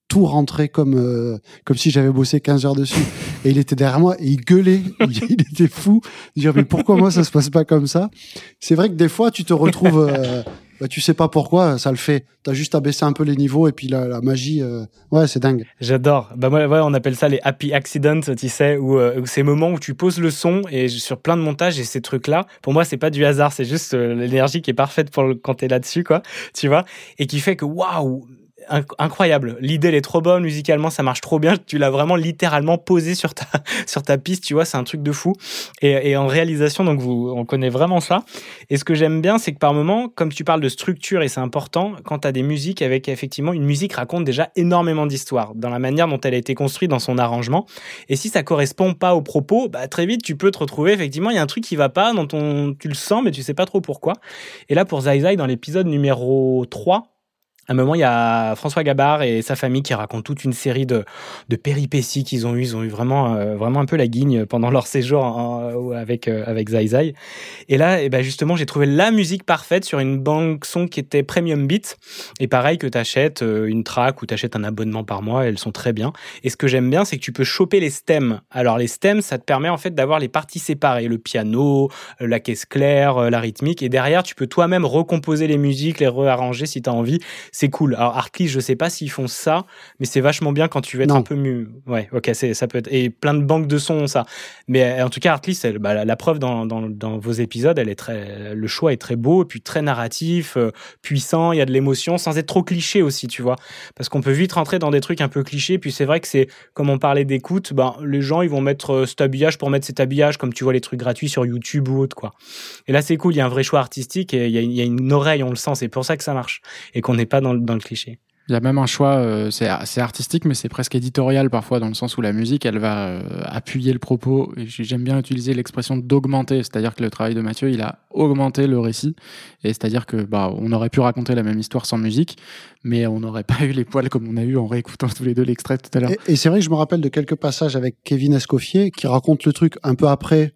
tout rentrait comme euh, comme si j'avais bossé 15 heures dessus. Et il était derrière moi et il gueulait. il, était fou. Disait mais pourquoi moi ça se passe pas comme ça? C'est vrai que des fois tu te retrouves. euh, bah, tu sais pas pourquoi, ça le fait. T'as juste à baisser un peu les niveaux et puis la, la magie, euh, ouais, c'est dingue. J'adore. Bah moi, ouais, on appelle ça les happy accidents, tu sais, où, euh, où ces moments où tu poses le son et sur plein de montages et ces trucs-là, pour moi, c'est pas du hasard, c'est juste euh, l'énergie qui est parfaite pour le, quand t'es là-dessus, quoi, tu vois, et qui fait que waouh, incroyable. L'idée elle est trop bonne musicalement, ça marche trop bien. Tu l'as vraiment littéralement posé sur ta sur ta piste, tu vois, c'est un truc de fou. Et, et en réalisation, donc vous, on connaît vraiment ça. Et ce que j'aime bien, c'est que par moment, comme tu parles de structure et c'est important, quand tu as des musiques avec effectivement une musique raconte déjà énormément d'histoires dans la manière dont elle a été construite dans son arrangement. Et si ça correspond pas au propos, bah très vite tu peux te retrouver effectivement il y a un truc qui va pas dont on, tu le sens mais tu sais pas trop pourquoi. Et là pour Zai Zai dans l'épisode numéro 3 à un moment, il y a François Gabard et sa famille qui racontent toute une série de, péripéties qu'ils ont eues. Ils ont eu vraiment, euh, vraiment un peu la guigne pendant leur séjour avec, euh, avec Zai Zai. Et là, eh ben justement, j'ai trouvé la musique parfaite sur une banque son qui était premium beat. Et pareil que tu achètes une track ou tu achètes un abonnement par mois, elles sont très bien. Et ce que j'aime bien, c'est que tu peux choper les stems. Alors les stems, ça te permet en fait d'avoir les parties séparées, le piano, euh, la caisse claire, euh, la rythmique. Et derrière, tu peux toi-même recomposer les musiques, les réarranger si tu as envie. C'est cool. Alors Artlist, je sais pas s'ils font ça, mais c'est vachement bien quand tu veux être un peu mu. Ouais, ok, c'est ça peut être. Et plein de banques de sons ont ça. Mais euh, en tout cas, Artlist, elle- bah, la, la preuve dans, dans, dans vos épisodes, elle est très, le choix est très beau, et puis très narratif, euh, puissant. Il y a de l'émotion, sans être trop cliché aussi, tu vois. Parce qu'on peut vite rentrer dans des trucs un peu clichés. Puis c'est vrai que c'est comme on parlait d'écoute, ben les gens ils vont mettre euh, cet habillage pour mettre cet habillage, comme tu vois les trucs gratuits sur YouTube ou autre quoi. Et là c'est cool, il y a un vrai choix artistique et il y y a une oreille, on le sent. C'est pour ça que ça marche et qu'on n'est pas dans, le- dans le cliché. Il y a même un choix, euh, c'est artistique, mais c'est presque éditorial parfois, dans le sens où la musique, elle va euh, appuyer le propos. Et j'aime bien utiliser l'expression d'augmenter, c'est-à-dire que le travail de Mathieu, il a augmenté le récit. Et c'est-à-dire que bah, on aurait pu raconter la même histoire sans musique, mais on n'aurait pas eu les poils comme on a eu en réécoutant tous les deux l'extrait tout à l'heure. Et, et c'est vrai que je me rappelle de quelques passages avec Kevin Escoffier qui raconte le truc un peu après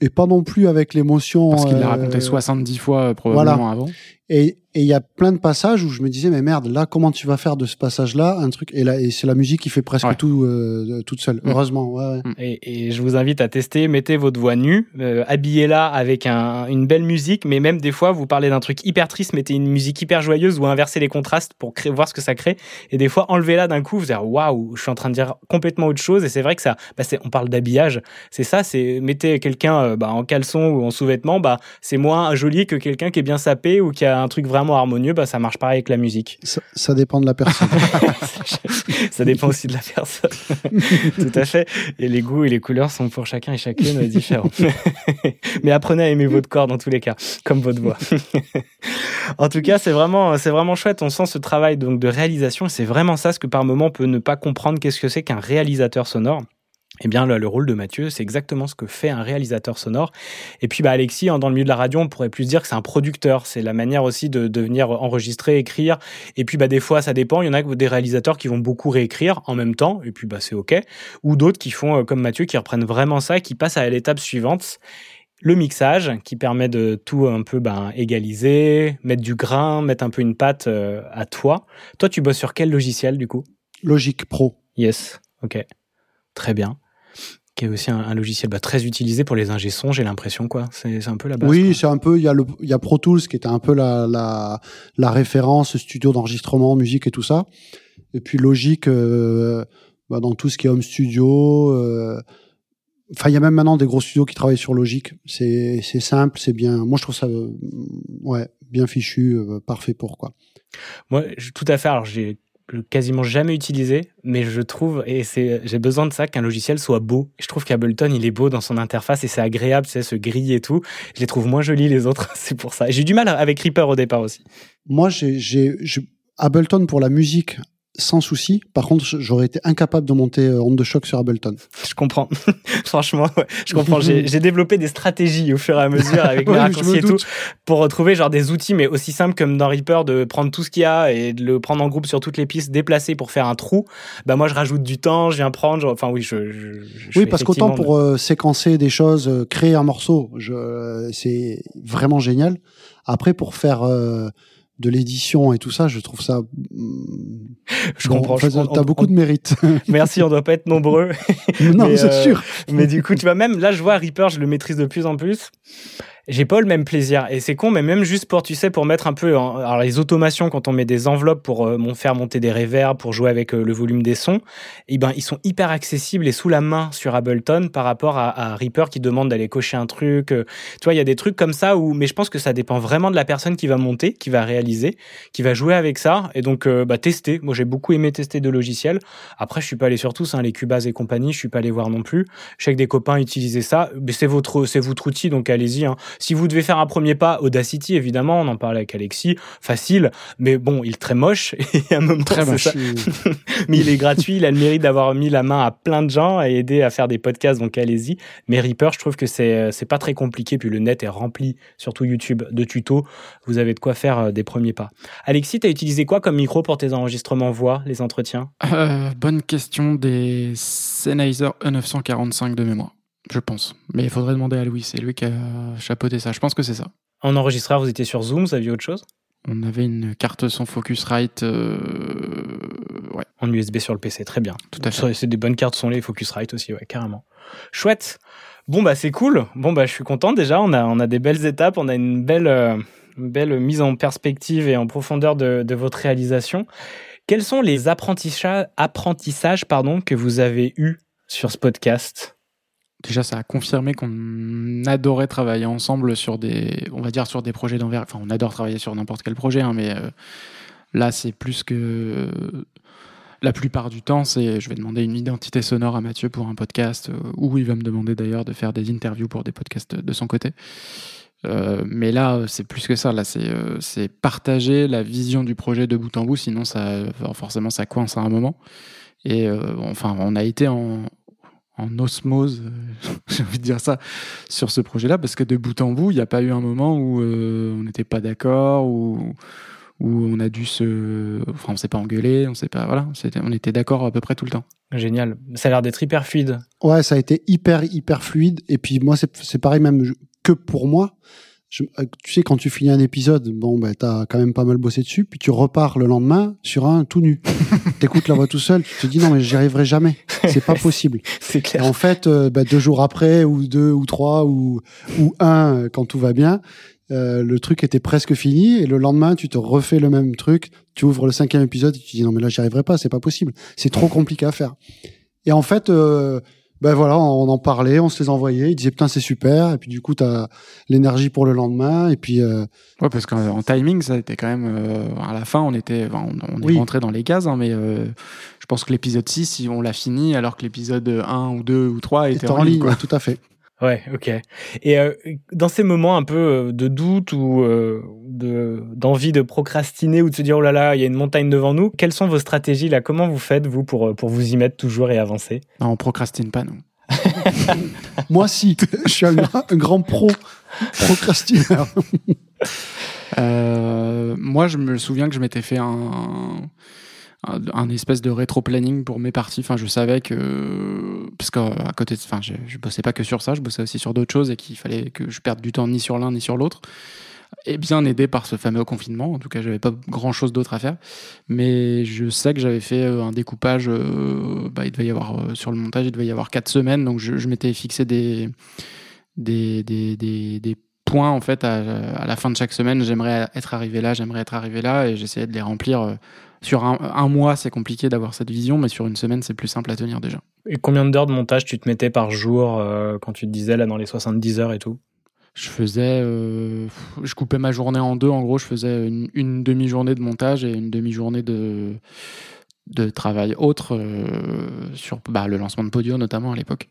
et pas non plus avec l'émotion. Parce qu'il l'a euh, raconté 70 fois euh, probablement avant. Et et il y a plein de passages où je me disais mais merde là comment tu vas faire de ce passage là un truc? Et là et c'est la musique qui fait presque tout euh, toute seule Mm. heureusement ouais, ouais. Et, et je vous invite à tester, mettez votre voix nue, euh, habillez-la avec un- une belle musique, mais même des fois, vous parlez d'un truc hyper triste, mettez une musique hyper joyeuse ou inversez les contrastes pour créer, voir ce que ça crée. Et des fois, enlevez-la d'un coup, vous dire, waouh, je suis en train de dire complètement autre chose. Et c'est vrai que ça, bah, on parle d'habillage, c'est ça, c'est mettez quelqu'un euh, bah, en caleçon ou en sous-vêtements, bah, c'est moins joli que quelqu'un qui est bien sapé ou qui a un truc vraiment harmonieux, bah, ça marche pareil avec la musique. Ça, ça dépend de la personne ça dépend aussi de la personne. Tout à fait. Et les goûts et les couleurs sont pour chacun et chacune différents. Mais apprenez à aimer votre corps dans tous les cas, comme votre voix. en tout cas, c'est vraiment, c'est vraiment chouette. On sent ce travail donc de réalisation c'est vraiment ça ce que par moment on peut ne pas comprendre qu'est-ce que c'est qu'un réalisateur sonore. Eh bien, le, le rôle de Mathieu, c'est exactement ce que fait un réalisateur sonore. Et puis, bah, Alexis, hein, dans le milieu de la radio, on pourrait plus dire que c'est un producteur. C'est la manière aussi de, de venir enregistrer, écrire. Et puis, bah, des fois, ça dépend. Il y en a des réalisateurs qui vont beaucoup réécrire en même temps. Et puis, bah, c'est OK. Ou d'autres qui font, euh, comme Mathieu, qui reprennent vraiment ça, qui passent à l'étape suivante. Le mixage, qui permet de tout un peu ben, égaliser, mettre du grain, mettre un peu une patte euh, à toi. Toi, tu bosses sur quel logiciel, du coup? Logic Pro. Yes. OK. Très bien. Qui est aussi un, un logiciel bah, très utilisé pour les ingé j'ai l'impression quoi. C'est un peu la base. Oui, c'est un peu. Il y a le, il y a Pro Tools qui était un peu la la, la référence studio d'enregistrement, musique et tout ça. Et puis Logic euh, bah, dans tout ce qui est home studio. euh, Enfin, il y a même maintenant des gros studios qui travaillent sur Logic. C'est c'est simple, c'est bien. Moi, je trouve ça euh, ouais bien fichu, euh, parfait pour quoi. Moi, je- tout à fait. Alors, j'ai quasiment jamais utilisé, mais je trouve, et c'est, j'ai besoin de ça, qu'un logiciel soit beau. Je trouve qu'Ableton, il est beau dans son interface et c'est agréable, sais, ce gris et tout. Je les trouve moins jolis les autres, c'est pour ça. J'ai du mal avec Reaper au départ aussi. Moi, j'ai Ableton pour la musique sans souci. Par contre, j'aurais été incapable de monter euh, Onde de choc sur Ableton. Je comprends. Franchement, ouais, je comprends. J'ai développé des stratégies au fur et à mesure avec mes je raccourcis et tout pour retrouver genre des outils, mais aussi simples comme dans Reaper de prendre tout ce qu'il y a et de le prendre en groupe sur toutes les pistes, déplacer pour faire un trou. Bah moi, je rajoute du temps, je viens prendre. Enfin oui, je. je- je Oui, parce qu'autant pour euh, séquencer des choses, euh, créer un morceau, euh, c'est vraiment génial. Après, pour faire euh, de l'édition et tout ça, je trouve ça. mm, Je bon, comprends, enfin. T'as beaucoup on- de mérite. Merci, on doit pas être nombreux. Non, Mais, c'est euh, sûr. Mais du coup, tu vois, même là, je vois Reaper, je le maîtrise de plus en plus. J'ai pas le même plaisir. Et c'est con, mais même juste pour, tu sais, pour mettre un peu, en- alors les automations, quand on met des enveloppes pour euh, faire monter des reverbs, pour jouer avec euh, le volume des sons, eh ben, ils sont hyper accessibles et sous la main sur Ableton par rapport à, à Reaper qui demande d'aller cocher un truc. euh, tu vois, il y a des trucs comme ça où, mais je pense que ça dépend vraiment de la personne qui va monter, qui va réaliser, qui va jouer avec ça. Et donc, euh, bah, tester. Moi, j'ai beaucoup aimé tester de logiciels. Après, je suis pas allé sur tous, hein, les Cubase et compagnie, je suis pas allé voir non plus. Je sais que des copains utilisaient ça, mais c'est votre, c'est votre outil, donc allez-y. hein. Si vous devez faire un premier pas, Audacity, évidemment, on en parlait avec Alexis, facile, mais bon, il est très moche, et à un moment, Très moche. ça. mais il est gratuit, il a le mérite d'avoir mis la main à plein de gens et aidé à faire des podcasts, donc allez-y. Mais Reaper, je trouve que c'est, euh, c'est pas très compliqué, puis le net est rempli, surtout YouTube, de tutos. Vous avez de quoi faire euh, des premiers pas. Alexis, t'as utilisé quoi comme micro pour tes enregistrements voix, les entretiens? Euh, bonne question des Sennheiser E945 de mémoire, je pense. Mais il faudrait demander à Louis, c'est lui qui a chapeauté ça. Je pense que c'est ça. En enregistreur, vous étiez sur Zoom, vous aviez autre chose? On avait une carte son Focusrite, euh, ouais. En USB sur le PC, très bien. Tout à fait. C'est- des bonnes cartes son les Focusrite aussi, ouais, carrément. Chouette. Bon bah c'est cool. Bon bah je suis content déjà. On a on a des belles étapes, on a une belle euh, une belle mise en perspective et en profondeur de, de votre réalisation. Quels sont les apprentissages apprentissages pardon que vous avez eus sur ce podcast? Déjà, ça a confirmé qu'on adorait travailler ensemble sur des, on va dire sur des projets d'envergure. Enfin, on adore travailler sur n'importe quel projet, hein, mais euh, là, c'est plus que la plupart du temps, c'est je vais demander une identité sonore à Mathieu pour un podcast, euh, ou il va me demander d'ailleurs de faire des interviews pour des podcasts de son côté. Euh, mais là, c'est plus que ça. Là, c'est partager la vision du projet de bout en bout. Sinon, ça, forcément, ça coince à un moment. Et enfin, on a été en, en osmose, euh, j'ai envie de dire ça, sur ce projet-là, parce que de bout en bout, il n'y a pas eu un moment où euh, on n'était pas d'accord, où, où on a dû se. Enfin, on s'est pas engueulé, on s'est pas. Voilà, on était d'accord à peu près tout le temps. Génial. Ça a l'air d'être hyper fluide. Ouais, ça a été hyper, hyper fluide. Et puis moi, c'est c'est pareil même que pour moi. Je- euh, tu sais, quand tu finis un épisode, bon, ben, t'as quand même pas mal bossé dessus, puis tu repars le lendemain sur un tout nu. T'écoutes la voix tout seul, tu te dis non, mais j'y arriverai jamais. C'est pas possible. C'est Et clair. en fait, euh, ben, deux jours après, ou deux, ou trois, ou, ou un, quand tout va bien, euh, le truc était presque fini, et le lendemain, tu te refais le même truc, tu ouvres le cinquième épisode, et tu te dis non, mais là, j'y arriverai pas, c'est pas possible. C'est trop compliqué à faire. Et en fait, euh, ben voilà, on en parlait, on se les envoyait, ils disaient putain c'est super, et puis du coup t'as l'énergie pour le lendemain, et puis euh, Ouais, parce qu'en en timing, ça été quand même. euh, à la fin, on était, enfin, on, on est Oui. rentré dans les cases, hein, mais euh, je pense que l'épisode 6, si on l'a fini, alors que l'épisode 1 ou 2 ou 3 était en, en ligne, quoi. tout à fait. Ouais, ok. Et euh, dans ces moments un peu euh, de doute ou euh, de d'envie de procrastiner ou de se dire oh là là, il y a une montagne devant nous, quelles sont vos stratégies là? Comment vous faites vous pour pour vous y mettre toujours et avancer? Non, on procrastine pas, nous. Moi si, je suis un, gra- un grand pro procrastineur. Euh, moi, je me souviens que je m'étais fait un, un, espèce de rétro-planning pour mes parties. Enfin, je savais que. Parce qu'à côté, de- enfin, je, je bossais pas que sur ça, je bossais aussi sur d'autres choses et qu'il fallait que je perde du temps ni sur l'un ni sur l'autre. et bien aidé par ce fameux confinement. En tout cas, j'avais pas grand chose d'autre à faire. Mais je sais que j'avais fait euh, un découpage. euh, bah, il devait y avoir euh, sur le montage, il devait y avoir quatre semaines. Donc je, m'étais fixé des des, des, des, des points en fait à, à la fin de chaque semaine. J'aimerais être arrivé là, j'aimerais être arrivé là, et j'essayais de les remplir. Sur un, un mois, c'est compliqué d'avoir cette vision, mais sur une semaine, c'est plus simple à tenir déjà. Et combien d'heures de montage tu te mettais par jour euh, quand tu te disais là dans les 70 heures et tout? Je faisais, euh, je coupais ma journée en deux. En gros, je faisais une, une demi-journée de montage et une demi-journée de de travail autre euh, sur bah, le lancement de Podio notamment à l'époque.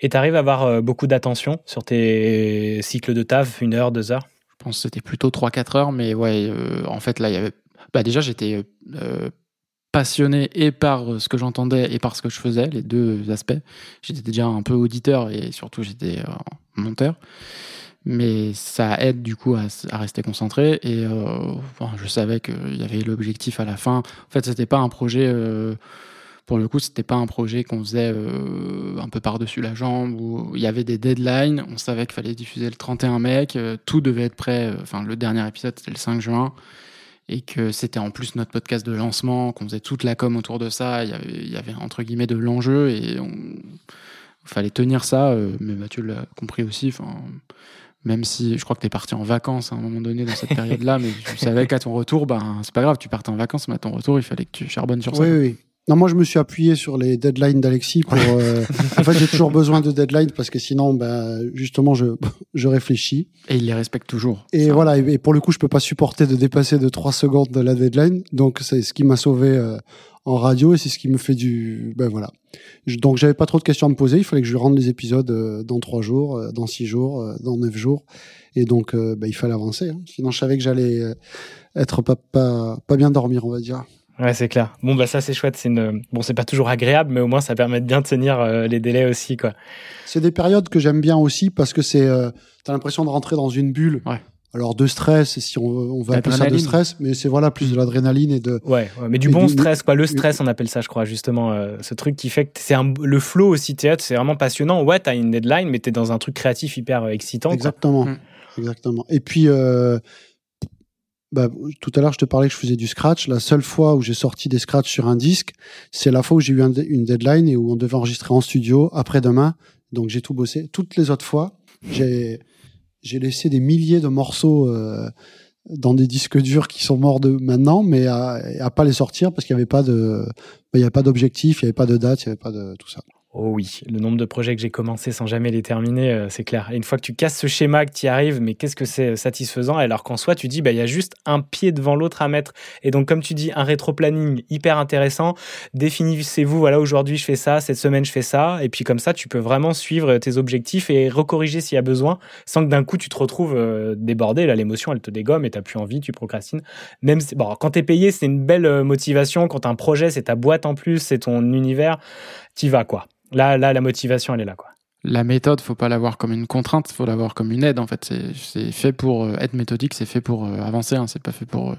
Et tu arrives à avoir beaucoup d'attention sur tes cycles de taf, une heure, deux heures? Je pense que c'était plutôt 3-4 heures, mais ouais, euh, en fait là, il y avait, bah déjà j'étais euh, passionné et par ce que j'entendais et par ce que je faisais, les deux aspects. J'étais déjà un peu auditeur et surtout j'étais euh, monteur. Mais ça aide du coup à, rester concentré et euh, je savais qu'il y avait l'objectif à la fin. En fait, c'était pas un projet. euh, pour le coup, c'était pas un projet qu'on faisait euh, un peu par-dessus la jambe où il y avait des deadlines. On savait qu'il fallait diffuser le 31 mai, tout devait être prêt. euh, Enfin, le dernier épisode, c'était le 5 juin. Et que c'était en plus notre podcast de lancement, qu'on faisait toute la com autour de ça. Il y avait, il y avait entre guillemets de l'enjeu et on, il fallait tenir ça. euh, mais Mathieu l'a compris aussi. Enfin, même si je crois que tu es parti en vacances à un moment donné dans cette période-là, mais tu savais qu'à ton retour, ben, c'est pas grave, tu partais en vacances, mais à ton retour, il fallait que tu charbonnes sur ça. Oui, oui. Non, moi, je me suis appuyé sur les deadlines d'Alexis pour. euh, en fait, j'ai toujours besoin de deadlines parce que sinon, ben, justement, je, je réfléchis. Et il les respecte toujours. Et voilà. Et, pour le coup, je peux pas supporter de dépasser de 3 secondes de la deadline. Donc, c'est ce qui m'a sauvé euh, en radio et c'est ce qui me fait du. Ben voilà. Je- donc, j'avais pas trop de questions à me poser. Il fallait que je rende les épisodes euh, dans 3 jours, euh, dans 6 jours, euh, dans 9 jours. Et donc, euh, ben, il fallait avancer. hein. Sinon, je savais que j'allais être pas, pas, pas bien dormir, on va dire. Ouais, c'est clair. Bon, bah ça c'est chouette. C'est une... Bon, c'est pas toujours agréable, mais au moins ça permet de bien tenir euh, les délais aussi, quoi. C'est des périodes que j'aime bien aussi parce que c'est, euh, t'as l'impression de rentrer dans une bulle. Alors de stress, si on, veut appeler ça de stress, mais c'est voilà plus de l'adrénaline et de. Ouais, ouais, mais du bon stress, quoi. Le stress, on appelle ça, je crois, justement. euh, ce truc qui fait que c'est un... le flow aussi théâtre, c'est vraiment passionnant. Ouais, t'as une deadline, mais t'es dans un truc créatif hyper euh, excitant. quoi. Exactement, exactement. Et puis, euh, bah, tout à l'heure, je te parlais que je faisais du scratch. La seule fois où j'ai sorti des scratchs sur un disque, c'est la fois où j'ai eu une deadline et où on devait enregistrer en studio après-demain. Donc j'ai tout bossé. Toutes les autres fois, j'ai laissé des milliers de morceaux euh, dans des disques durs qui sont morts de maintenant, mais à, à pas les sortir parce qu'il y avait pas de, bah, il y avait pas d'objectif, il y avait pas de date, il y avait pas de tout ça. Oh oui, le nombre de projets que j'ai commencé sans jamais les terminer, euh, c'est clair. Et une fois que tu casses ce schéma, que tu y arrives, mais qu'est-ce que c'est euh, satisfaisant? Alors qu'en soi, tu dis, bah, il y a juste un pied devant l'autre à mettre. Et donc, comme tu dis, un rétro-planning hyper intéressant. Définissez-vous, voilà, aujourd'hui je fais ça, cette semaine je fais ça. Et puis comme ça, tu peux vraiment suivre tes objectifs et recorriger s'il y a besoin, sans que d'un coup tu te retrouves euh, débordé. Là, l'émotion, elle te dégomme et t'as plus envie, tu procrastines. Même si- bon, quand t'es payé, c'est une belle euh, motivation. Quand t'as un projet, c'est ta boîte en plus, c'est ton univers. T'y vas, quoi. Là, là, la motivation, elle est là, quoi. La méthode, faut pas l'avoir comme une contrainte, faut l'avoir comme une aide. En fait, c'est fait pour euh, être méthodique, c'est fait pour euh, avancer, hein, c'est pas fait pour euh,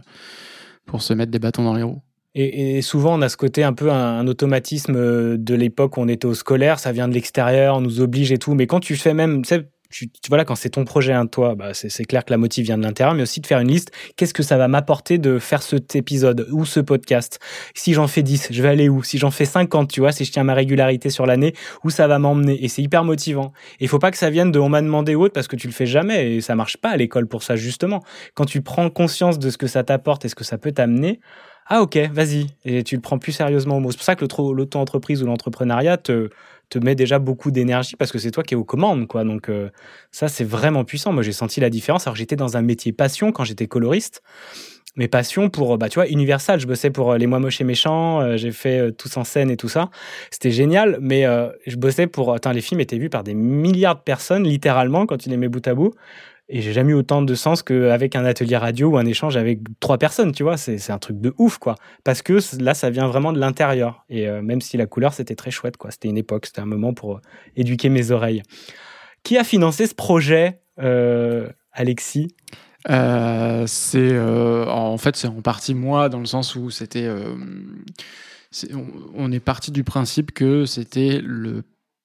pour se mettre des bâtons dans les roues. Et, et souvent, on a ce côté un peu un, un automatisme de l'époque où on était au scolaire, ça vient de l'extérieur, on nous oblige et tout. Mais quand tu fais même, tu sais, tu, tu- voilà, quand c'est ton projet, un toi, bah, c'est clair que la motive vient de l'intérieur, mais aussi de faire une liste. Qu'est-ce que ça va m'apporter de faire cet épisode ou ce podcast? Si j'en fais 10, je vais aller où? Si j'en fais 50, tu vois, si je tiens ma régularité sur l'année, où ça va m'emmener? Et c'est hyper motivant. Et il faut pas que ça vienne de on m'a demandé ou autre parce que tu le fais jamais et ça marche pas à l'école pour ça justement. Quand tu prends conscience de ce que ça t'apporte et ce que ça peut t'amener, ah ok, vas-y. Et tu le prends plus sérieusement au mot. C'est pour ça que l'auto- l'auto-entreprise ou l'entrepreneuriat te, te met déjà beaucoup d'énergie parce que c'est toi qui es aux commandes. quoi. Donc euh, ça, c'est vraiment puissant. Moi, j'ai senti la différence. Alors j'étais dans un métier passion quand j'étais coloriste. Mes passions pour, bah, tu vois, Universal, je bossais pour euh, Les Mois Moches et Méchants, euh, j'ai fait euh, Tous en scène et tout ça. C'était génial, mais euh, je bossais pour... Attends, les films étaient vus par des milliards de personnes, littéralement, quand tu les mets bout à bout. Et j'ai jamais eu autant de sens qu'avec un atelier radio ou un échange avec trois personnes, tu vois. C'est un truc de ouf, quoi. Parce que là, ça vient vraiment de l'intérieur. Et euh, même si la couleur, c'était très chouette, quoi. C'était une époque, c'était un moment pour euh, éduquer mes oreilles. Qui a financé ce projet, euh, Alexis? C'est en fait c'est en partie moi dans le sens où c'était on est parti du principe que c'était le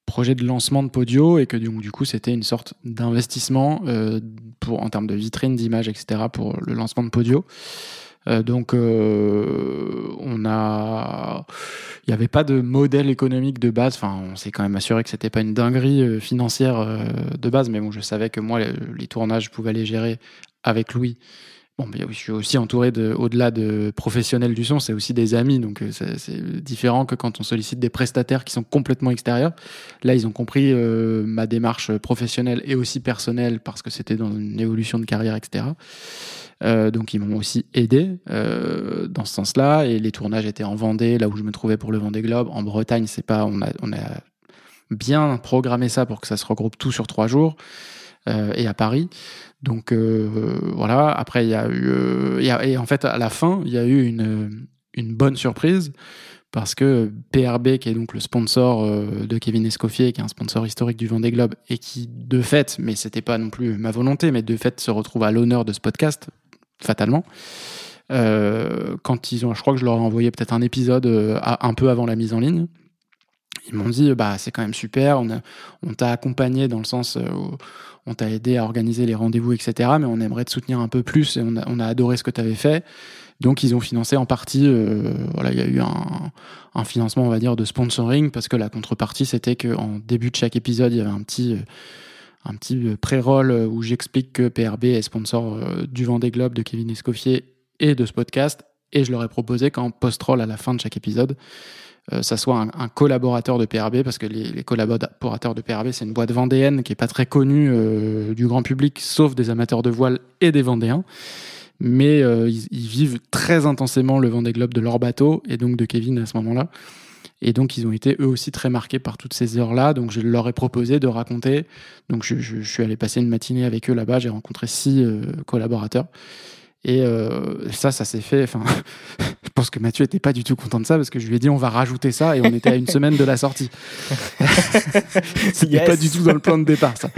projet de lancement de Podio et que donc, du coup c'était une sorte d'investissement euh, en termes de vitrine, d'image, etc. pour le lancement de Podio. Euh, donc euh, on a, il n'y avait pas de modèle économique de base. Enfin, on s'est quand même assuré que c'était pas une dinguerie financière de base, mais bon, je savais que moi les, les tournages je pouvais les gérer avec Louis. Bon, mais je suis aussi entouré de, au-delà de professionnels du son, c'est aussi des amis, donc euh, c'est différent que quand on sollicite des prestataires qui sont complètement extérieurs. Là, ils ont compris euh, ma démarche professionnelle et aussi personnelle parce que c'était dans une évolution de carrière, etc. Euh, donc ils m'ont aussi aidé euh, dans ce sens-là. Et les tournages étaient en Vendée, là où je me trouvais pour le Vendée Globe. En Bretagne, c'est pas, on a, on a bien programmé ça pour que ça se regroupe tout sur trois jours. Euh, et à Paris. Donc euh, voilà. Après, il y a eu, euh, et en fait, à la fin, il y a eu une, bonne surprise parce que PRB, qui est donc le sponsor de Kevin Escoffier, qui est un sponsor historique du Vendée Globe, et qui, de fait, mais c'était pas non plus ma volonté, mais de fait se retrouve à l'honneur de ce podcast, fatalement. Quand ils ont, je crois que je leur ai envoyé peut-être un épisode un peu avant la mise en ligne. Ils m'ont dit, bah c'est quand même super, on, on t'a accompagné dans le sens euh, où on t'a aidé à organiser les rendez-vous, etc. Mais on aimerait te soutenir un peu plus et on a, on a adoré ce que tu avais fait. Donc ils ont financé en partie, euh, voilà, il y a eu un, financement, on va dire, de sponsoring parce que la contrepartie c'était qu'en début de chaque épisode, il y avait un petit, euh, un petit pré-roll où j'explique que PRB est sponsor du Vendée Globe de Kevin Escoffier et de ce podcast. Et je leur ai proposé qu'en post-roll à la fin de chaque épisode, ça soit un, collaborateur de PRB, parce que les, collaborateurs de PRB, c'est une boîte vendéenne qui est pas très connue euh, du grand public, sauf des amateurs de voile et des Vendéens. Mais euh, ils, vivent très intensément le Vendée Globe de leur bateau, et donc de Kevin à ce moment-là. Et donc, ils ont été eux aussi très marqués par toutes ces heures-là. Donc, je leur ai proposé de raconter. Donc, je, suis allé passer une matinée avec eux là-bas. J'ai rencontré six euh, collaborateurs. Et euh, ça, ça s'est fait. Enfin, je pense que Mathieu était pas du tout content de ça parce que je lui ai dit on va rajouter ça et on était à une semaine de la sortie. c'était Yes. pas du tout dans le plan de départ ça.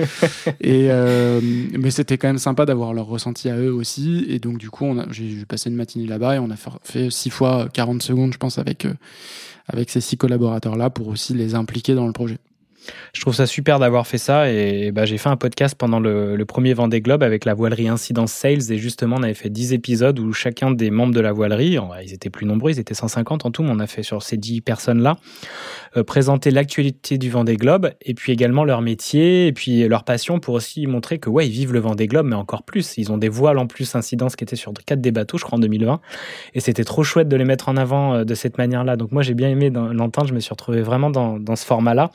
Et euh, mais c'était quand même sympa d'avoir leur ressenti à eux aussi. Et donc du coup, on a- j'ai passé une matinée là-bas et on a fait- fait six fois 40 secondes, je pense, avec euh, avec ces six collaborateurs là pour aussi les impliquer dans le projet. Je trouve ça super d'avoir fait ça et bah, j'ai fait un podcast pendant le, le premier Vendée Globe avec la voilerie Incidence Sales et justement on avait fait 10 épisodes où chacun des membres de la voilerie, ils étaient plus nombreux, ils étaient 150 en tout, mais on a fait sur ces 10 personnes-là, euh, présenter l'actualité du Vendée Globe et puis également leur métier et puis leur passion pour aussi montrer que ouais ils vivent le Vendée Globe mais encore plus, ils ont des voiles en plus Incidence qui étaient sur quatre des bateaux je crois en 2020 et c'était trop chouette de les mettre en avant euh, de cette manière-là. Donc moi j'ai bien aimé l'entendre, je me suis retrouvé vraiment dans, dans ce format-là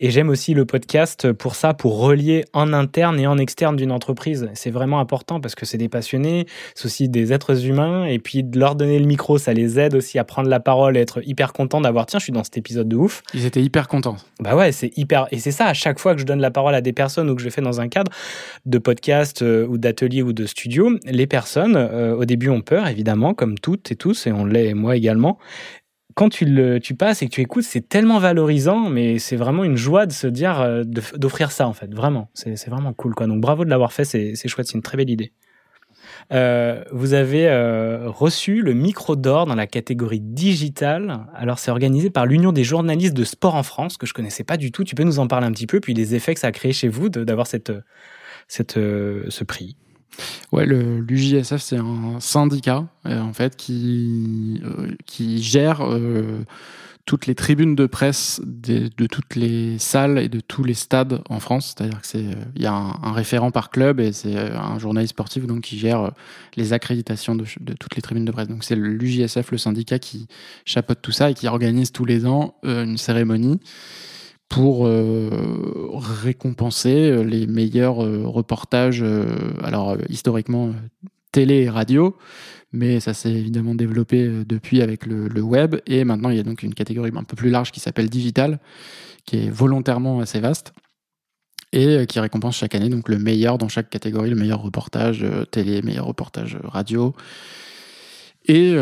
et j'aime aussi le podcast pour ça, pour relier en interne et en externe d'une entreprise. C'est vraiment important parce que c'est des passionnés, c'est aussi des êtres humains. Et puis de leur donner le micro, ça les aide aussi à prendre la parole et être hyper content d'avoir, tiens, je suis dans cet épisode de ouf. Ils étaient hyper contents. Bah ouais, c'est hyper. Et c'est ça, à chaque fois que je donne la parole à des personnes ou que je fais dans un cadre de podcast euh, ou d'atelier ou de studio, les personnes, euh, au début, ont peur, évidemment, comme toutes et tous, et on l'est, moi également quand tu, le, tu passes et que tu écoutes, c'est tellement valorisant, mais c'est vraiment une joie de se dire, euh, d'offrir ça, en fait. Vraiment. C'est vraiment cool, quoi. Donc, bravo de l'avoir fait. C'est chouette. C'est une très belle idée. Euh, vous avez euh, reçu le micro d'or dans la catégorie digitale. Alors, c'est organisé par l'Union des journalistes de sport en France, que je connaissais pas du tout. Tu peux nous en parler un petit peu, puis les effets que ça a créé chez vous d'avoir cette, cette, euh, ce prix. Ouais, l'UJSF c'est un syndicat euh, en fait qui euh, qui gère euh, toutes les tribunes de presse de toutes les salles et de tous les stades en France. C'est-à-dire que c'est euh, il y a un, référent par club et c'est un journaliste sportif donc qui gère les accréditations de, de toutes les tribunes de presse. Donc c'est l'UJSF, le syndicat qui chapeaute tout ça et qui organise tous les ans une cérémonie pour euh, récompenser euh, les meilleurs euh, reportages, alors historiquement télé et radio, mais ça s'est évidemment développé depuis avec le, le web, et maintenant il y a donc une catégorie un peu plus large qui s'appelle digital, qui est volontairement assez vaste, et qui récompense chaque année donc le meilleur dans chaque catégorie, le meilleur reportage télé, meilleur reportage radio. Et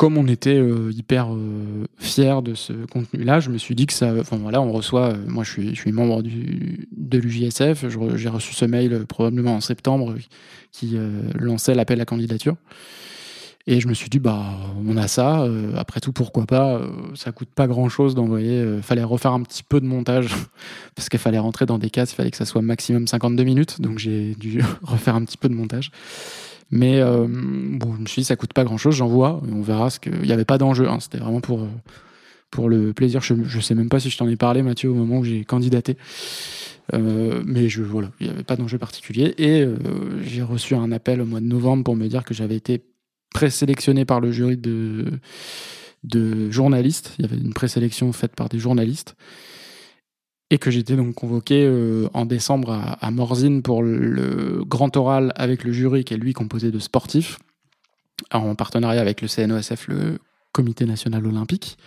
comme on était euh, hyper euh, fiers de ce contenu-là, je me suis dit que ça. Enfin voilà, on reçoit. euh, moi, je suis, membre du, de l'UJSF. J'ai reçu ce mail euh, probablement en septembre qui lançait l'appel à candidature. Et je me suis dit, bah, on a ça. après tout, pourquoi pas Ça coûte pas grand chose d'envoyer. fallait refaire un petit peu de montage parce qu'il fallait rentrer dans des cases. Il fallait que ça soit maximum 52 minutes. Donc j'ai dû refaire un petit peu de montage. Mais euh, bon, je me suis dit, ça coûte pas grand chose. J'envoie on verra ce. Il n'y avait pas d'enjeu. hein, C'était vraiment pour. euh, pour le plaisir, je, je sais même pas si je t'en ai parlé, Mathieu, au moment où j'ai candidaté. Euh, mais je, voilà, il n'y avait pas d'enjeu particulier. Et j'ai reçu un appel au mois de novembre pour me dire que j'avais été présélectionné par le jury de, de journalistes. Il y avait une présélection faite par des journalistes. Et que j'étais donc convoqué euh, en décembre à, Morzine pour le, grand oral avec le jury, qui est lui composé de sportifs, en partenariat avec le CNOSF, le Comité national olympique.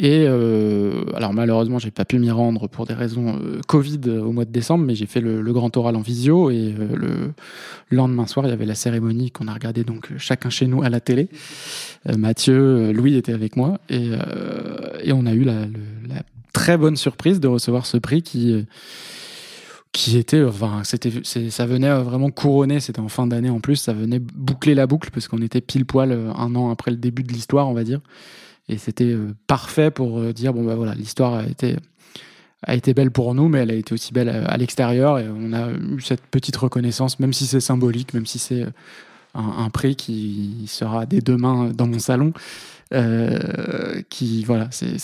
Et euh, alors malheureusement, j'ai pas pu m'y rendre pour des raisons euh, Covid au mois de décembre, mais j'ai fait le, grand oral en visio et euh, le lendemain soir, il y avait la cérémonie qu'on a regardée donc chacun chez nous à la télé. Mathieu, Louis était avec moi et, et on a eu la, le- très bonne surprise de recevoir ce prix qui euh, qui était enfin c'était ça venait euh, vraiment couronner c'était en fin d'année en plus ça venait boucler la boucle parce qu'on était pile poil euh, un an après le début de l'histoire on va dire. Et c'était parfait pour dire bon bah voilà l'histoire a été a été belle pour nous mais elle a été aussi belle à, l'extérieur et on a eu cette petite reconnaissance même si c'est symbolique même si c'est un, un prix qui sera dès demain dans mon salon euh, qui voilà c'est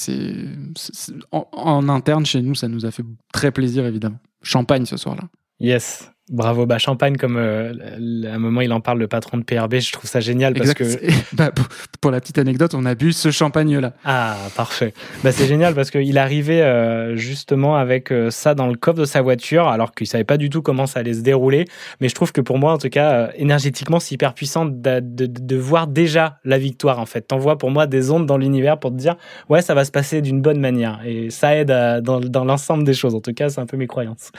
en, en interne chez nous ça nous a fait très plaisir évidemment champagne ce soir là Yes. Bravo, bah champagne comme euh, à un moment il en parle le patron de PRB, je trouve ça génial parce Exact. que Bah, pour, la petite anecdote, on a bu ce champagne-là. Ah, parfait. Bah, c'est génial parce qu'il arrivait euh, justement avec euh, ça dans le coffre de sa voiture, alors qu'il savait pas du tout comment ça allait se dérouler. Mais je trouve que pour moi, en tout cas, euh, énergétiquement, c'est hyper puissant de, de, de voir déjà la victoire. En fait, t'envoies pour moi des ondes dans l'univers pour te dire, ouais, ça va se passer d'une bonne manière. Et ça aide à- dans, dans l'ensemble des choses. En tout cas, c'est un peu mes croyances.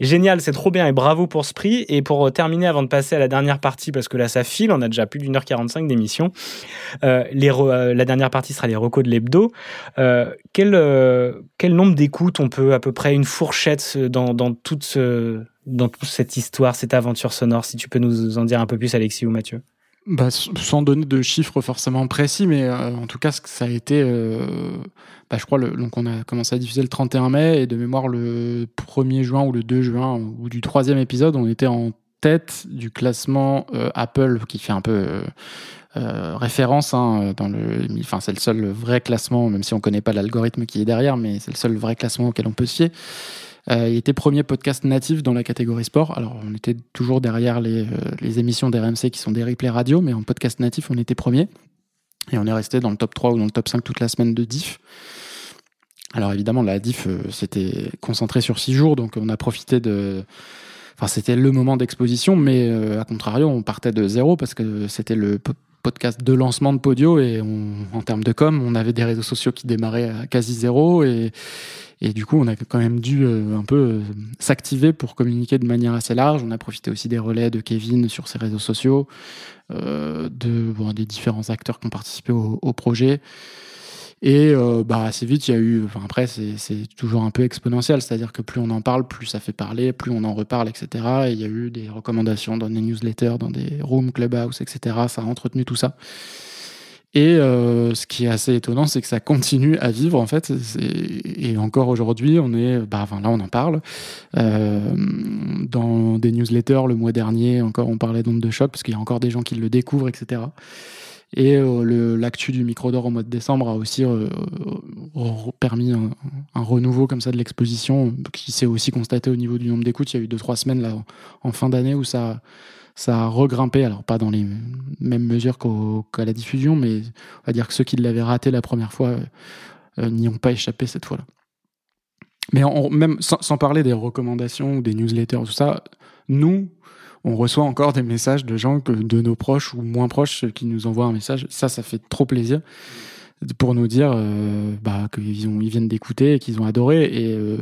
Génial, c'est trop bien et bravo pour ce prix. Et pour euh, terminer, avant de passer à la dernière partie, parce que là, ça file, on a déjà plus d'une heure 45 d'émission. Euh, euh, la dernière partie sera les recos de l'hebdo. Euh, quel, quel nombre d'écoutes on peut à peu près une fourchette dans, dans toute dans toute cette histoire, cette aventure sonore Si tu peux nous en dire un peu plus, Alexis ou Mathieu? Bah, sans donner de chiffres forcément précis, mais euh, en tout cas, ça a été, euh, bah, je crois, le, donc on a commencé à diffuser le 31 mai et de mémoire le 1er juin ou le 2 juin ou du troisième épisode, on était en tête du classement euh, Apple qui fait un peu euh, référence hein, dans le, enfin c'est le seul vrai classement, même si on connaît pas l'algorithme qui est derrière, mais c'est le seul vrai classement auquel on peut se fier. Euh, il était premier podcast natif dans la catégorie sport. Alors, on était toujours derrière les, euh, les émissions d'RMC qui sont des replays radio, mais en podcast natif, on était premier. Et on est resté dans le top 3 ou dans le top 5 toute la semaine de diff. Alors, évidemment, la diff, euh, c'était concentré sur 6 jours, donc on a profité de. Enfin, c'était le moment d'exposition, mais euh, à contrario, on partait de zéro parce que c'était le podcast de lancement de Podio et en termes de com, on avait des réseaux sociaux qui démarraient à quasi zéro et, du coup, on a quand même dû euh, un peu euh, s'activer pour communiquer de manière assez large. On a profité aussi des relais de Kevin sur ses réseaux sociaux, euh, de, des différents acteurs qui ont participé au projet. Et euh, bah, assez vite, il y a eu. Enfin, après, c'est toujours un peu exponentiel, c'est-à-dire que plus on en parle, plus ça fait parler, plus on en reparle, etc. Et il y a eu des recommandations dans des newsletters, dans des rooms, clubhouse, etc. Ça a entretenu tout ça. Et euh, ce qui est assez étonnant, c'est que ça continue à vivre en fait. Et encore aujourd'hui, on est, bah, enfin là, on en parle Euh, dans des newsletters. Le mois dernier, encore, on parlait d'onde de choc parce qu'il y a encore des gens qui le découvrent, etc. Et euh, l'actu du micro d'or au mois de décembre a aussi euh, permis un, renouveau comme ça de l'exposition qui s'est aussi constaté au niveau du nombre d'écoutes. Il y a eu deux trois semaines là en fin d'année où ça ça a regrimpé, alors pas dans les mêmes mesures qu'à la diffusion, mais on va dire que ceux qui l'avaient raté la première fois euh, n'y ont pas échappé cette fois-là. Mais même sans, sans parler des recommandations ou des newsletters, tout ça, nous, on reçoit encore des messages de gens que, de nos proches ou moins proches qui nous envoient un message. Ça, ça fait trop plaisir pour nous dire euh, bah, qu'ils ils viennent d'écouter et qu'ils ont adoré. Et euh,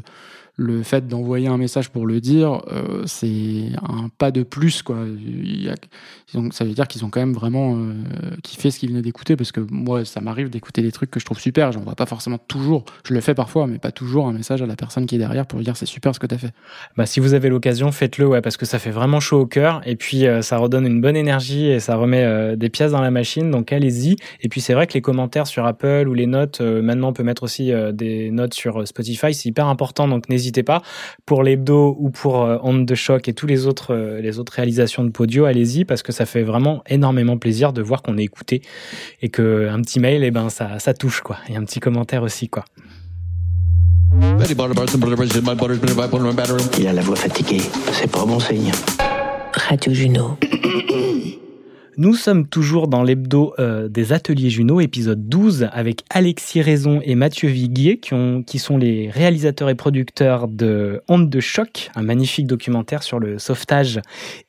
le fait d'envoyer un message pour le dire, euh, c'est un pas de plus, quoi. Ça veut dire qu'ils ont quand même vraiment euh, kiffé ce qu'ils venaient d'écouter, parce que moi, ça m'arrive d'écouter des trucs que je trouve super. J'envoie pas forcément toujours, je le fais parfois, mais pas toujours un message à la personne qui est derrière pour lui dire c'est super ce que t'as fait. Bah, si vous avez l'occasion, faites-le, ouais, parce que ça fait vraiment chaud au cœur. Et puis, euh, ça redonne une bonne énergie et ça remet euh, des pièces dans la machine. Donc, allez-y. Et puis, c'est vrai que les commentaires sur Apple ou les notes, maintenant, on peut mettre aussi des notes sur Spotify. C'est hyper important. Donc, n'hésitez pas. Pour l'hebdo ou pour euh, Onde de choc et tous les autres, euh, les autres réalisations de Podio, allez-y parce que ça fait vraiment énormément plaisir de voir qu'on est écouté et que un petit mail, eh ben, ça, ça touche, quoi. Et un petit commentaire aussi, quoi. Il a la voix fatiguée, c'est pas bon signe. Radio Juno. Nous sommes toujours dans l'hebdo euh, des ateliers Juno, épisode 12, avec Alexis Raison et Mathieu Viguier, qui, ont, qui sont les réalisateurs et producteurs de Honte de choc, un magnifique documentaire sur le sauvetage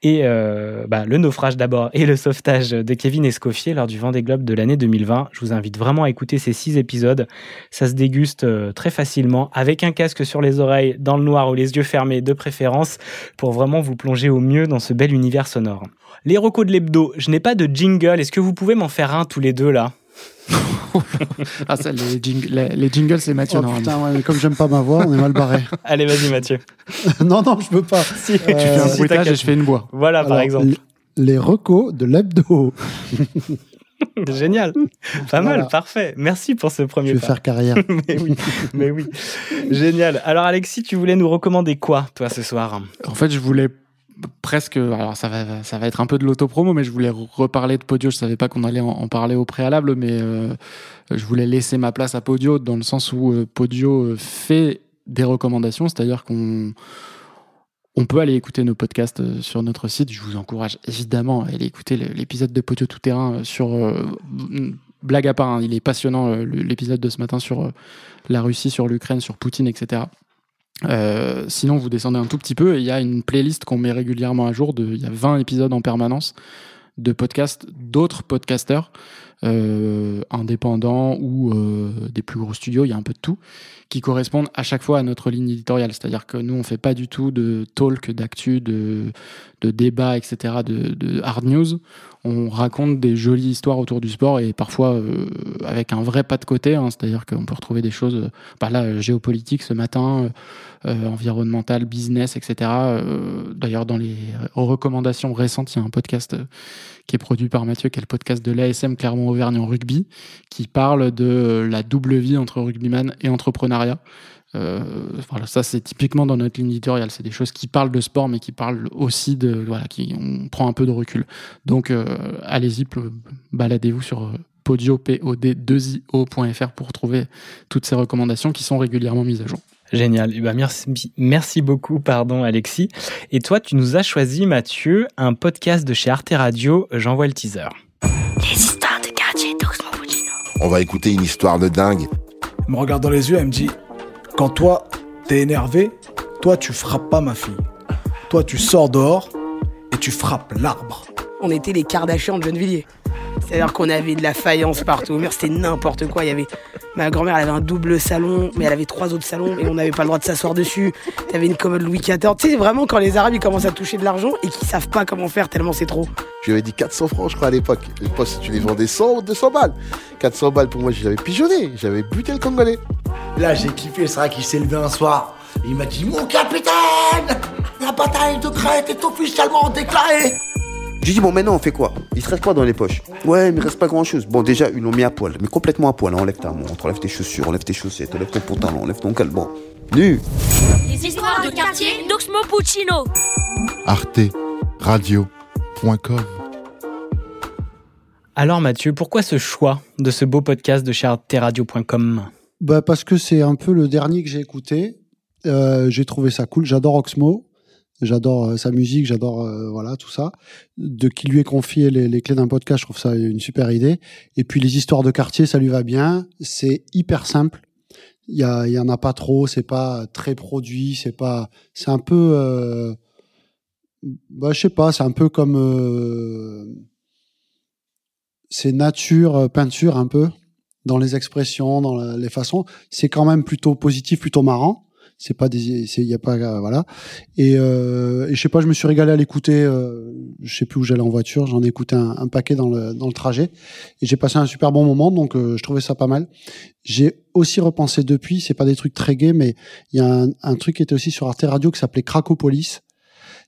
et euh, bah, le naufrage d'abord et le sauvetage de Kevin Escoffier lors du Vendée Globe de l'année 2020. Je vous invite vraiment à écouter ces six épisodes. Ça se déguste euh, très facilement avec un casque sur les oreilles, dans le noir ou les yeux fermés de préférence, pour vraiment vous plonger au mieux dans ce bel univers sonore. Les recos de l'hebdo, je n'ai pas de jingle. Est-ce que vous pouvez m'en faire un tous les deux là Ah, ça, les, jing- les, les jingles, c'est Mathieu. Oh normalement. putain, ouais, mais comme j'aime pas ma voix, on est mal barré. Allez, vas-y Mathieu. non, non, je peux pas. Si, Euh, tu fais un bruitage bruitage et je fais une voix. Voilà, par exemple. Les recos de l'hebdo. Génial. Pas mal, parfait. Merci pour ce premier Je vais pas. faire carrière. mais oui, mais oui. Génial. Alors Alexis, tu voulais nous recommander quoi, toi, ce soir? En fait, je voulais presque. Alors, ça va, être un peu de l'autopromo, mais je voulais reparler de Podio. Je savais pas qu'on allait en, parler au préalable, mais euh, je voulais laisser ma place à Podio dans le sens où euh, Podio euh, fait des recommandations, c'est-à-dire qu'on on peut aller écouter nos podcasts sur notre site. Je vous encourage évidemment à aller écouter l'épisode de Podio Tout Terrain sur blague à part. hein, il est passionnant l'épisode de ce matin sur la Russie, sur l'Ukraine, sur Poutine, etc. Euh, sinon, vous descendez un tout petit peu et il y a une playlist qu'on met régulièrement à jour. Il y a 20 épisodes en permanence de podcasts d'autres podcasteurs euh, indépendants ou euh, des plus gros studios, il y a un peu de tout, qui correspondent à chaque fois à notre ligne éditoriale. C'est-à-dire que nous, on fait pas du tout de talk, d'actu, de, de débat, etc., de, hard news. On raconte des jolies histoires autour du sport et parfois euh, avec un vrai pas de côté. hein. C'est-à-dire qu'on peut retrouver des choses, bah là, géopolitique ce matin, euh, euh, environnemental, business, etc. D'ailleurs, dans les recommandations récentes, il y a un podcast qui est produit par Mathieu, qui est le podcast de l'ASM Clermont-Auvergne en rugby, qui parle de la double vie entre rugbyman et entrepreneuriat. Euh, voilà, ça c'est typiquement dans notre ligne éditoriale. C'est des choses qui parlent de sport, mais qui parlent aussi de voilà, qui on prend un peu de recul. Donc euh, allez-y, baladez-vous sur euh, podio pod 2io.fr pour trouver toutes ces recommandations qui sont régulièrement mises à jour. Génial. Eh ben, merci, merci beaucoup, pardon, Alexis. Et toi, tu nous as choisi, Mathieu, un podcast de chez Arte Radio. J'envoie le teaser. On va écouter une histoire de dingue. Elle me regarde dans les yeux, elle me dit Quand toi, t'es énervé, toi, tu frappes pas ma fille. Toi, tu sors dehors et tu frappes l'arbre. On était les Kardashians de Gennevilliers. C'est-à-dire qu'on avait de la faïence partout au mur, c'était n'importe quoi. Il y avait ma grand-mère, elle avait un double salon, mais elle avait trois autres salons et on n'avait pas le droit de s'asseoir dessus. T'avais une commode Louis XIV. Tu sais vraiment quand les Arabes ils commencent à toucher de l'argent et qu'ils savent pas comment faire tellement c'est trop. Je lui avais dit 400 francs, je crois, à l'époque. Les postes, tu les vendais 100 ou 200 balles. 400 balles pour moi, j'avais pigeonné. J'avais buté le Congolais. Là, j'ai kiffé, c'est vrai qu'il s'est levé un soir. Il m'a dit Mon capitaine La bataille de Crète est officiellement déclarée J'ai dit, bon, maintenant, on fait quoi? Il te reste quoi dans les poches? Ouais, mais il reste pas grand chose. Bon, déjà, ils l'ont mis à poil, mais complètement à poil. hein. Enlève ta montre, enlève tes chaussures, enlève tes chaussettes, enlève ton pantalon, enlève ton calbon. Nu Les histoires de quartier d'Oxmo Puccino. arteradio.com Alors, Mathieu, pourquoi ce choix de ce beau podcast de chez arteradio.com Bah parce que c'est un peu le dernier que j'ai écouté. Euh, j'ai trouvé ça cool. J'adore Oxmo. J'adore euh, sa musique, j'adore euh, voilà tout ça. De qui lui est confié les, clés d'un podcast, je trouve ça une super idée. Et puis les histoires de quartier, ça lui va bien. C'est hyper simple. Il y, en a pas trop. C'est pas très produit. C'est pas. C'est un peu. Euh, bah je sais pas. C'est un peu comme. Euh, c'est nature peinture un peu dans les expressions, dans les façons. C'est quand même plutôt positif, plutôt marrant. C'est pas des, c'est, y a pas, voilà. Et, euh, et je sais pas, je me suis régalé à l'écouter. Euh, je sais plus où j'allais en voiture. J'en ai écouté un, paquet dans le dans le trajet et j'ai passé un super bon moment. Donc euh, je trouvais ça pas mal. J'ai aussi repensé depuis. C'est pas des trucs très gays, mais il y a un, un truc qui était aussi sur Arte Radio qui s'appelait Cracopolis.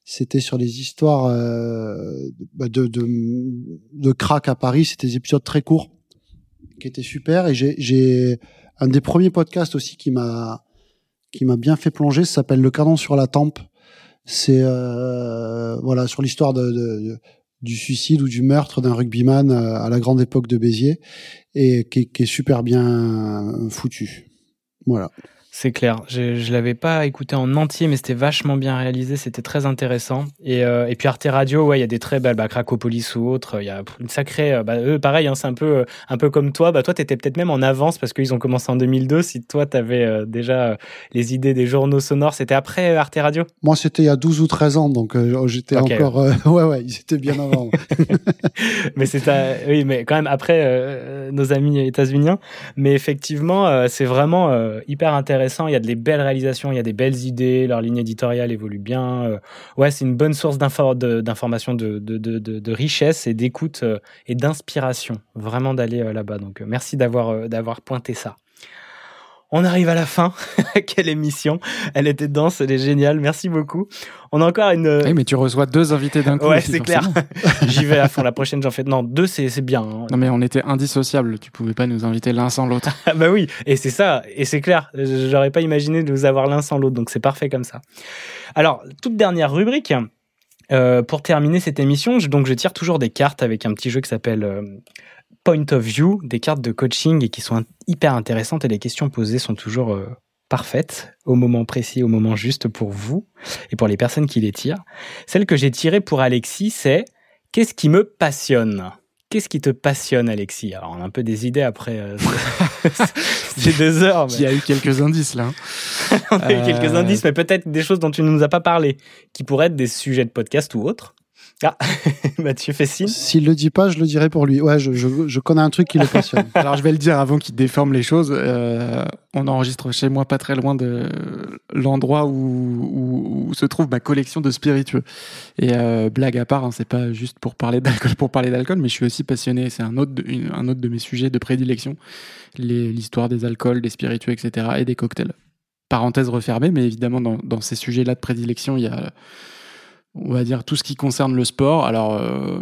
C'était sur les histoires euh, bah, de, de de crack à Paris. C'était des épisodes très courts qui étaient super. Et j'ai un des premiers podcasts aussi qui m'a qui m'a bien fait plonger. S'appelle Le Canon sur la tempe. C'est euh, voilà sur l'histoire du suicide ou du meurtre d'un rugbyman euh, à la grande époque de Béziers et qui, qui est super bien foutu. Voilà. C'est clair. Je, je l'avais pas écouté en entier, mais c'était vachement bien réalisé. C'était très intéressant. Et, euh, et puis Arte Radio, ouais, il y a des très belles, bah, Cracopolis ou autres. Il y a une sacrée, euh, bah, eux, pareil, hein, c'est un peu, euh, un peu comme toi. Bah, toi, t'étais peut-être même en avance parce qu'ils ont commencé en 2002. Si toi, t'avais euh, déjà euh, les idées des journaux sonores, c'était après Arte Radio? Moi, c'était il y a 12 ou 13 ans, donc euh, j'étais encore. ouais, ouais, ils étaient bien avant. mais c'est oui, mais quand même après nos amis états-uniens. Mais effectivement, c'est vraiment hyper intéressant. Il y a de les belles réalisations, il y a des belles idées. Leur ligne éditoriale évolue bien. Euh, ouais, c'est une bonne source d'infor- de- richesse et d'écoute euh, et d'inspiration. Vraiment d'aller euh, là-bas. Donc merci d'avoir pointé ça. On arrive à la fin. Quelle émission Elle était dense, elle est géniale. Merci beaucoup. On a encore une. Oui, mais tu reçois deux invités d'un coup. Ouais, c'est clair. J'y vais à fond. La prochaine, j'en fais. Non, deux, c'est bien. hein. Non, mais on était indissociables. Tu pouvais pas nous inviter l'un sans l'autre. Ah bah oui, et c'est ça, et c'est clair. J'aurais pas imaginé de vous avoir l'un sans l'autre, donc c'est parfait comme ça. Alors, toute dernière rubrique. euh, pour terminer cette émission, je, donc je tire toujours des cartes avec un petit jeu qui s'appelle euh, Point of View, des cartes de coaching et qui sont hyper intéressantes et les questions posées sont toujours euh, parfaites au moment précis, au moment juste pour vous et pour les personnes qui les tirent. Celle que j'ai tirée pour Alexis, c'est qu'est-ce qui me passionne? Qu'est-ce qui te passionne, Alexis? Alors, on a un peu des idées après euh, ces deux heures. mais- Il y a eu quelques indices là. hein. on a eu quelques Euh, indices, mais peut-être des choses dont tu ne nous as pas parlé, qui pourraient être des sujets de podcast ou autres. Ah, Mathieu fait signe. S'il le dit pas, je le dirai pour lui. Ouais, je, je, je connais un truc qui le passionne. Alors je vais le dire avant qu'il déforme les choses. Euh, on enregistre chez moi pas très loin de l'endroit où, où- où se trouve ma collection de spiritueux. Et euh, blague à part, hein, c'est pas juste pour parler d'alcool pour parler d'alcool, mais je suis aussi passionné. C'est un autre de, une- un autre de mes sujets de prédilection, l'histoire des alcools, des spiritueux, etc. et des cocktails. Parenthèse refermée, mais évidemment dans, dans ces sujets-là de prédilection, il y a on va dire tout ce qui concerne le sport. Alors, euh,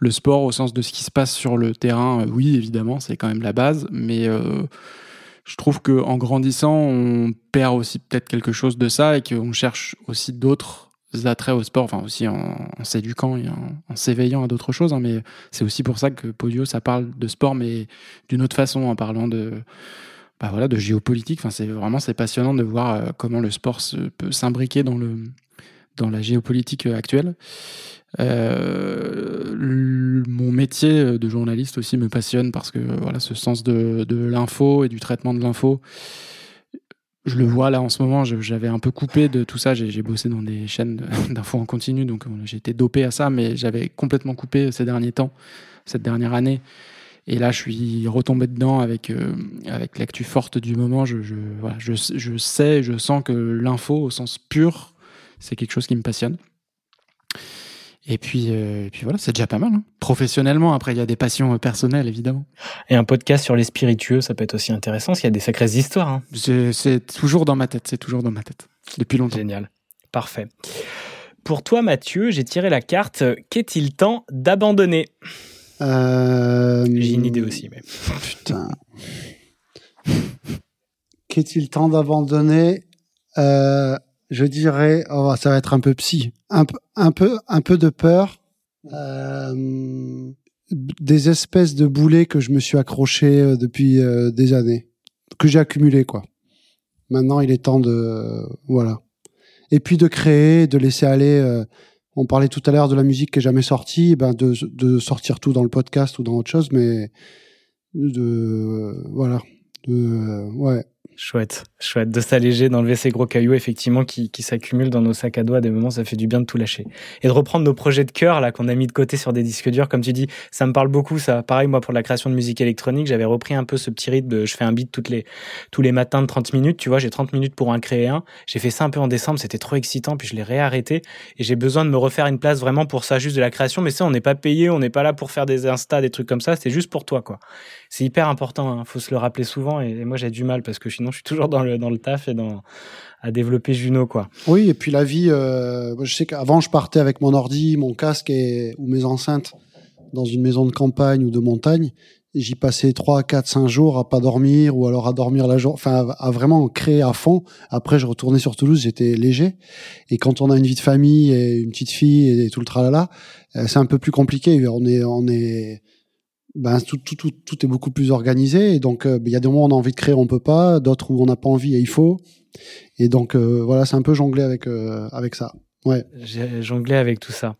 le sport au sens de ce qui se passe sur le terrain, euh, oui, évidemment, c'est quand même la base, mais euh, je trouve que en grandissant, on perd aussi peut-être quelque chose de ça et qu'on cherche aussi d'autres attraits au sport, enfin aussi en, s'éduquant et en, s'éveillant à d'autres choses. hein, mais c'est aussi pour ça que Podio, ça parle de sport, mais d'une autre façon, en parlant de bah voilà, de géopolitique. Enfin, c'est vraiment c'est passionnant de voir comment le sport peut s'imbriquer dans le dans la géopolitique actuelle. Euh, mon métier de journaliste aussi me passionne parce que voilà ce sens de, de l'info et du traitement de l'info. Je le vois là en ce moment, j'avais un peu coupé de tout ça. J'ai bossé dans des chaînes d'infos en continu, donc j'ai été dopé à ça, mais j'avais complètement coupé ces derniers temps, cette dernière année. Et là, je suis retombé dedans avec, euh, avec l'actu forte du moment. Je, je, voilà, je, je sais, je sens que l'info, au sens pur, c'est quelque chose qui me passionne. Et puis, euh, et puis voilà, c'est déjà pas mal. hein. Professionnellement, après, il y a des passions euh, personnelles, évidemment. Et un podcast sur les spiritueux, ça peut être aussi intéressant, qu'il y a des sacrées histoires. hein. C'est toujours dans ma tête, c'est toujours dans ma tête. Depuis longtemps. Génial. Parfait. Pour toi, Mathieu, j'ai tiré la carte Qu'est-il temps d'abandonner? Euh, J'ai une idée aussi, mais. Putain. Qu'est-il temps d'abandonner? Euh, Je dirais, oh, ça va être un peu psy, un, un peu, un peu de peur, euh, des espèces de boulets que je me suis accroché euh, depuis euh, des années, que j'ai accumulé quoi. Maintenant, il est temps de, voilà. Et puis de créer, de laisser aller. euh, on parlait tout à l'heure de la musique qui est jamais sortie, ben de, de sortir tout dans le podcast ou dans autre chose, mais de voilà, de, ouais, Chouette, chouette de s'alléger, d'enlever ces gros cailloux effectivement qui, qui s'accumulent dans nos sacs à dos à des moments, ça fait du bien de tout lâcher. Et de reprendre nos projets de cœur là qu'on a mis de côté sur des disques durs, comme tu dis, ça me parle beaucoup ça. Pareil moi pour la création de musique électronique, j'avais repris un peu ce petit rythme de je fais un beat toutes les tous les matins de 30 minutes, tu vois, j'ai 30 minutes pour en créer un. J'ai fait ça un peu en décembre, c'était trop excitant, puis je l'ai réarrêté et j'ai besoin de me refaire une place vraiment pour ça, juste de la création. Mais ça, on n'est pas payé, on n'est pas là pour faire des Insta, des trucs comme ça, c'est juste pour toi quoi. C'est hyper important, hein. faut se le rappeler souvent et, moi j'ai du mal parce que sinon je suis toujours dans le dans le taf et dans à développer Juno quoi. Oui, et puis la vie, euh, je sais qu'avant je partais avec mon ordi, mon casque et, ou mes enceintes dans une maison de campagne ou de montagne. J'y passais 3, 4, 5 jours à pas dormir ou alors à dormir la journée, enfin à, à vraiment créer à fond. Après, je retournais sur Toulouse, j'étais léger. Et quand on a une vie de famille et une petite fille et tout le tralala, euh, c'est un peu plus compliqué. On est, on est, ben, tout, tout, tout, est beaucoup plus organisé. Et donc, euh, il y a des moments où on a envie de créer, on peut pas. D'autres où on n'a pas envie et il faut. Et donc, euh, voilà, c'est un peu jonglé avec, euh, avec ça. Ouais. J'ai jonglé avec tout ça.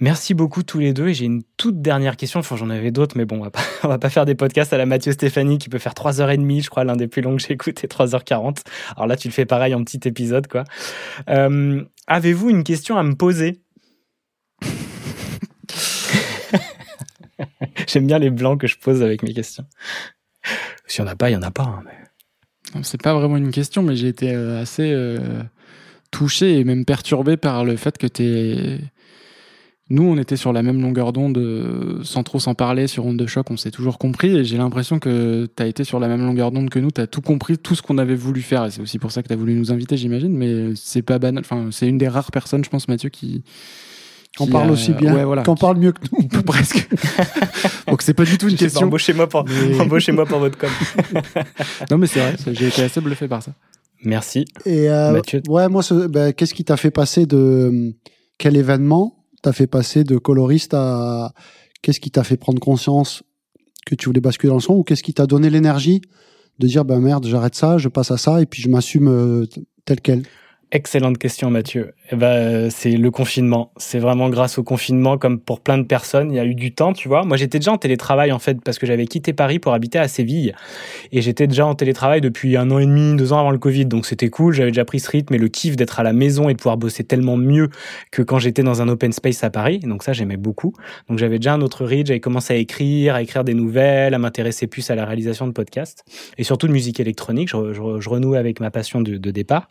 Merci beaucoup tous les deux. Et j'ai une toute dernière question. Enfin, j'en avais d'autres, mais bon, on va, pas, va pas faire des podcasts à la Mathieu Stéphanie qui peut faire 3h30, je crois, l'un des plus longs que j'ai écouté, 3h40. Alors là, tu le fais pareil en petit épisode, quoi. Avez-vous une question à me poser? J'aime bien les blancs que je pose avec mes questions. S'il n'y en a pas, il n'y en a pas. hein, mais- C'est pas vraiment une question, mais j'ai été euh, assez euh, touché et même perturbé par le fait que t'es. Nous, on était sur la même longueur d'onde, euh, sans trop s'en parler, sur Onde de choc, on s'est toujours compris, et j'ai l'impression que t'as été sur la même longueur d'onde que nous, t'as tout compris, tout ce qu'on avait voulu faire, et c'est aussi pour ça que t'as voulu nous inviter, j'imagine, mais c'est pas banal, enfin, c'est une des rares personnes, je pense, Mathieu, qui. Qu'on qui parle a- aussi bien, Ouais, voilà. qu'on parle mieux que nous. Presque. Donc c'est pas du tout une pas, question. Embauchez-moi pour, Mais- embauchez-moi pour votre com. non, mais c'est vrai, j'ai été assez bluffé par ça. Merci. Et euh, Mathieu. ouais, moi, ce- ben, qu'est-ce qui t'a fait passer de quel événement t'a fait passer de coloriste à qu'est-ce qui t'a fait prendre conscience que tu voulais basculer dans le son ou qu'est-ce qui t'a donné l'énergie de dire ben merde, j'arrête ça, je passe à ça et puis je m'assume euh, tel quel? Excellente question, Mathieu. Eh ben, euh, c'est le confinement. C'est vraiment grâce au confinement, comme pour plein de personnes, il y a eu du temps, tu vois. Moi, j'étais déjà en télétravail, en fait, parce que j'avais quitté Paris pour habiter à Séville. Et j'étais déjà en télétravail depuis un an et demi, deux ans avant le Covid. Donc, c'était cool. J'avais déjà pris ce rythme et le kiff d'être à la maison et de pouvoir bosser tellement mieux que quand j'étais dans un open space à Paris. Donc, ça, j'aimais beaucoup. Donc, j'avais déjà un autre rythme. J'avais commencé à écrire, à écrire des nouvelles, à m'intéresser plus à la réalisation de podcasts et surtout de musique électronique. Je, je, renouais avec ma passion de départ.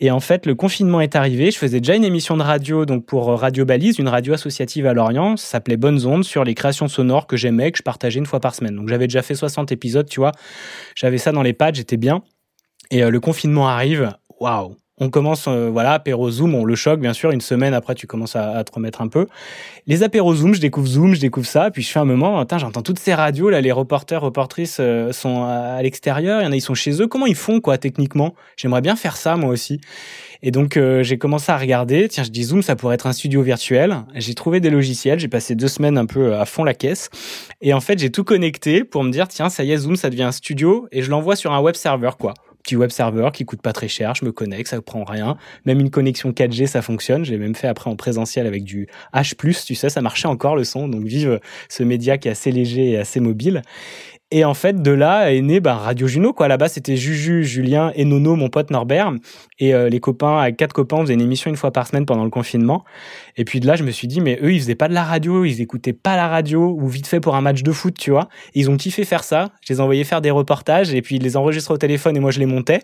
Et en fait, le confinement est arrivé. Je faisais déjà une émission de radio donc pour Radio Balise, une radio associative à Lorient. Ça s'appelait Bonnes Ondes sur les créations sonores que j'aimais, que je partageais une fois par semaine. Donc j'avais déjà fait 60 épisodes, tu vois. J'avais ça dans les pattes, j'étais bien. Et euh, le confinement arrive. Waouh! On commence, euh, voilà, apéro Zoom, on le choque, bien sûr. Une semaine après, tu commences à, à te remettre un peu. Les apéros Zoom, je découvre Zoom, je découvre ça. Puis je fais un moment, j'entends toutes ces radios, là, les reporters, reportrices euh, sont à, à l'extérieur. Il y en a, ils sont chez eux. Comment ils font, quoi, techniquement? J'aimerais bien faire ça, moi aussi. Et donc, euh, j'ai commencé à regarder. Tiens, je dis Zoom, ça pourrait être un studio virtuel. J'ai trouvé des logiciels. J'ai passé deux semaines un peu à fond la caisse. Et en fait, j'ai tout connecté pour me dire, tiens, ça y est, Zoom, ça devient un studio. Et je l'envoie sur un web server, quoi. Web server qui coûte pas très cher. Je me connecte, ça prend rien. Même une connexion 4G, ça fonctionne. Je l'ai même fait après en présentiel avec du H+, tu sais, ça marchait encore le son. Donc, vive ce média qui est assez léger et assez mobile. Et en fait, de là est né bah, Radio Juno. Quoi. Là-bas, c'était Juju, Julien et Nono, mon pote Norbert. Et euh, les copains, avec quatre copains, on faisait une émission une fois par semaine pendant le confinement. Et puis de là, je me suis dit, mais eux, ils faisaient pas de la radio, ils écoutaient pas la radio, ou vite fait pour un match de foot, tu vois. Ils ont kiffé faire ça. Je les envoyais faire des reportages, et puis ils les enregistraient au téléphone, et moi, je les montais.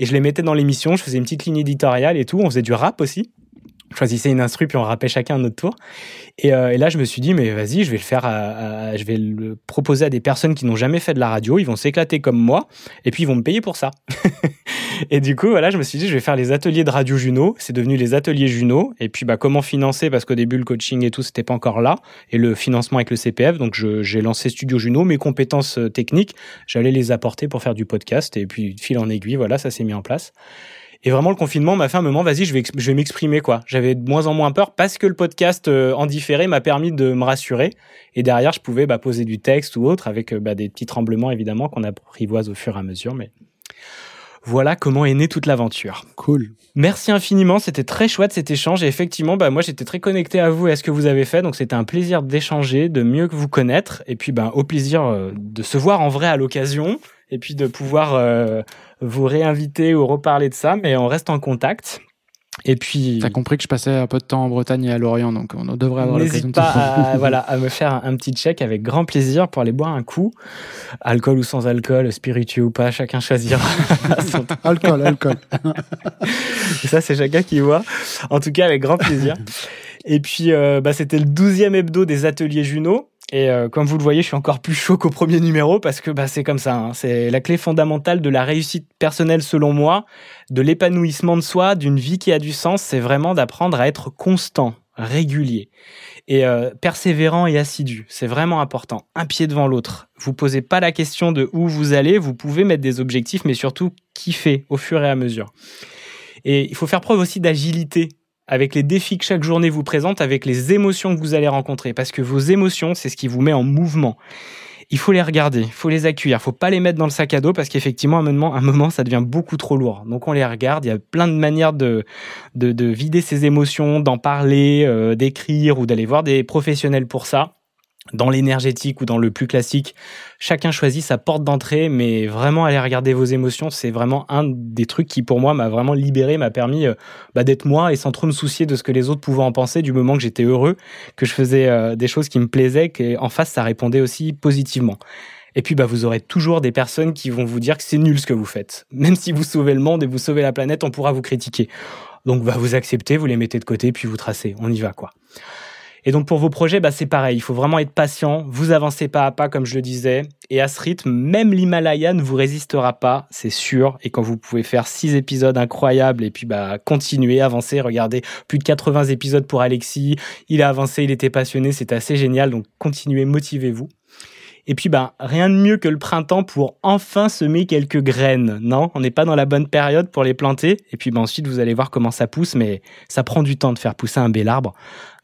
Et je les mettais dans l'émission, je faisais une petite ligne éditoriale et tout. On faisait du rap aussi je choisissais une instru puis on rappait chacun à notre tour. Et, euh, et là, je me suis dit, mais vas-y, je vais le faire, à, je vais le proposer à des personnes qui n'ont jamais fait de la radio. Ils vont s'éclater comme moi, et puis ils vont me payer pour ça. et du coup, voilà, je me suis dit, je vais faire les ateliers de Radio Juno. C'est devenu les ateliers Juno. Et puis, bah, comment financer? Parce qu'au début, le coaching et tout, c'était pas encore là, et le financement avec le CPF. Donc, j'ai lancé Studio Juno. Mes compétences euh, techniques, j'allais les apporter pour faire du podcast. Et puis, fil en aiguille, voilà, ça s'est mis en place. Et vraiment, le confinement m'a fait un moment, vas-y, je vais, je vais m'exprimer, quoi. J'avais de moins en moins peur parce que le podcast euh, en différé m'a permis de me rassurer. Et derrière, je pouvais bah, poser du texte ou autre avec euh, bah, des petits tremblements, évidemment, qu'on apprivoise au fur et à mesure. Mais voilà comment est née toute l'aventure. Cool. Merci infiniment, c'était très chouette cet échange. Et effectivement, bah, moi, j'étais très connecté à vous et à ce que vous avez fait. Donc, c'était un plaisir d'échanger, de mieux vous connaître. Et puis, bah, au plaisir euh, de se voir en vrai à l'occasion. Et puis de pouvoir euh, vous réinviter ou reparler de ça, mais on reste en contact. Et puis. T'as compris que je passais un peu de temps en Bretagne et à Lorient, donc on devrait avoir l'occasion N'hésite de pas à, voilà, à me faire un, un petit check avec grand plaisir pour aller boire un coup. Alcool ou sans alcool, spiritueux ou pas, chacun choisira. son- Alcool, alcool. Et ça, c'est chacun qui voit. En tout cas, avec grand plaisir. Et puis, euh, bah, c'était le 12e hebdo des ateliers Juno. Et euh, comme vous le voyez, je suis encore plus chaud qu'au premier numéro parce que bah, c'est comme ça. hein. C'est la clé fondamentale de la réussite personnelle selon moi, de l'épanouissement de soi, d'une vie qui a du sens. C'est vraiment d'apprendre à être constant, régulier et euh, persévérant et assidu. C'est vraiment important. Un pied devant l'autre. Vous posez pas la question de où vous allez. Vous pouvez mettre des objectifs, mais surtout kiffer au fur et à mesure. Et il faut faire preuve aussi d'agilité avec les défis que chaque journée vous présente, avec les émotions que vous allez rencontrer. Parce que vos émotions, c'est ce qui vous met en mouvement. Il faut les regarder, il faut les accueillir, faut pas les mettre dans le sac à dos parce qu'effectivement, à un moment, un moment, ça devient beaucoup trop lourd. Donc on les regarde, il y a plein de manières de, de, de vider ses émotions, d'en parler, euh, d'écrire ou d'aller voir des professionnels pour ça dans l'énergétique ou dans le plus classique, chacun choisit sa porte d'entrée, mais vraiment aller regarder vos émotions, c'est vraiment un des trucs qui pour moi m'a vraiment libéré, m'a permis euh, bah, d'être moi et sans trop me soucier de ce que les autres pouvaient en penser, du moment que j'étais heureux, que je faisais euh, des choses qui me plaisaient, qu'en face ça répondait aussi positivement. Et puis bah vous aurez toujours des personnes qui vont vous dire que c'est nul ce que vous faites. Même si vous sauvez le monde et vous sauvez la planète, on pourra vous critiquer. Donc bah vous acceptez, vous les mettez de côté, puis vous tracez. On y va quoi. Et donc pour vos projets, bah, c'est pareil, il faut vraiment être patient, vous avancez pas à pas comme je le disais, et à ce rythme, même l'Himalaya ne vous résistera pas, c'est sûr, et quand vous pouvez faire six épisodes incroyables, et puis bah continuer, avancer, regardez, plus de 80 épisodes pour Alexis, il a avancé, il était passionné, c'est assez génial, donc continuez, motivez-vous. Et puis, ben, rien de mieux que le printemps pour enfin semer quelques graines. Non, on n'est pas dans la bonne période pour les planter. Et puis, ben, ensuite, vous allez voir comment ça pousse, mais ça prend du temps de faire pousser un bel arbre.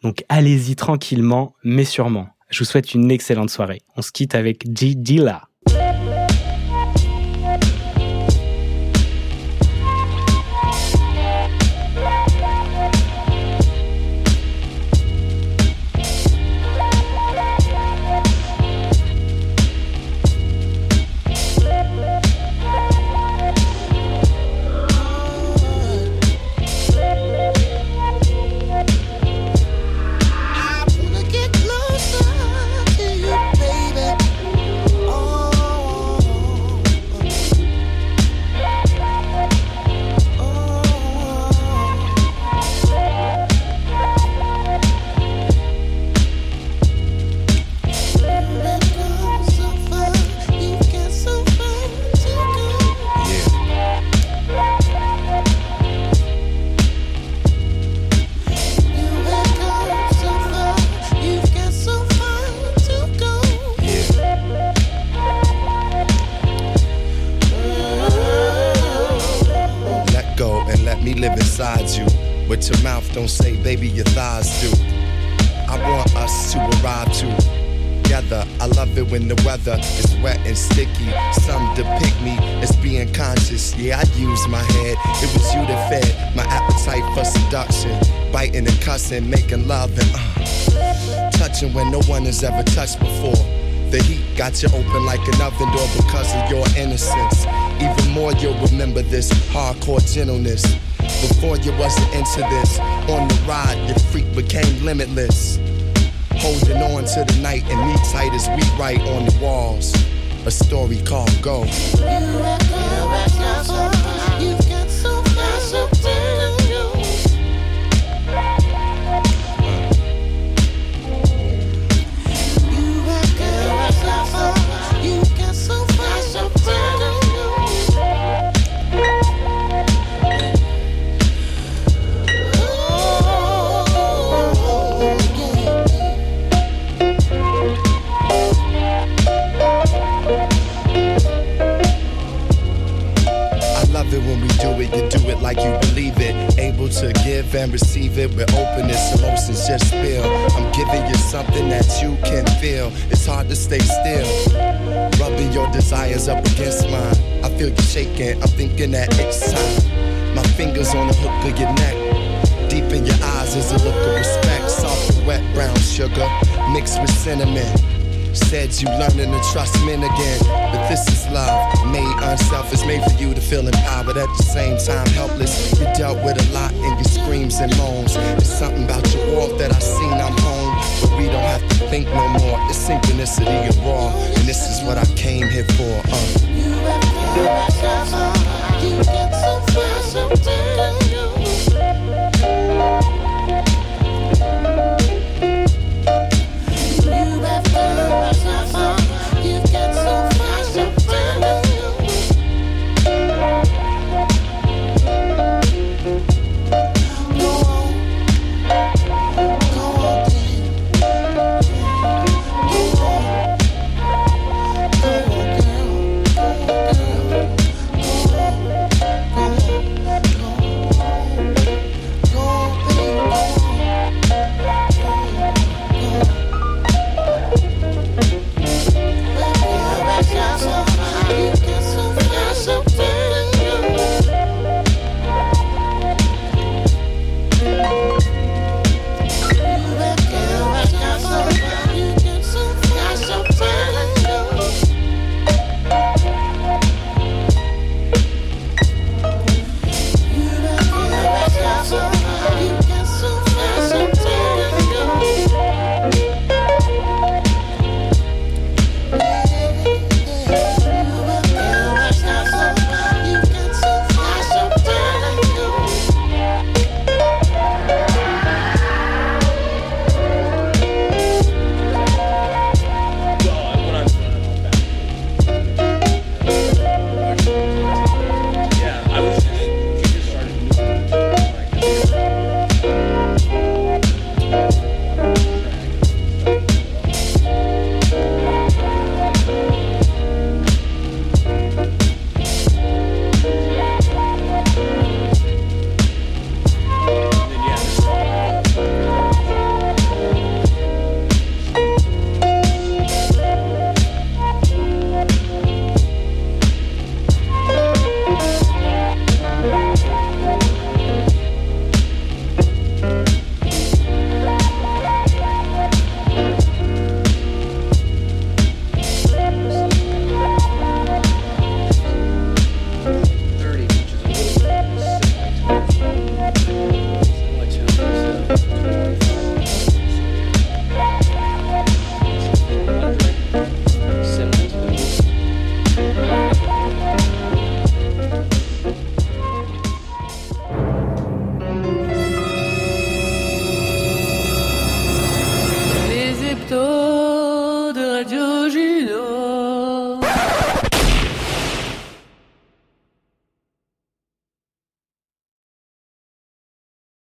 Donc, allez-y tranquillement, mais sûrement. Je vous souhaite une excellente soirée. On se quitte avec G. Dilla. Live inside you. But your mouth don't say, baby, your thighs do. I want us to arrive together. I love it when the weather is wet and sticky. Some depict me as being conscious. Yeah, I use my head. It was you that fed my appetite for seduction. Biting and cussing, making love and uh, touching when no one has ever touched before. The heat got you open like an oven door because of your innocence. Even more, you'll remember this hardcore gentleness. Before you wasn't into this, on the ride, your freak became limitless. Holding on to the night and me tight as we write on the walls. A story called Go.